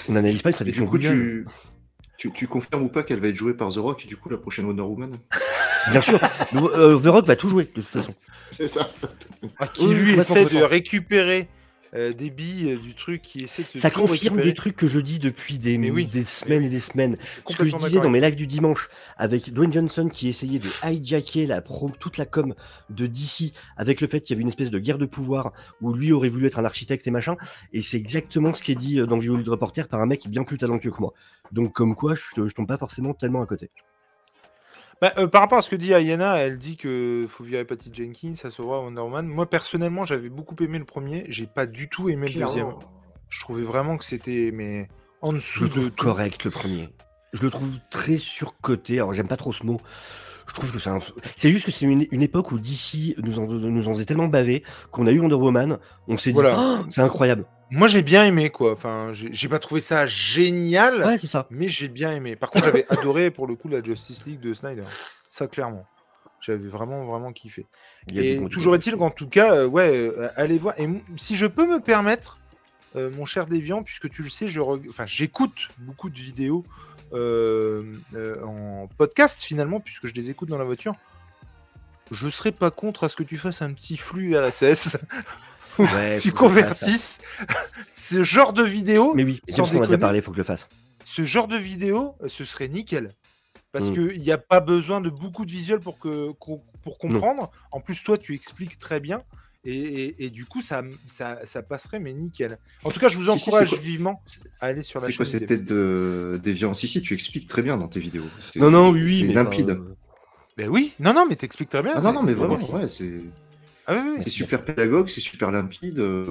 on n'analyse pas les Et traductions du coup, Google. tu, tu, tu confirmes ou pas qu'elle va être jouée par The Rock, du coup, la prochaine Wonder Woman? Bien sûr, [LAUGHS] euh, The Rock va tout jouer de toute façon. C'est ça. qui Oui, lui essaie de récupérer euh, des billes euh, du truc, qui essaie de Ça confirme récupérer. des trucs que je dis depuis des, Mais oui. des semaines et des semaines. Ce que je disais dans mes lives du dimanche avec Dwayne Johnson qui essayait de hijacker la pro- toute la com de DC avec le fait qu'il y avait une espèce de guerre de pouvoir où lui aurait voulu être un architecte et machin. Et c'est exactement ce qui est dit euh, dans de Reporter par un mec bien plus talentueux que moi. Donc comme quoi, je, je tombe pas forcément tellement à côté. Bah, euh, par rapport à ce que dit Ayana, elle dit que faut virer Patty Jenkins, ça se voit Wonder Woman. Moi personnellement, j'avais beaucoup aimé le premier, j'ai pas du tout aimé le deuxième. Je trouvais vraiment que c'était mais en Je dessous le de tout. correct le premier. Je le trouve très surcoté. Alors j'aime pas trop ce mot. Je trouve que c'est un... C'est juste que c'est une, une époque où DC nous en, nous en faisait tellement bavé qu'on a eu Wonder Woman. On s'est Voilà. dit, Oh, c'est incroyable. Moi j'ai bien aimé quoi. Enfin, j'ai j'ai pas trouvé ça génial, Ouais, c'est ça. mais j'ai bien aimé. Par contre, j'avais adoré pour le coup la Justice League de Snyder. Ça clairement. J'avais vraiment vraiment kiffé. Et toujours est-il qu'en tout cas, euh, ouais, euh, allez voir. Et m- si je peux me permettre, euh, mon cher Déviant, puisque tu le sais, je enfin, j'écoute beaucoup de vidéos en podcast finalement, puisque je les écoute dans la voiture. Je serais pas contre à ce que tu fasses un petit flux [LAUGHS] Ouais, tu que je le fasse, ça. convertisses [LAUGHS] ce genre de vidéo. Mais oui, sans qu'on a déjà parlé, faut que je le fasse. Ce genre de vidéo, euh, ce serait nickel. Parce Mm. qu'il n'y a pas besoin de beaucoup de visuels pour, que, pour comprendre. En plus, toi, tu expliques très bien. Et, et- et du coup, ça, ça, ça passerait, mais nickel. En tout cas, je vous Si, si, encourage vivement. C'est Allez sur la c'est quoi chaîne cette des- tête de déviant Si, si, tu expliques très bien dans tes vidéos. C'est- Non, non, oui. C'est limpide. euh, Ben oui, non, non, mais t'expliques très bien. Ah non, non, mais vraiment, ouais, c'est Ah oui, oui. c'est super pédagogue, c'est super limpide. euh,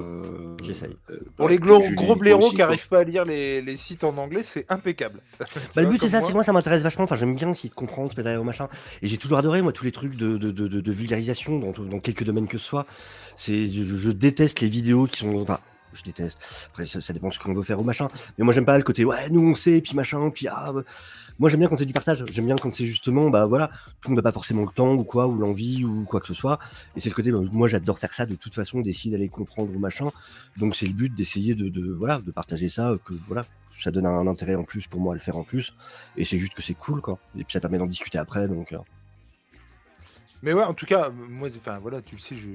J'essaye. euh, Pour les gros, gros blaireaux qui n'arrivent pas à lire les, les sites en anglais, c'est impeccable. [LAUGHS] Bah, le but c'est ça, c'est que moi ça m'intéresse vachement. Enfin, j'aime bien essayer de comprendre, se mettre derrière au machin. Et j'ai toujours adoré moi tous les trucs de, de, de, de- de vulgarisation dans, dans quelques domaines que ce soit. C'est, je, je déteste les vidéos qui sont, enfin, je déteste. Après, ça, ça dépend de ce qu'on veut faire au machin. Mais moi j'aime pas le côté ouais, nous on sait, puis machin, puis ah. bah. Moi j'aime bien quand c'est du partage. J'aime bien quand c'est justement, bah voilà, tout le monde n'a pas forcément le temps ou quoi, ou l'envie ou quoi que ce soit. Et c'est le côté, bah, moi j'adore faire ça de toute façon, d'essayer d'aller comprendre au machin. Donc c'est le but d'essayer de, voilà, de partager ça, que voilà, ça donne un, intérêt en plus pour moi à le faire en plus. Et c'est juste que c'est cool, quoi. Et puis ça permet d'en discuter après, donc. euh, Mais ouais, en tout cas, moi, enfin voilà, tu le sais, je,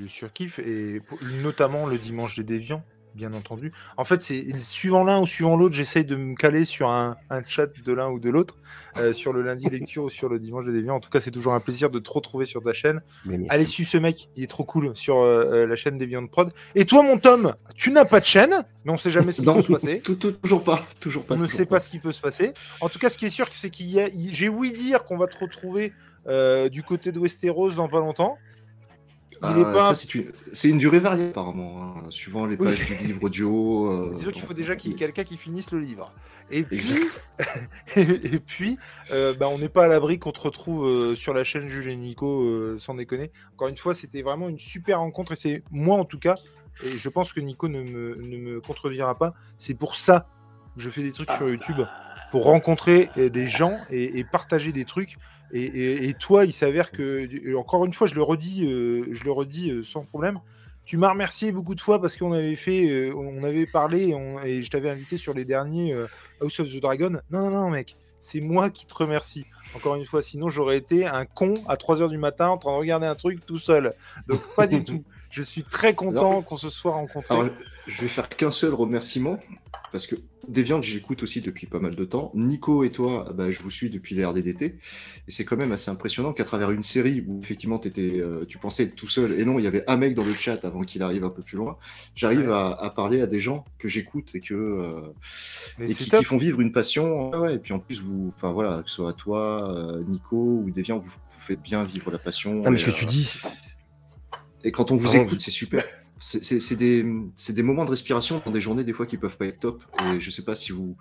je, surkiffe et notamment le dimanche des déviants, bien entendu. En fait, c'est suivant l'un ou suivant l'autre, j'essaye de me caler sur un, un chat de l'un ou de l'autre, euh, sur le lundi lecture ou sur le dimanche des déviants. En tout cas, c'est toujours un plaisir de te retrouver sur ta chaîne. Allez suivre ce mec, il est trop cool sur euh, euh, la chaîne Deviant Prod. Et toi, mon Tom, tu n'as pas de chaîne, mais on sait jamais ce qui Non, peut se passer. [LAUGHS] tout- tout- toujours pas, toujours pas. On ne sait pas ce qui peut se passer. En tout cas, ce qui est sûr, c'est qu'il y a. J'ai ouï dire qu'on va te retrouver euh, du côté de Westeros dans pas longtemps. Ah, pas. ça, c'est une... durée variable apparemment, hein, suivant les Oui. pages du livre audio. [LAUGHS] euh, Disons qu'il faut déjà qu'il y ait quelqu'un qui finisse le livre. Et puis, [LAUGHS] et, puis euh, bah, on n'est pas à l'abri qu'on te retrouve euh, sur la chaîne Jules et Nico, euh, sans déconner. Encore une fois, c'était vraiment une super rencontre et c'est moi en tout cas, et je pense que Nico ne me, ne me contredira pas, c'est pour ça je fais des trucs sur YouTube, pour rencontrer euh, des gens et, et partager des trucs. Et, et- et toi, il s'avère que, encore une fois, je le redis, euh, je le redis euh, sans problème. Tu m'as remercié beaucoup de fois parce qu'on avait fait, euh, on avait parlé et, on- et je t'avais invité sur les derniers House of the Dragon. Non, non, non, mec, c'est moi qui te remercie. Encore une fois, sinon j'aurais été un con à 3h du matin en train de regarder un truc tout seul. Donc pas du [LAUGHS] tout. Je suis très content qu'on se soit rencontrés. Alors, je vais faire qu'un seul remerciement, parce que Deviant, j'écoute aussi depuis pas mal de temps. Nico et toi, bah, je vous suis depuis les RDDT. Et c'est quand même assez impressionnant qu'à travers une série où effectivement étais, euh, tu pensais être tout seul, et non, il y avait un mec dans le chat avant qu'il arrive un peu plus loin, j'arrive Ouais. à, à parler à des gens que j'écoute et que. euh, Mais et qui, qui font vivre une passion. Ouais, et puis en plus, vous, enfin voilà, que ce soit toi, euh, Nico ou Deviant, vous, vous faites bien vivre la passion. Non, mais et, ce que euh, tu dis, Et quand on vous écoute, c'est super. C'est- des, c'est des moments de respiration dans des journées des fois qui peuvent pas être top. Et je sais pas si vous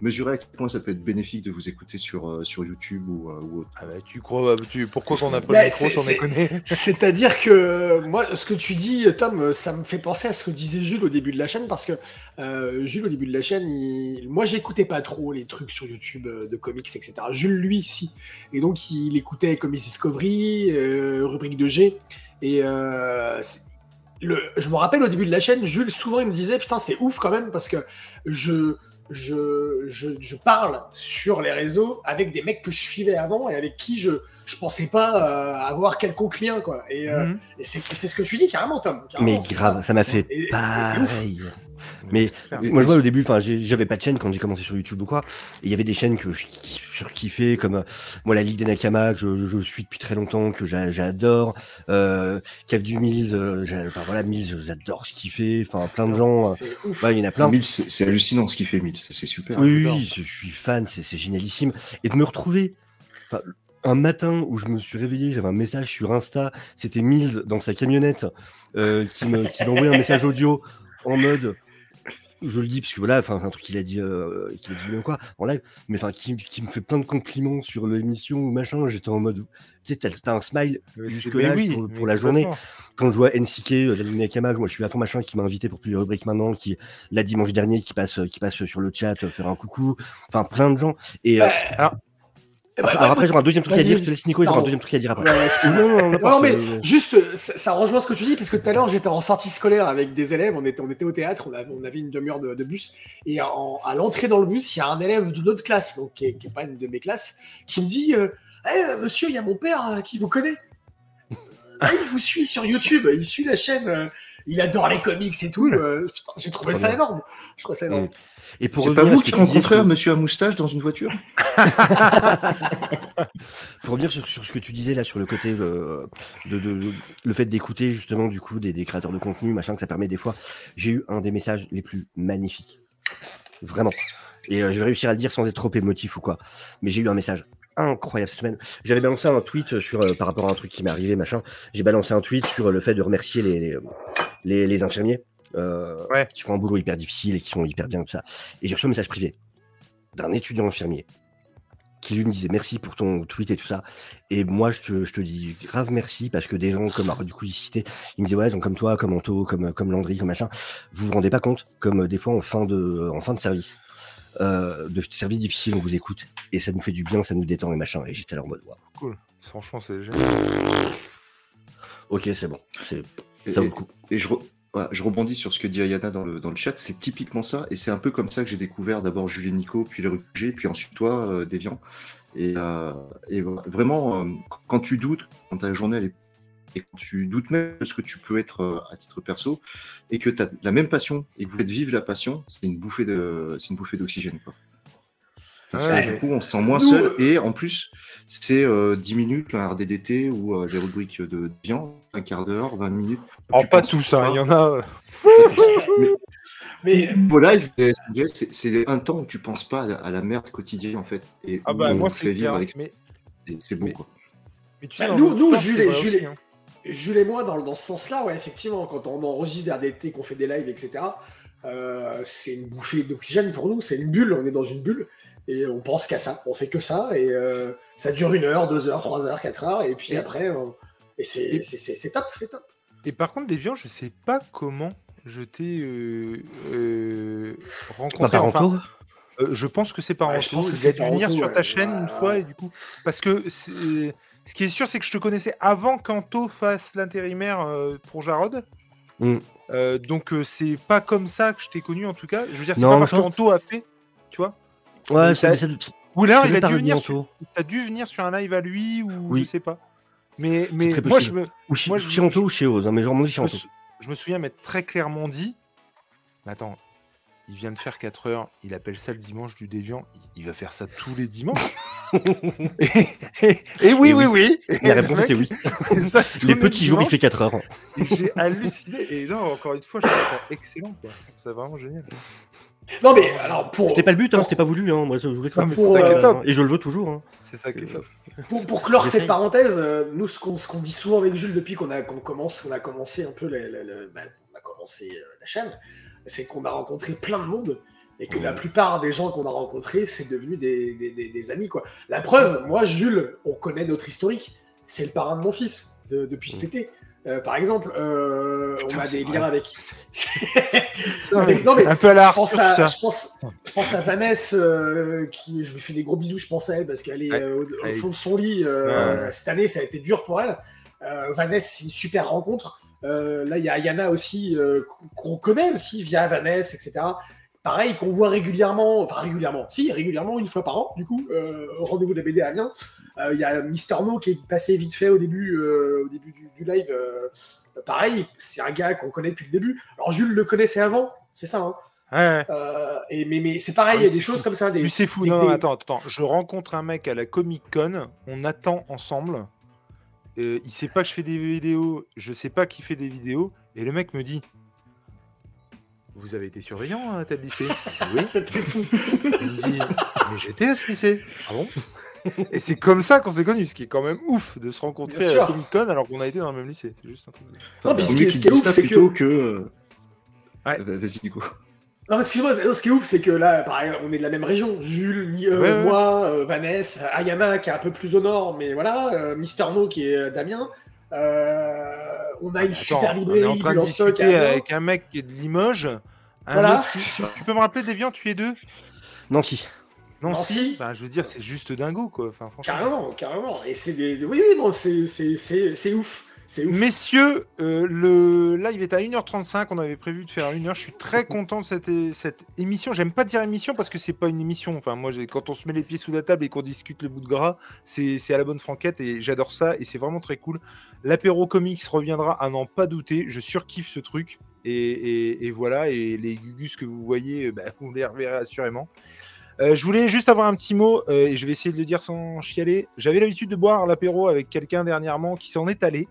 mesurez à quel point ça peut être bénéfique de vous écouter sur, euh, sur YouTube ou, euh, ou autre. Ah bah, tu crois, tu, pourquoi qu'on n'a pas Bah, le micro c'est- déconner [LAUGHS] C'est-à-dire que moi, ce que tu dis, Tom, ça me fait penser à ce que disait Jules au début de la chaîne, parce que euh, Jules, au début de la chaîne, il- moi, j'écoutais pas trop les trucs sur YouTube euh, de comics, etc. Jules, lui, si. Et donc, il écoutait Comics Discovery, euh, rubrique de G. Et euh, je me rappelle au début de la chaîne, Jules, souvent, il me disait Putain, c'est ouf quand même, parce que je. Je, je, je parle sur les réseaux avec des mecs que je suivais avant et avec qui je, je pensais pas euh, avoir quelconque lien quoi. Et, euh, Mhm. et c'est c'est ce que tu dis carrément Tom. Carrément, mais grave, ça m'a fait Et- pareil. Mais moi, je vois au début, enfin, j'avais pas de chaîne quand j'ai commencé sur YouTube ou quoi. Et il y avait des chaînes que je ki- surkiffais, comme euh, moi la Ligue des Nakama que je, je suis depuis très longtemps, que j'a- j'adore. Euh, Cave du Mills, euh, enfin voilà, Mills, j'adore ce qu'il fait. Enfin, plein de gens. euh, ouais, il y en a plein. Mills, c'est hallucinant ce qu'il fait, Mills. C'est super. Oui, oui, je suis fan, c'est c'est génialissime. Et de me retrouver enfin, un matin où je me suis réveillé, j'avais un message sur Insta, c'était Mills dans sa camionnette euh, qui me- qui m'envoyait un message audio en mode. Je le dis parce que voilà, enfin c'est un truc qu'il a dit, euh, qu'il a dit quoi en live, mais enfin qui, qui me fait plein de compliments sur l'émission ou machin. J'étais en mode, tu sais, t'as t'as un smile Mais c'est- jusque mais là oui, pour, pour la journée quand je vois NCK, euh, David Nakama, moi je suis à fond machin qui m'a invité pour plusieurs rubriques maintenant, qui là dimanche dernier qui passe qui passe sur le chat euh, faire un coucou, enfin plein de gens. Et euh, ben, après, alors après j'aurai un deuxième truc à dire, je te laisse Nico, j'aurai un deuxième truc à dire après. [LAUGHS] Non, non, n'importe, Non, mais juste, ça, ça rejoint ce que tu dis, parce que tout à l'heure, j'étais en sortie scolaire avec des élèves, on était, on était au théâtre, on avait, on avait une demi-heure de, de bus, et en- à l'entrée dans le bus, il y a un élève de notre classe, donc qui n'est pas une de mes classes, qui me dit euh, Eh, monsieur, il y a mon père euh, qui vous connaît. Euh, il vous suit sur YouTube, il suit la chaîne, euh, il adore les comics et tout. euh, J'ai trouvé ça énorme. Je trouvais ça énorme. Et pour C'est pas vous qui rencontrez un monsieur à moustache dans une voiture? [LAUGHS] Pour revenir sur, sur ce que tu disais là sur le côté euh, de, de- de- le fait d'écouter justement du coup des, des créateurs de contenu machin que ça permet des fois j'ai eu un des messages les plus magnifiques vraiment et euh, je vais réussir à le dire sans être trop émotif ou quoi mais j'ai eu un message incroyable cette semaine j'avais balancé un tweet sur euh, par rapport à un truc qui m'est arrivé machin j'ai balancé un tweet sur le fait de remercier les les, les- les infirmiers euh, Ouais. qui font un boulot hyper difficile et qui sont hyper bien tout ça et j'ai reçu un message privé d'un étudiant infirmier qui lui me disait merci pour ton tweet et tout ça. Et moi, je te, je te dis grave merci parce que des gens comme, alors, du coup, il citait, il me disait, ouais, gens comme toi, comme Anto, comme, comme Landry, comme machin, vous vous rendez pas compte, comme euh, des fois en fin de, en fin de service, euh, de service difficile, on vous écoute et ça nous fait du bien, ça nous détend et machin. Et j'étais là en mode, waouh, Cool. Franchement, c'est génial. [LAUGHS] ok, c'est bon, c'est, Et, ça vaut le coup. et je, re- voilà, je rebondis sur ce que dit Ayana dans le, dans le chat. C'est typiquement ça. Et c'est un peu comme ça que j'ai découvert d'abord Julien Nico, puis les réfugiés, puis ensuite toi, euh, Déviant. Et, euh, et vraiment, euh, quand tu doutes, quand ta journée elle est et quand tu doutes même de ce que tu peux être euh, à titre perso, et que tu as la même passion et que vous faites vivre la passion, c'est une bouffée de, c'est une bouffée d'oxygène. quoi. Parce Ouais, du coup, on se sent moins seul. euh, Et en plus, c'est euh, 10 minutes, un RDDT ou euh, les rubriques de viande, un quart d'heure, 20 minutes. Oh, pas tous, pas. hein. il y en a. euh, [LAUGHS] Mais euh, c'est c'est un temps où tu penses pas à la, merde quotidienne en fait. Et Ah bah, on moi, c'est vivre avec. Mais, et C'est beau mais- quoi. mais tu Bah, sais, nous- nous, Jules et- aussi, hein. Jules et moi, dans, dans ce sens-là, ouais, effectivement, quand on enregistre des RDT, qu'on fait des lives, etc., euh, c'est une bouffée d'oxygène pour nous, c'est une bulle, on est dans une bulle, et on pense qu'à ça, on fait que ça, et euh, ça dure une heure, deux heures, trois heures, quatre heures, et puis Et- après, on- et c'est et- c'est- c'est- c'est top, c'est top. Et par contre, Deviant, je sais pas comment je t'ai euh, euh, rencontré. Pas par enfin, euh, je pense que c'est par Ouais, je pense que c'est venir sur ouais. ta chaîne une Ouais, fois, et du coup. Parce que c'est- ce qui est sûr, c'est que je te connaissais avant qu'Anto fasse l'intérimaire euh, pour Jarod. Mm. Euh, donc, euh, c'est pas comme ça que je t'ai connu, en tout cas. Je veux dire, c'est Non, pas parce qu'Anto a fait, tu vois. Ouais, ça, Ou alors, il a dû venir sur... T'as dû venir sur un live à lui, ou Oui. je sais pas. Mais, moi, je me, Ou chez, Moi, je- chez Anto ou chez Oz, hein, mais genre, moi, chez je me, Anto. sou- je me souviens m'être très clairement dit Mais attends, il vient de faire 4 heures, il appelle ça le dimanche du déviant, il, il va faire ça tous les dimanches [LAUGHS] [LAUGHS] et, et- et oui, Et oui, oui. oui, La réponse était oui. ça [LAUGHS] Les petits jours, il fait 4 heures. et J'ai halluciné, et non, encore une fois, je trouve ça excellent, quoi. c'est vraiment génial. Non, mais alors, pour, C'était pas le but, hein, c'était pas voulu. Hein. Moi, je voulais que Non, mais c'est ça qui est euh, top. Et je le veux toujours. hein. C'est ça qui est top. pour, pour clore cette parenthèse, euh, nous, ce qu'on ce qu'on dit souvent avec Jules depuis qu'on a, qu'on commence, qu'on a commencé un peu le- le- le- bah, on a commencé euh, la chaîne, c'est qu'on a rencontré plein de monde et que la plupart des gens qu'on a rencontrés, c'est devenu des, des- des- des amis. Quoi. La preuve, moi, Jules, on connaît notre historique. C'est le parrain de mon fils de- depuis cet été. Euh, par exemple, euh, Putain, on a des vrai. liens avec. [LAUGHS] Non, mais- non, mais Un peu à la je pense, à, ça. je, pense, je pense à Vanessa, euh, qui, je lui fais des gros bisous, je pense à elle, parce qu'elle est Ouais, au, fond de son lit. Ouais. Cette année, ça a été dur pour elle. Vanessa, c'est une super rencontre. Là, il y a Ayana aussi, qu'on connaît aussi via Vanessa, etc. Pareil, qu'on voit régulièrement, enfin régulièrement, si, régulièrement, une fois par an, du coup, euh, au rendez-vous de la BD à Amiens. Euh, Il y a Mister No qui est passé vite fait au début, euh, au début du, du live. euh, pareil, c'est un gars qu'on connaît depuis le début. Alors Jules le connaissait avant, c'est ça. Hein. Ouais. Euh, et, mais, mais c'est pareil, Ah, il y a des choses comme ça. Des, Lui, c'est fou. des- Non, des- attends, attends. Je rencontre un mec à la Comic Con. On attend ensemble. Euh, il sait pas que je fais des vidéos. Je sais pas qui fait des vidéos. Et le mec me dit Vous avez été surveillant à tel lycée [LAUGHS] Oui. C'est très fou. Il me dit Mais j'étais à ce lycée. Ah bon? Et c'est comme ça qu'on s'est connus, ce qui est quand même ouf de se rencontrer Bien à sûr. Comic Con alors qu'on a été dans le même lycée. C'est juste un truc. de- Non, puis Vaut ce qui est- ce qu'ils qui est disent ouf, c'est que- plutôt que. euh, Ouais. va- Vas-y, Nico. Non, mais excuse-moi, ce ce qui est ouf, c'est que là, pareil, on est de la même région. Jules, ni- euh, Ouais, ouais. moi, euh, Vanessa, Ayana qui est un peu plus au nord, mais voilà, euh, Mister No qui est Damien. Euh, on a une Attends, super on est librairie en train de discuter avec un mec qui est de Limoges. Un Voilà. autre Tu peux me rappeler Deviant, tu es deux Nancy. Non, Nancy. si. Bah, je veux dire, c'est juste dingo, quoi. Enfin, franchement. Carrément, carrément. Et c'est des. Oui, oui, non, c'est- c'est c'est- c'est ouf. Messieurs, euh, le live est à 1h35. On avait prévu de faire 1h. Je suis très [LAUGHS] content de cette, émission. J'aime pas dire émission parce que c'est pas une émission. Enfin, moi, quand on se met les pieds sous la table et qu'on discute le bout de gras, c'est à la bonne franquette et j'adore ça et c'est vraiment très cool. L'apéro comics reviendra à n'en pas douter. Je surkiffe ce truc. Et, et- et voilà. Et les gugus que vous voyez, euh, bah, vous les reverrez assurément. Euh, je voulais juste avoir un petit mot, euh, et je vais essayer de le dire sans chialer. J'avais l'habitude de boire l'apéro avec quelqu'un dernièrement qui s'en est allé.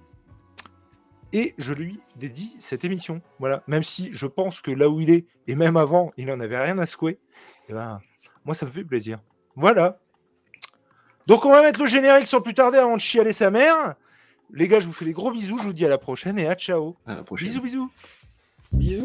Et je lui dédie cette émission. Voilà. Même si je pense que là où il est, et même avant, il n'en avait rien à secouer, et ben, moi, ça me fait plaisir. Voilà. Donc, on va mettre le générique sans plus tarder avant de chialer sa mère. Les gars, je vous fais des gros bisous. Je vous dis à la prochaine et à ciao. À la prochaine. Bisous, bisous. Bisous.